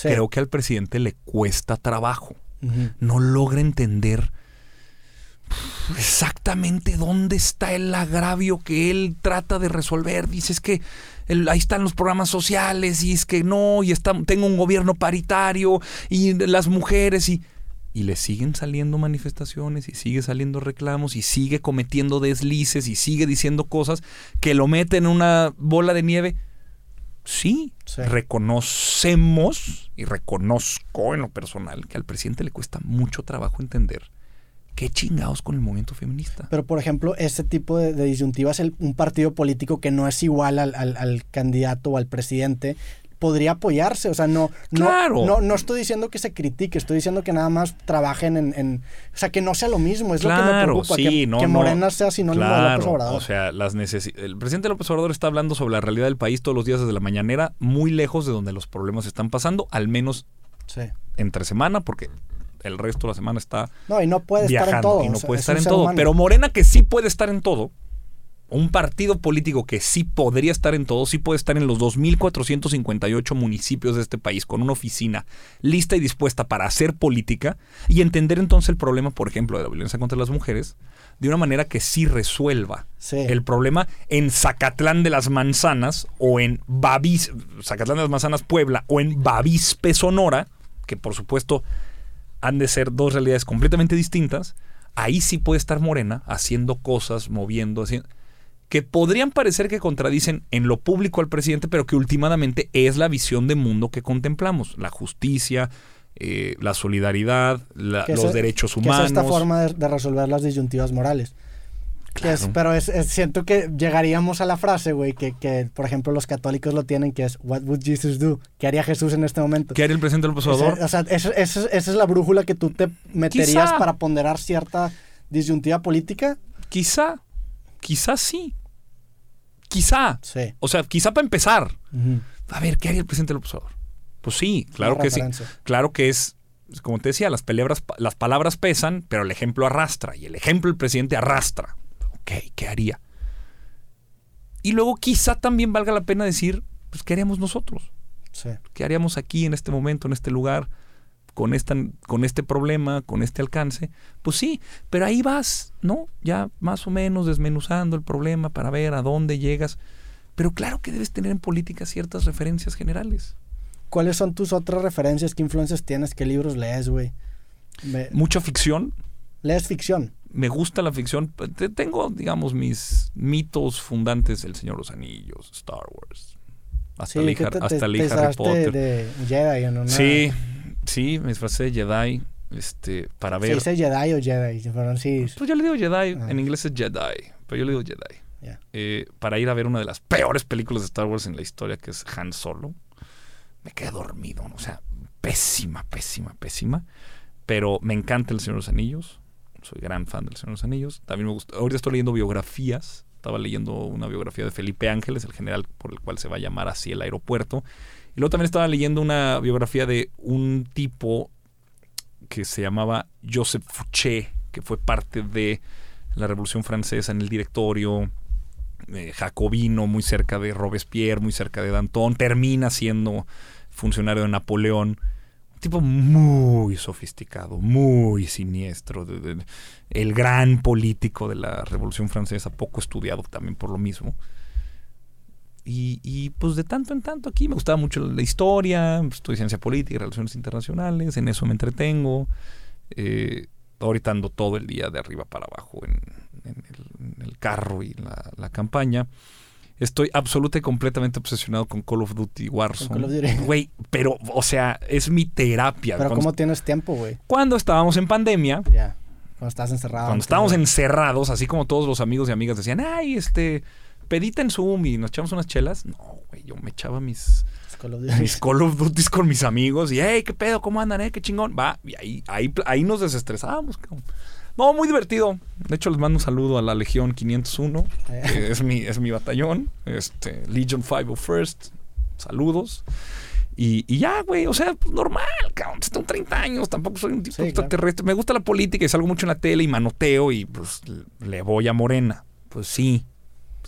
Speaker 2: creo que al presidente le cuesta trabajo. No logra entender exactamente dónde está el agravio que él trata de resolver. Dices que ahí están los programas sociales y es que no, y está, tengo un gobierno paritario y las mujeres y... Y le siguen saliendo manifestaciones y sigue saliendo reclamos y sigue cometiendo deslices y sigue diciendo cosas que lo meten en una bola de nieve. sí, reconocemos y reconozco en lo personal que al presidente le cuesta mucho trabajo entender qué chingados con el movimiento feminista.
Speaker 1: Pero, por ejemplo, este tipo de, disyuntivas, un partido político que no es igual al, candidato o al presidente, podría apoyarse. O sea, no, no, no, estoy diciendo que se critique, estoy diciendo que nada más trabajen en. o sea, que no sea lo mismo. Es lo que me preocupa. que, que, Morena sea sinónimo de López Obrador.
Speaker 2: O sea, las el presidente López Obrador está hablando sobre la realidad del país todos los días desde la mañanera, muy lejos de donde los problemas están pasando, al menos entre semana, porque el resto de la semana está
Speaker 1: no y no puede estar en todo
Speaker 2: y no puede estar en todo. pero Morena que sí puede estar en todo un partido político que sí podría estar en todo, sí puede estar en los 2.458 municipios de este país con una oficina lista y dispuesta para hacer política y entender entonces el problema, por ejemplo, de la violencia contra las mujeres, de una manera que sí resuelva el problema en Zacatlán de las Manzanas o en Babis, Zacatlán de las Manzanas, Puebla o en Bavispe, Sonora, que por supuesto han de ser dos realidades completamente distintas, ahí sí puede estar Morena haciendo cosas, moviendo, haciendo, que podrían parecer que contradicen en lo público al presidente, pero que últimamente es la visión de mundo que contemplamos, la justicia, eh, la solidaridad, los derechos humanos. es
Speaker 1: esta forma de resolver las disyuntivas morales pero es, siento que llegaríamos a la frase, güey, que, que, por ejemplo los católicos lo tienen, que es What would Jesus do? ¿Qué haría Jesús en este momento?
Speaker 2: ¿Qué haría el presidente del Obrador?
Speaker 1: o sea, esa, es la brújula que tú te meterías para ponderar cierta disyuntiva política.
Speaker 2: Quizá, quizá sí. Quizá. Sí. O sea, quizá para empezar. A ver, ¿qué haría el presidente del Obrador? Pues sí, claro que sí. Claro que es como te decía, las palabras, las palabras pesan, pero el ejemplo arrastra. Y el ejemplo el presidente arrastra. ¿Qué haría? Y luego quizá también valga la pena decir, pues, ¿qué haríamos nosotros? ¿Qué haríamos aquí, en este momento, en este lugar, con, esta, con este problema, con este alcance? Pues sí, pero ahí vas, ¿no? Ya más o menos desmenuzando el problema para ver a dónde llegas. Pero claro que debes tener en política ciertas referencias generales.
Speaker 1: ¿Cuáles son tus otras referencias? ¿Qué influencias tienes? ¿Qué libros lees, güey?
Speaker 2: Mucha ficción.
Speaker 1: ¿Lees ficción?
Speaker 2: me gusta la ficción. Tengo, digamos, mis mitos fundantes El Señor de los Anillos, Star Wars. Hasta sí, hasta Harry Potter.
Speaker 1: de Jedi, ¿no?
Speaker 2: Sí, sí, me disfracé de Jedi. Este, para ver.
Speaker 1: ¿Se dice Jedi o Jedi? Sí.
Speaker 2: Pues yo le digo Jedi. Ah. En inglés es Jedi. Pero yo le digo Jedi. Eh, para ir a ver una de las peores películas de Star Wars en la historia, que es Han Solo. Me quedé dormido. O sea, pésima, pésima, pésima. Pero me encanta El Señor de los Anillos soy gran fan del Señor de los Anillos. También me gusta. Ahorita estoy leyendo biografías. Estaba leyendo una biografía de Felipe Ángeles, el general por el cual se va a llamar así el aeropuerto. Y luego también estaba leyendo una biografía de un tipo que se llamaba Joseph Fouché, que fue parte de la Revolución Francesa en el directorio, eh, jacobino, muy cerca de Robespierre, muy cerca de Danton, termina siendo funcionario de Napoleón tipo muy sofisticado, muy siniestro, el gran político de la Revolución Francesa, poco estudiado también por lo mismo. Y, pues de tanto en tanto aquí me gustaba mucho la historia, estudié ciencia política y relaciones internacionales, en eso me entretengo. Eh, ahorita ando todo el día de arriba para abajo en, el, carro y la campaña. Estoy absolutamente y completamente obsesionado con Call of Duty Warzone. Güey, pero, o sea, es mi terapia.
Speaker 1: Pero ¿cómo tienes tiempo, güey?
Speaker 2: Cuando estábamos en pandemia.
Speaker 1: Ya. Cuando estás encerrado.
Speaker 2: Cuando estábamos encerrados, así como todos los amigos y amigas decían, ay, este, pedita en Zoom y nos echamos unas chelas. No, güey, yo me echaba mis, Call of, mis Call of Duty con mis amigos y, hey, qué pedo, cómo andan, eh, qué chingón. Va, y ahí, ahí, ahí nos desestresábamos, cabrón. No, muy divertido. De hecho, les mando un saludo a la Legión 501, que es mi, es mi batallón. Este, Legion 501st. Saludos. Y, ya, güey, o sea, pues, normal, cabrón. Tengo 30 años, tampoco soy un tipo extraterrestre. Me gusta la política y salgo mucho en la tele y manoteo y pues le voy a Morena. Pues sí,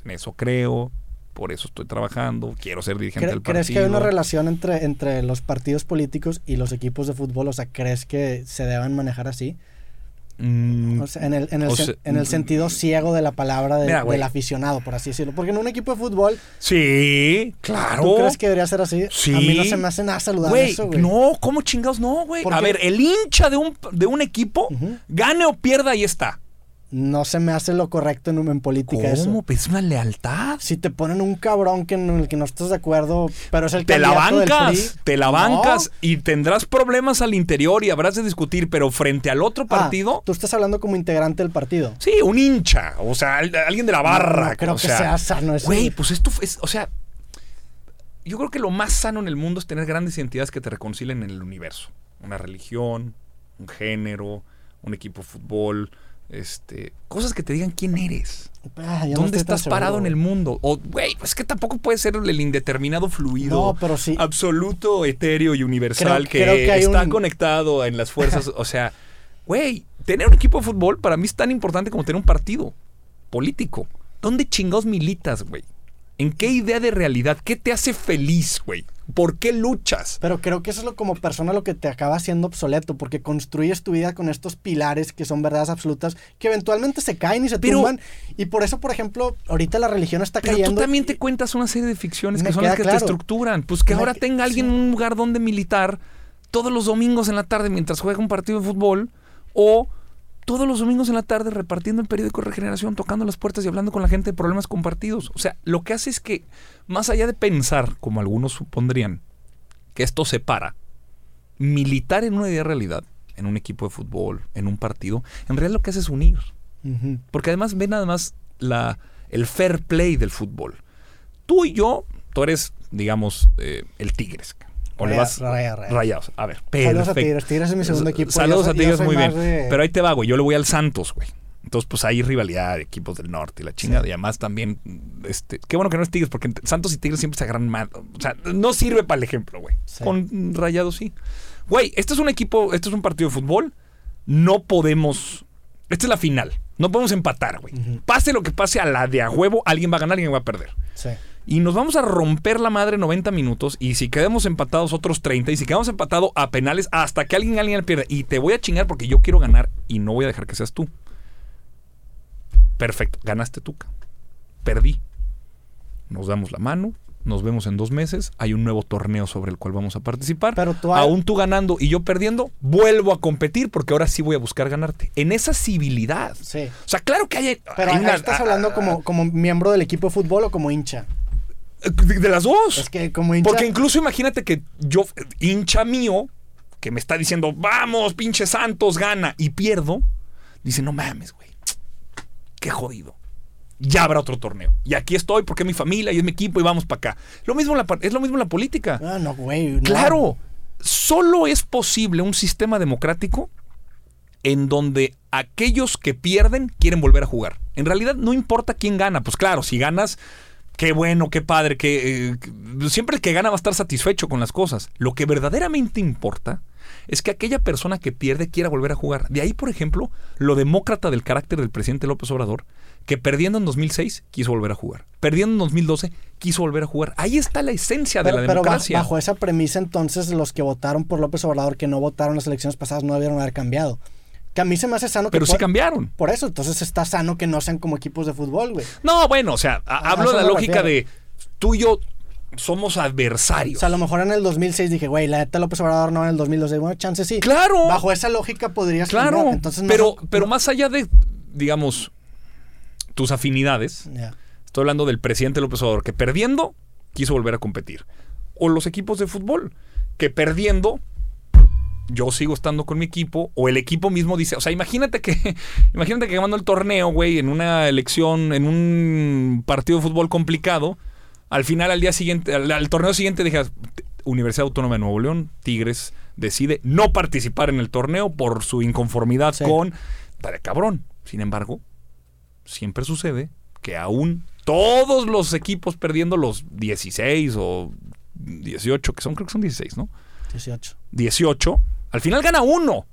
Speaker 2: en eso creo, por eso estoy trabajando, quiero ser dirigente del partido.
Speaker 1: ¿Crees que hay una relación entre, entre los partidos políticos y los equipos de fútbol? O sea, ¿crees que se deban manejar así? Mm, o sea, en el, en el, en el mm, sentido ciego de la palabra del aficionado, por así decirlo. Porque en un equipo de fútbol.
Speaker 2: Sí, claro.
Speaker 1: ¿Tú crees que debería ser así? Sí. A mí no se me hace nada saludable eso, güey.
Speaker 2: No, ¿cómo chingados no, güey? A ver, el hincha de un, de un equipo, gane o pierda, ahí está
Speaker 1: no se me hace lo correcto en, en política
Speaker 2: ¿Cómo? Pues una lealtad.
Speaker 1: Si te ponen un cabrón que en el que no estás de acuerdo, pero es el
Speaker 2: te la bancas, te la bancas y tendrás problemas al interior y habrás de discutir, pero frente al otro ah, partido.
Speaker 1: tú estás hablando como integrante del partido.
Speaker 2: Sí, un hincha, o sea, alguien de la barra.
Speaker 1: creo que sea, sano eso.
Speaker 2: Güey, pues esto es, o sea, yo creo que lo más sano en el mundo es tener grandes identidades que te reconcilien en el universo. Una religión, un género, un equipo de fútbol este, cosas que te digan quién eres. Ah, ¿Dónde estás parado en el mundo? O, güey, pues que tampoco puede ser el indeterminado fluido.
Speaker 1: pero sí.
Speaker 2: Absoluto, etéreo y universal que, está conectado en las fuerzas. o sea, güey, tener un equipo de fútbol para mí es tan importante como tener un partido político. ¿Dónde chingados militas, güey? ¿En qué idea de realidad? ¿Qué te hace feliz, güey? ¿Por qué luchas?
Speaker 1: Pero creo que eso es lo como persona lo que te acaba haciendo obsoleto, porque construyes tu vida con estos pilares que son verdades absolutas, que eventualmente se caen y se tumban. Y por eso, por ejemplo, ahorita la religión está pero cayendo.
Speaker 2: Tú también te cuentas una serie de ficciones que son las que te estructuran. Pues que ahora tenga alguien en un lugar donde militar todos los domingos en la tarde mientras juega un partido de fútbol, o todos los domingos en la tarde repartiendo el periódico Regeneración, tocando las puertas y hablando con la gente de problemas compartidos. O sea, lo que hace es que, más allá de pensar, como algunos supondrían, que esto separa, militar en una idea de realidad, en un equipo de fútbol, en un partido, en realidad lo que hace es unir. Porque además ven además la, el fair play del fútbol. Tú y yo, tú eres, digamos, eh, el Tigres. O le vas rayados. A ver,
Speaker 1: Saludos a Tigres. Tigres es mi segundo equipo.
Speaker 2: Saludos a Tigres, muy bien. Pero ahí te va, güey. Yo le voy al Santos, güey. Entonces, pues hay rivalidad de equipos del norte y la chingada. Y además también, este, qué bueno que no es Tigres, porque Santos y Tigres siempre se agarran mal. O sea, no sirve para el ejemplo, güey. Con Rayados sí. Güey, este es un equipo, este es un partido de fútbol. No podemos. Esta es la final. No podemos empatar, güey. Pase lo que pase a la de a huevo, alguien va a ganar, alguien va a perder. Sí y nos vamos a romper la madre 90 minutos y si quedamos empatados otros 30 y si quedamos empatados a penales hasta que alguien alguien pierda y te voy a chingar porque yo quiero ganar y no voy a dejar que seas tú. Perfecto, ganaste tú. Perdí. Nos damos la mano, nos vemos en dos meses, hay un nuevo torneo sobre el cual vamos a participar. Pero tú Aún tú ganando y yo perdiendo, vuelvo a competir porque ahora sí voy a buscar ganarte. En esa civilidad. Sí. O sea, claro que hay...
Speaker 1: Pero estás hablando como, como miembro del equipo de fútbol o como hincha.
Speaker 2: De las dos.
Speaker 1: Es que como hincha...
Speaker 2: Porque incluso imagínate que yo, hincha mío, que me está diciendo, vamos, pinche Santos, gana, y pierdo, dice, no mames, güey. Qué jodido. Ya habrá otro torneo. Y aquí estoy porque es mi familia y es mi equipo y vamos para acá. Lo mismo la, es lo mismo en la política.
Speaker 1: Ah, no, güey.
Speaker 2: Claro. Solo es posible un sistema democrático en donde aquellos que pierden quieren volver a jugar. En realidad no importa quién gana. Pues claro, si ganas qué bueno, qué padre, que eh, siempre el que gana va a estar satisfecho con las cosas. Lo que verdaderamente importa es que aquella persona que pierde quiera volver a jugar. De ahí, por ejemplo, lo demócrata del carácter del presidente López Obrador, que perdiendo en 2006 quiso volver a jugar. Perdiendo en 2012 quiso volver a jugar. Ahí está la esencia de la democracia.
Speaker 1: Pero bajo esa premisa, entonces, los que votaron por López Obrador, que no votaron las elecciones pasadas, no debieron haber cambiado. Que a mí se me hace sano
Speaker 2: que. Pero sí cambiaron.
Speaker 1: Por eso, entonces está sano que no sean como equipos de fútbol, güey.
Speaker 2: No, bueno, o sea, hablo de la lógica de tú y yo somos adversarios.
Speaker 1: O sea, a lo mejor en el 2006 dije, güey, la neta López Obrador no en el 2012. Bueno, chance sí.
Speaker 2: Claro.
Speaker 1: Bajo esa lógica podrías
Speaker 2: Claro. Entonces, pero, pero más allá de, digamos, tus afinidades, estoy hablando del presidente López Obrador, que perdiendo quiso volver a competir. O los equipos de fútbol, que perdiendo yo sigo estando con mi equipo o el equipo mismo dice, o sea, imagínate que imagínate que ganando el torneo, güey, en una elección, en un partido de fútbol complicado, al final al día siguiente, al, torneo siguiente dijeras, Universidad Autónoma de Nuevo León, Tigres decide no participar en el torneo por su inconformidad con Dale cabrón. Sin embargo, siempre sucede que aún todos los equipos perdiendo los 16 o 18, que son, creo que son 16, ¿no?
Speaker 1: 18.
Speaker 2: 18, al final gana uno.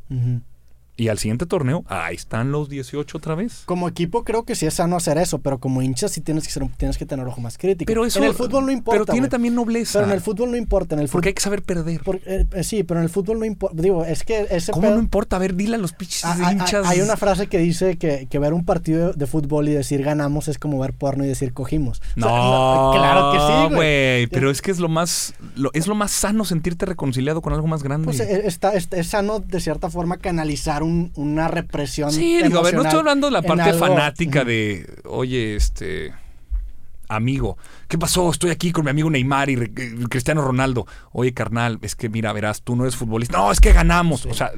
Speaker 2: Y al siguiente torneo, ahí están los 18 otra vez.
Speaker 1: Como equipo creo que sí es sano hacer eso, pero como hincha sí tienes que ser, tienes que tener ojo más crítico.
Speaker 2: Pero eso,
Speaker 1: en el fútbol no importa.
Speaker 2: Pero tiene también nobleza.
Speaker 1: Pero en el fútbol no importa. En el
Speaker 2: Porque hay que saber perder.
Speaker 1: Eh, eh, sí, pero en el fútbol no importa. Digo, es que ese
Speaker 2: ¿Cómo no importa? A ver, dile a los pinches ah, ah, hinchas.
Speaker 1: Hay una frase que dice que, ver un partido de, fútbol y decir ganamos es como ver porno y decir cogimos.
Speaker 2: No, claro que sí, güey. Pero es que es lo más es lo más sano sentirte reconciliado con algo más grande.
Speaker 1: Pues eh, está, es, sano de cierta forma canalizar un, una presión.
Speaker 2: Sí, digo, a ver, no estoy hablando de la parte fanática de, oye, este amigo, ¿qué pasó? Estoy aquí con mi amigo Neymar y Cristiano Ronaldo. Oye, carnal, es que mira, verás, tú no eres futbolista. No, es que ganamos. O sea,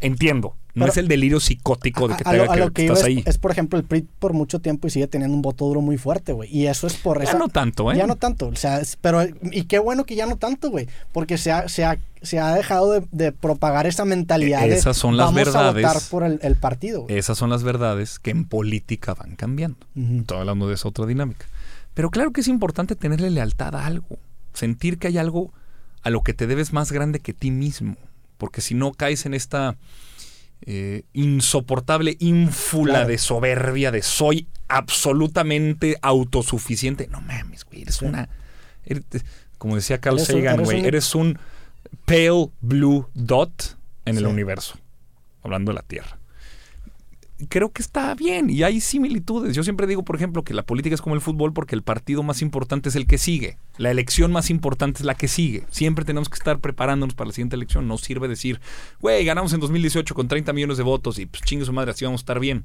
Speaker 2: entiendo. No es el delirio psicótico de que, te haga que, estás
Speaker 1: es,
Speaker 2: ahí.
Speaker 1: Es, por ejemplo, el PRI por mucho tiempo y sigue teniendo un voto duro muy fuerte, güey. Y eso es por
Speaker 2: eso. Ya no tanto, ¿eh?
Speaker 1: Ya no tanto. O sea, pero. Y qué bueno que ya no tanto, güey. Porque se ha, se ha, se ha dejado de, propagar esa mentalidad.
Speaker 2: Esas son las verdades.
Speaker 1: A votar por el, partido.
Speaker 2: Esas son las verdades que en política van cambiando. Estoy hablando de esa otra dinámica. Pero claro que es importante tenerle lealtad a algo. Sentir que hay algo a lo que te debes más grande que ti mismo. Porque si no caes en esta eh, insoportable ínfula de soberbia, de soy absolutamente autosuficiente. No mames, güey, eres una... como decía Carl Sagan, güey, eres, un pale blue dot en el universo, hablando de la Tierra creo que está bien y hay similitudes. Yo siempre digo, por ejemplo, que la política es como el fútbol porque el partido más importante es el que sigue. La elección más importante es la que sigue. Siempre tenemos que estar preparándonos para la siguiente elección. No sirve decir, güey, ganamos en 2018 con 30 millones de votos y pues chingue su madre, así vamos a estar bien.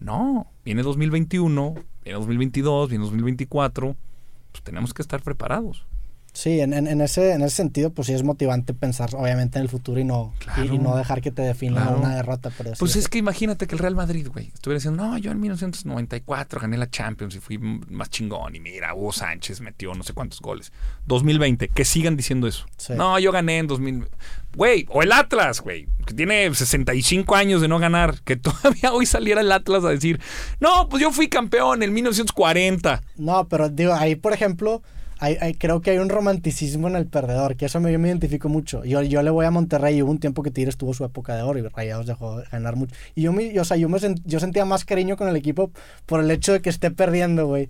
Speaker 2: No, viene 2021, viene 2022, viene 2024. Pues tenemos que estar preparados.
Speaker 1: Sí, en, en, ese, en ese sentido, pues sí es motivante pensar, obviamente, en el futuro y no, y, no dejar que te defina una derrota.
Speaker 2: pues es que imagínate que el Real Madrid, güey, estuviera diciendo, no, yo en 1994 gané la Champions y fui más chingón. Y mira, Hugo Sánchez metió no sé cuántos goles. 2020, que sigan diciendo eso. No, yo gané en 2000. Güey, o el Atlas, güey, que tiene 65 años de no ganar, que todavía hoy saliera el Atlas a decir, no, pues yo fui campeón en 1940.
Speaker 1: No, pero digo, ahí, por ejemplo creo que hay un romanticismo en el perdedor, que eso me, yo me identifico mucho. Yo, yo le voy a Monterrey y hubo un tiempo que Tigres tuvo su época de oro y Rayados dejó ganar mucho. Y yo, me, yo, o sea, yo, me yo sentía más cariño con el equipo por el hecho de que esté perdiendo, güey.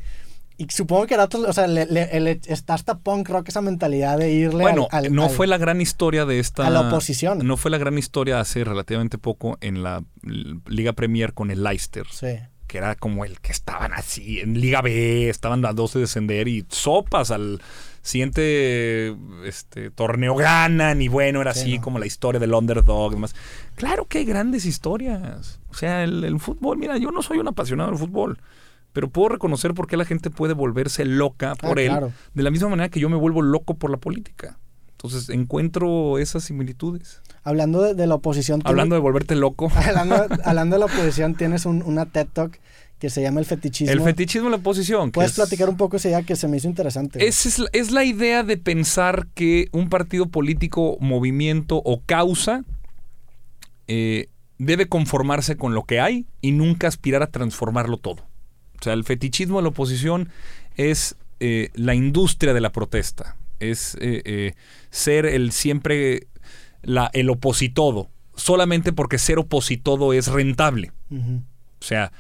Speaker 1: Y supongo que otros, o sea, le, está hasta punk rock esa mentalidad de irle
Speaker 2: bueno, no fue la gran historia de esta...
Speaker 1: A la oposición.
Speaker 2: No fue la gran historia hace relativamente poco en la Liga Premier con el Leicester.
Speaker 1: Sí
Speaker 2: que era como el que estaban así en Liga B, estaban a 12 de descender y sopas al siguiente este, torneo ganan y bueno, era así como la historia del underdog y demás. Claro que hay grandes historias. O sea, el, fútbol, mira, yo no soy un apasionado del fútbol, pero puedo reconocer por qué la gente puede volverse loca por ah, él, de la misma manera que yo me vuelvo loco por la política. Entonces encuentro esas similitudes.
Speaker 1: Hablando de, la oposición.
Speaker 2: Hablando de volverte loco.
Speaker 1: Hablando, de la oposición, tienes un, una TED Talk que se llama El fetichismo.
Speaker 2: El fetichismo de la oposición.
Speaker 1: ¿Puedes platicar un poco esa idea que se me hizo interesante?
Speaker 2: Es, es, la idea de pensar que un partido político, movimiento o causa eh, debe conformarse con lo que hay y nunca aspirar a transformarlo todo. O sea, el fetichismo de la oposición es eh, la industria de la protesta. Es eh, ser el siempre la, el opositodo, solamente porque ser opositodo es rentable. O sea,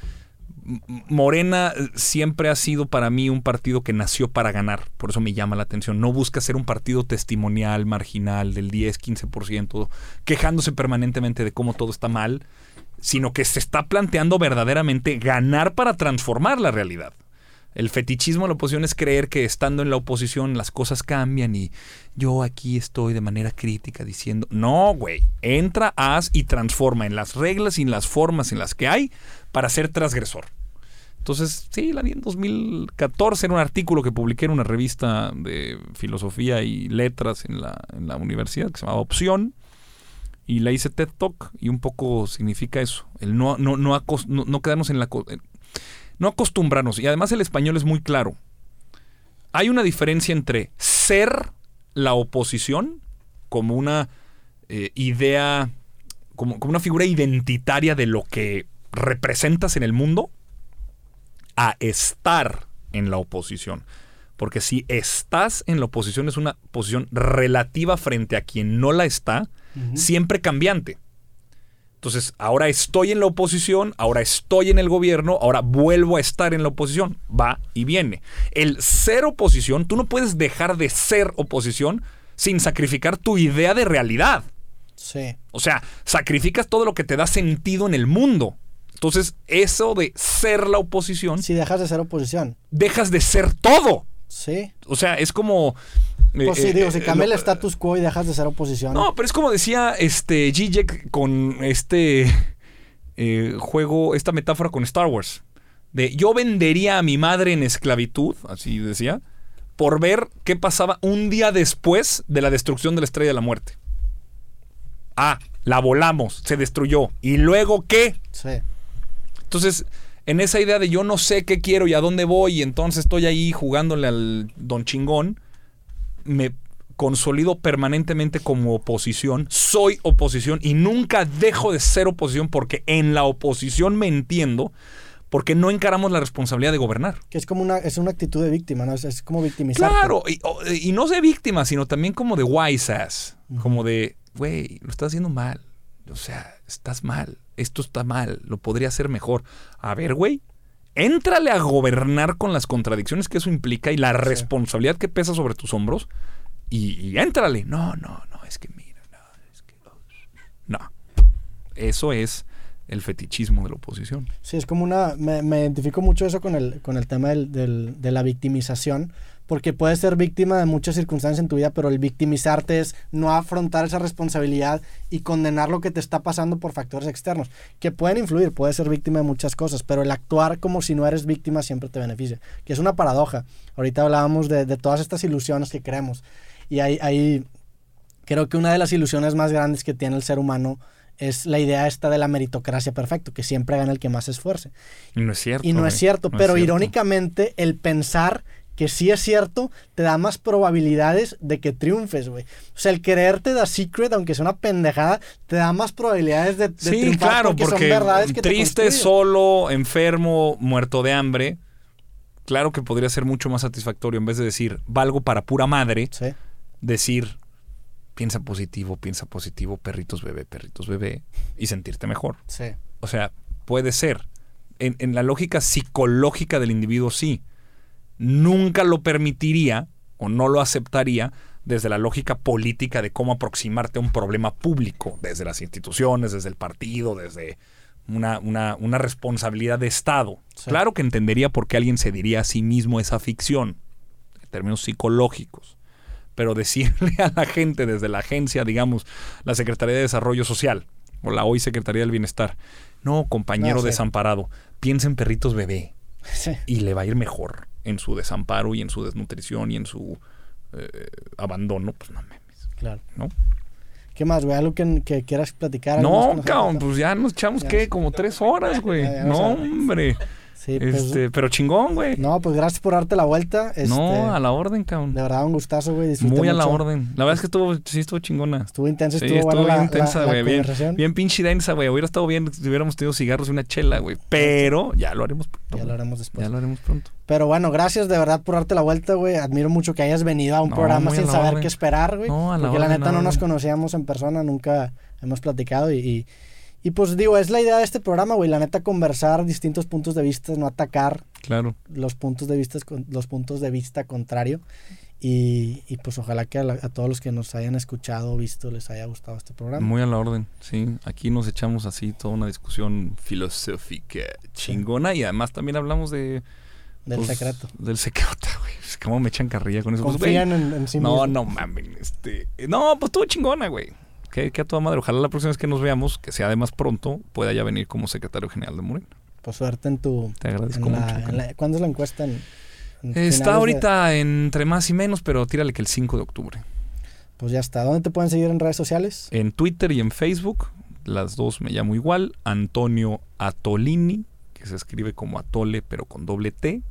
Speaker 2: Morena siempre ha sido para mí un partido que nació para ganar, por eso me llama la atención. No busca ser un partido testimonial, marginal, del 10, 15%, quejándose permanentemente de cómo todo está mal, sino que se está planteando verdaderamente ganar para transformar la realidad. El fetichismo de la oposición es creer que estando en la oposición las cosas cambian y yo aquí estoy de manera crítica diciendo, no, güey, entra, haz y transforma en las reglas y en las formas en las que hay para ser transgresor. Entonces, sí, la vi en 2014, en un artículo que publiqué en una revista de filosofía y letras en la, en la universidad que se llamaba Opción. Y la hice TED Talk y un poco significa eso, el no, no, no, no quedarnos en la no acostumbrarnos. Y además el español es muy claro. Hay una diferencia entre ser la oposición como una eh, idea, como, como una figura identitaria de lo que representas en el mundo, a estar en la oposición. Porque si estás en la oposición es una posición relativa frente a quien no la está, siempre cambiante. Entonces, ahora estoy en la oposición, ahora estoy en el gobierno, ahora vuelvo a estar en la oposición. Va y viene. El ser oposición, tú no puedes dejar de ser oposición sin sacrificar tu idea de realidad.
Speaker 1: Sí.
Speaker 2: O sea, sacrificas todo lo que te da sentido en el mundo. Entonces, eso de ser la oposición.
Speaker 1: Si dejas de ser oposición.
Speaker 2: Dejas de ser todo.
Speaker 1: Sí.
Speaker 2: O sea, es como.
Speaker 1: Eh, pues sí, eh, digo, si cambia el status quo y dejas de ser oposición.
Speaker 2: No, pero es como decía este Zizek con este eh, juego, esta metáfora con Star Wars. De yo vendería a mi madre en esclavitud, así decía, por ver qué pasaba un día después de la destrucción de la Estrella de la Muerte. Ah, la volamos, se destruyó. ¿Y luego qué?
Speaker 1: Sí.
Speaker 2: Entonces, en esa idea de yo no sé qué quiero y a dónde voy, y entonces estoy ahí jugándole al don chingón, me consolido permanentemente como oposición, soy oposición y nunca dejo de ser oposición porque en la oposición me entiendo porque no encaramos la responsabilidad de gobernar.
Speaker 1: Que es como una, es una actitud de víctima, ¿no? Es, como victimizar.
Speaker 2: Claro, y, no de víctima, sino también como de wise ass, como de, güey, lo estás haciendo mal. O sea, estás mal. Esto está mal. Lo podría hacer mejor. A ver, güey. Éntrale a gobernar con las contradicciones que eso implica y la responsabilidad que pesa sobre tus hombros. Y, y, éntrale. No, no, no. Es que mira, no. Es que. No. Eso es el fetichismo de la oposición.
Speaker 1: Sí, es como una. Me, identifico mucho eso con el, con el tema del, de la victimización porque puedes ser víctima de muchas circunstancias en tu vida, pero el victimizarte es no afrontar esa responsabilidad y condenar lo que te está pasando por factores externos, que pueden influir, puedes ser víctima de muchas cosas, pero el actuar como si no eres víctima siempre te beneficia, que es una paradoja. Ahorita hablábamos de, todas estas ilusiones que creemos, y ahí, creo que una de las ilusiones más grandes que tiene el ser humano es la idea esta de la meritocracia perfecto, que siempre gana el que más se esfuerce.
Speaker 2: Y no es cierto.
Speaker 1: Y no es cierto, pero irónicamente el pensar que sí es cierto, te da más probabilidades de que triunfes, güey. O sea, el quererte da secret, aunque sea una pendejada, te da más probabilidades de, de
Speaker 2: sí, claro, porque, son verdades que triste, solo, enfermo, muerto de hambre, claro que podría ser mucho más satisfactorio en vez de decir valgo para pura madre, decir piensa positivo, piensa positivo, perritos bebé, perritos bebé y sentirte mejor.
Speaker 1: Sí.
Speaker 2: O sea, puede ser. en la lógica psicológica del individuo sí nunca lo permitiría o no lo aceptaría desde la lógica política de cómo aproximarte a un problema público, desde las instituciones, desde el partido, desde una, una, responsabilidad de Estado. Claro que entendería por qué alguien se diría a sí mismo esa ficción, en términos psicológicos. Pero decirle a la gente desde la agencia, digamos, la Secretaría de Desarrollo Social o la hoy Secretaría del Bienestar, no, compañero desamparado, piensa en perritos bebé y le va a ir mejor en su desamparo y en su desnutrición y en su eh, abandono, pues no memes.
Speaker 1: Claro.
Speaker 2: ¿No?
Speaker 1: ¿Qué más, güey? ¿Algo que, quieras platicar?
Speaker 2: No, cabrón, pues ya nos echamos, ¿qué? Como tres horas, güey. no, hombre. Sí, pues, este, pero chingón, güey.
Speaker 1: No, pues gracias por darte la vuelta. Este,
Speaker 2: no, a la orden, cabrón.
Speaker 1: De verdad, un gustazo, güey.
Speaker 2: Muy a la orden. La verdad es que estuvo, sí estuvo chingona.
Speaker 1: Estuvo intensa, estuvo, estuvo bien intensa, güey.
Speaker 2: Bien, bien pinche densa, güey. Hubiera estado bien si hubiéramos tenido cigarros y una chela, güey. Pero ya lo haremos pronto.
Speaker 1: Ya lo haremos después.
Speaker 2: Ya lo haremos pronto.
Speaker 1: Pero bueno, gracias de verdad por darte la vuelta, güey. Admiro mucho que hayas venido a un programa sin saber qué esperar, güey. No, a la porque la neta no nos conocíamos en persona, nunca hemos platicado y y pues digo, es la idea de este programa, güey, la neta conversar distintos puntos de vista, no atacar
Speaker 2: claro.
Speaker 1: los puntos de vista los puntos de vista contrario. Y, y pues ojalá que a, todos los que nos hayan escuchado o visto les haya gustado este programa.
Speaker 2: Muy a la orden, sí. Aquí nos echamos así toda una discusión filosófica chingona y además también hablamos de...
Speaker 1: Del pues, secreto.
Speaker 2: Del secreto, güey. ¿Cómo me echan carrilla con eso?
Speaker 1: Pues, Confían en, en, sí
Speaker 2: No, no mames. Este, no, pues todo chingona, güey que, a toda madre. Ojalá la próxima vez que nos veamos, que sea además pronto, pueda ya venir como secretario general de Morena.
Speaker 1: Pues suerte en tu.
Speaker 2: Te agradezco mucho.
Speaker 1: ¿Cuándo es la encuesta?
Speaker 2: está ahorita entre más y menos, pero tírale que el 5 de octubre.
Speaker 1: Pues ya está. ¿Dónde te pueden seguir en redes sociales?
Speaker 2: En Twitter y en Facebook. Las dos me llamo igual. Antonio Atolini, que se escribe como Atole, pero con doble T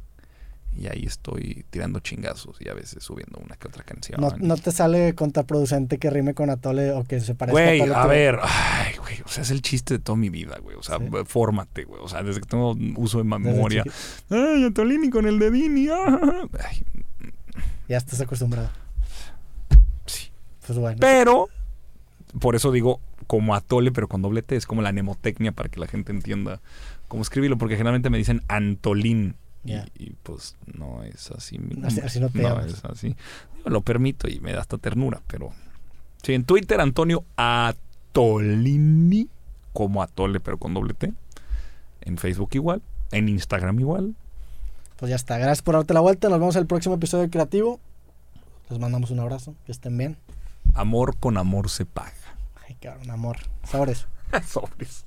Speaker 2: y ahí estoy tirando chingazos y a veces subiendo una que otra canción.
Speaker 1: ¿No, te sale contraproducente que rime con Atole o que se parezca
Speaker 2: a Atole? a ver, ay, güey, o sea, es el chiste de toda mi vida, güey. O sea, fórmate, güey. O sea, desde que tengo uso de memoria. Ay, Atolini con el de Dini. Ah, ay,
Speaker 1: Ya estás acostumbrado.
Speaker 2: Sí.
Speaker 1: Pues bueno.
Speaker 2: Pero, por eso digo como atole, pero con doble T. Es como la mnemotecnia para que la gente entienda cómo escribirlo, porque generalmente me dicen Antolín. Y, pues no es así.
Speaker 1: Así, no te no
Speaker 2: es así. lo permito y me da hasta ternura, pero... Sí, en Twitter Antonio Atolini, como atole, pero con doble T. En Facebook igual. En Instagram igual.
Speaker 1: Pues ya está. Gracias por darte la vuelta. Nos vemos en el próximo episodio de Creativo. Les mandamos un abrazo. Que estén bien.
Speaker 2: Amor con amor se paga.
Speaker 1: Ay, cabrón, amor. Sobres.
Speaker 2: Sobres.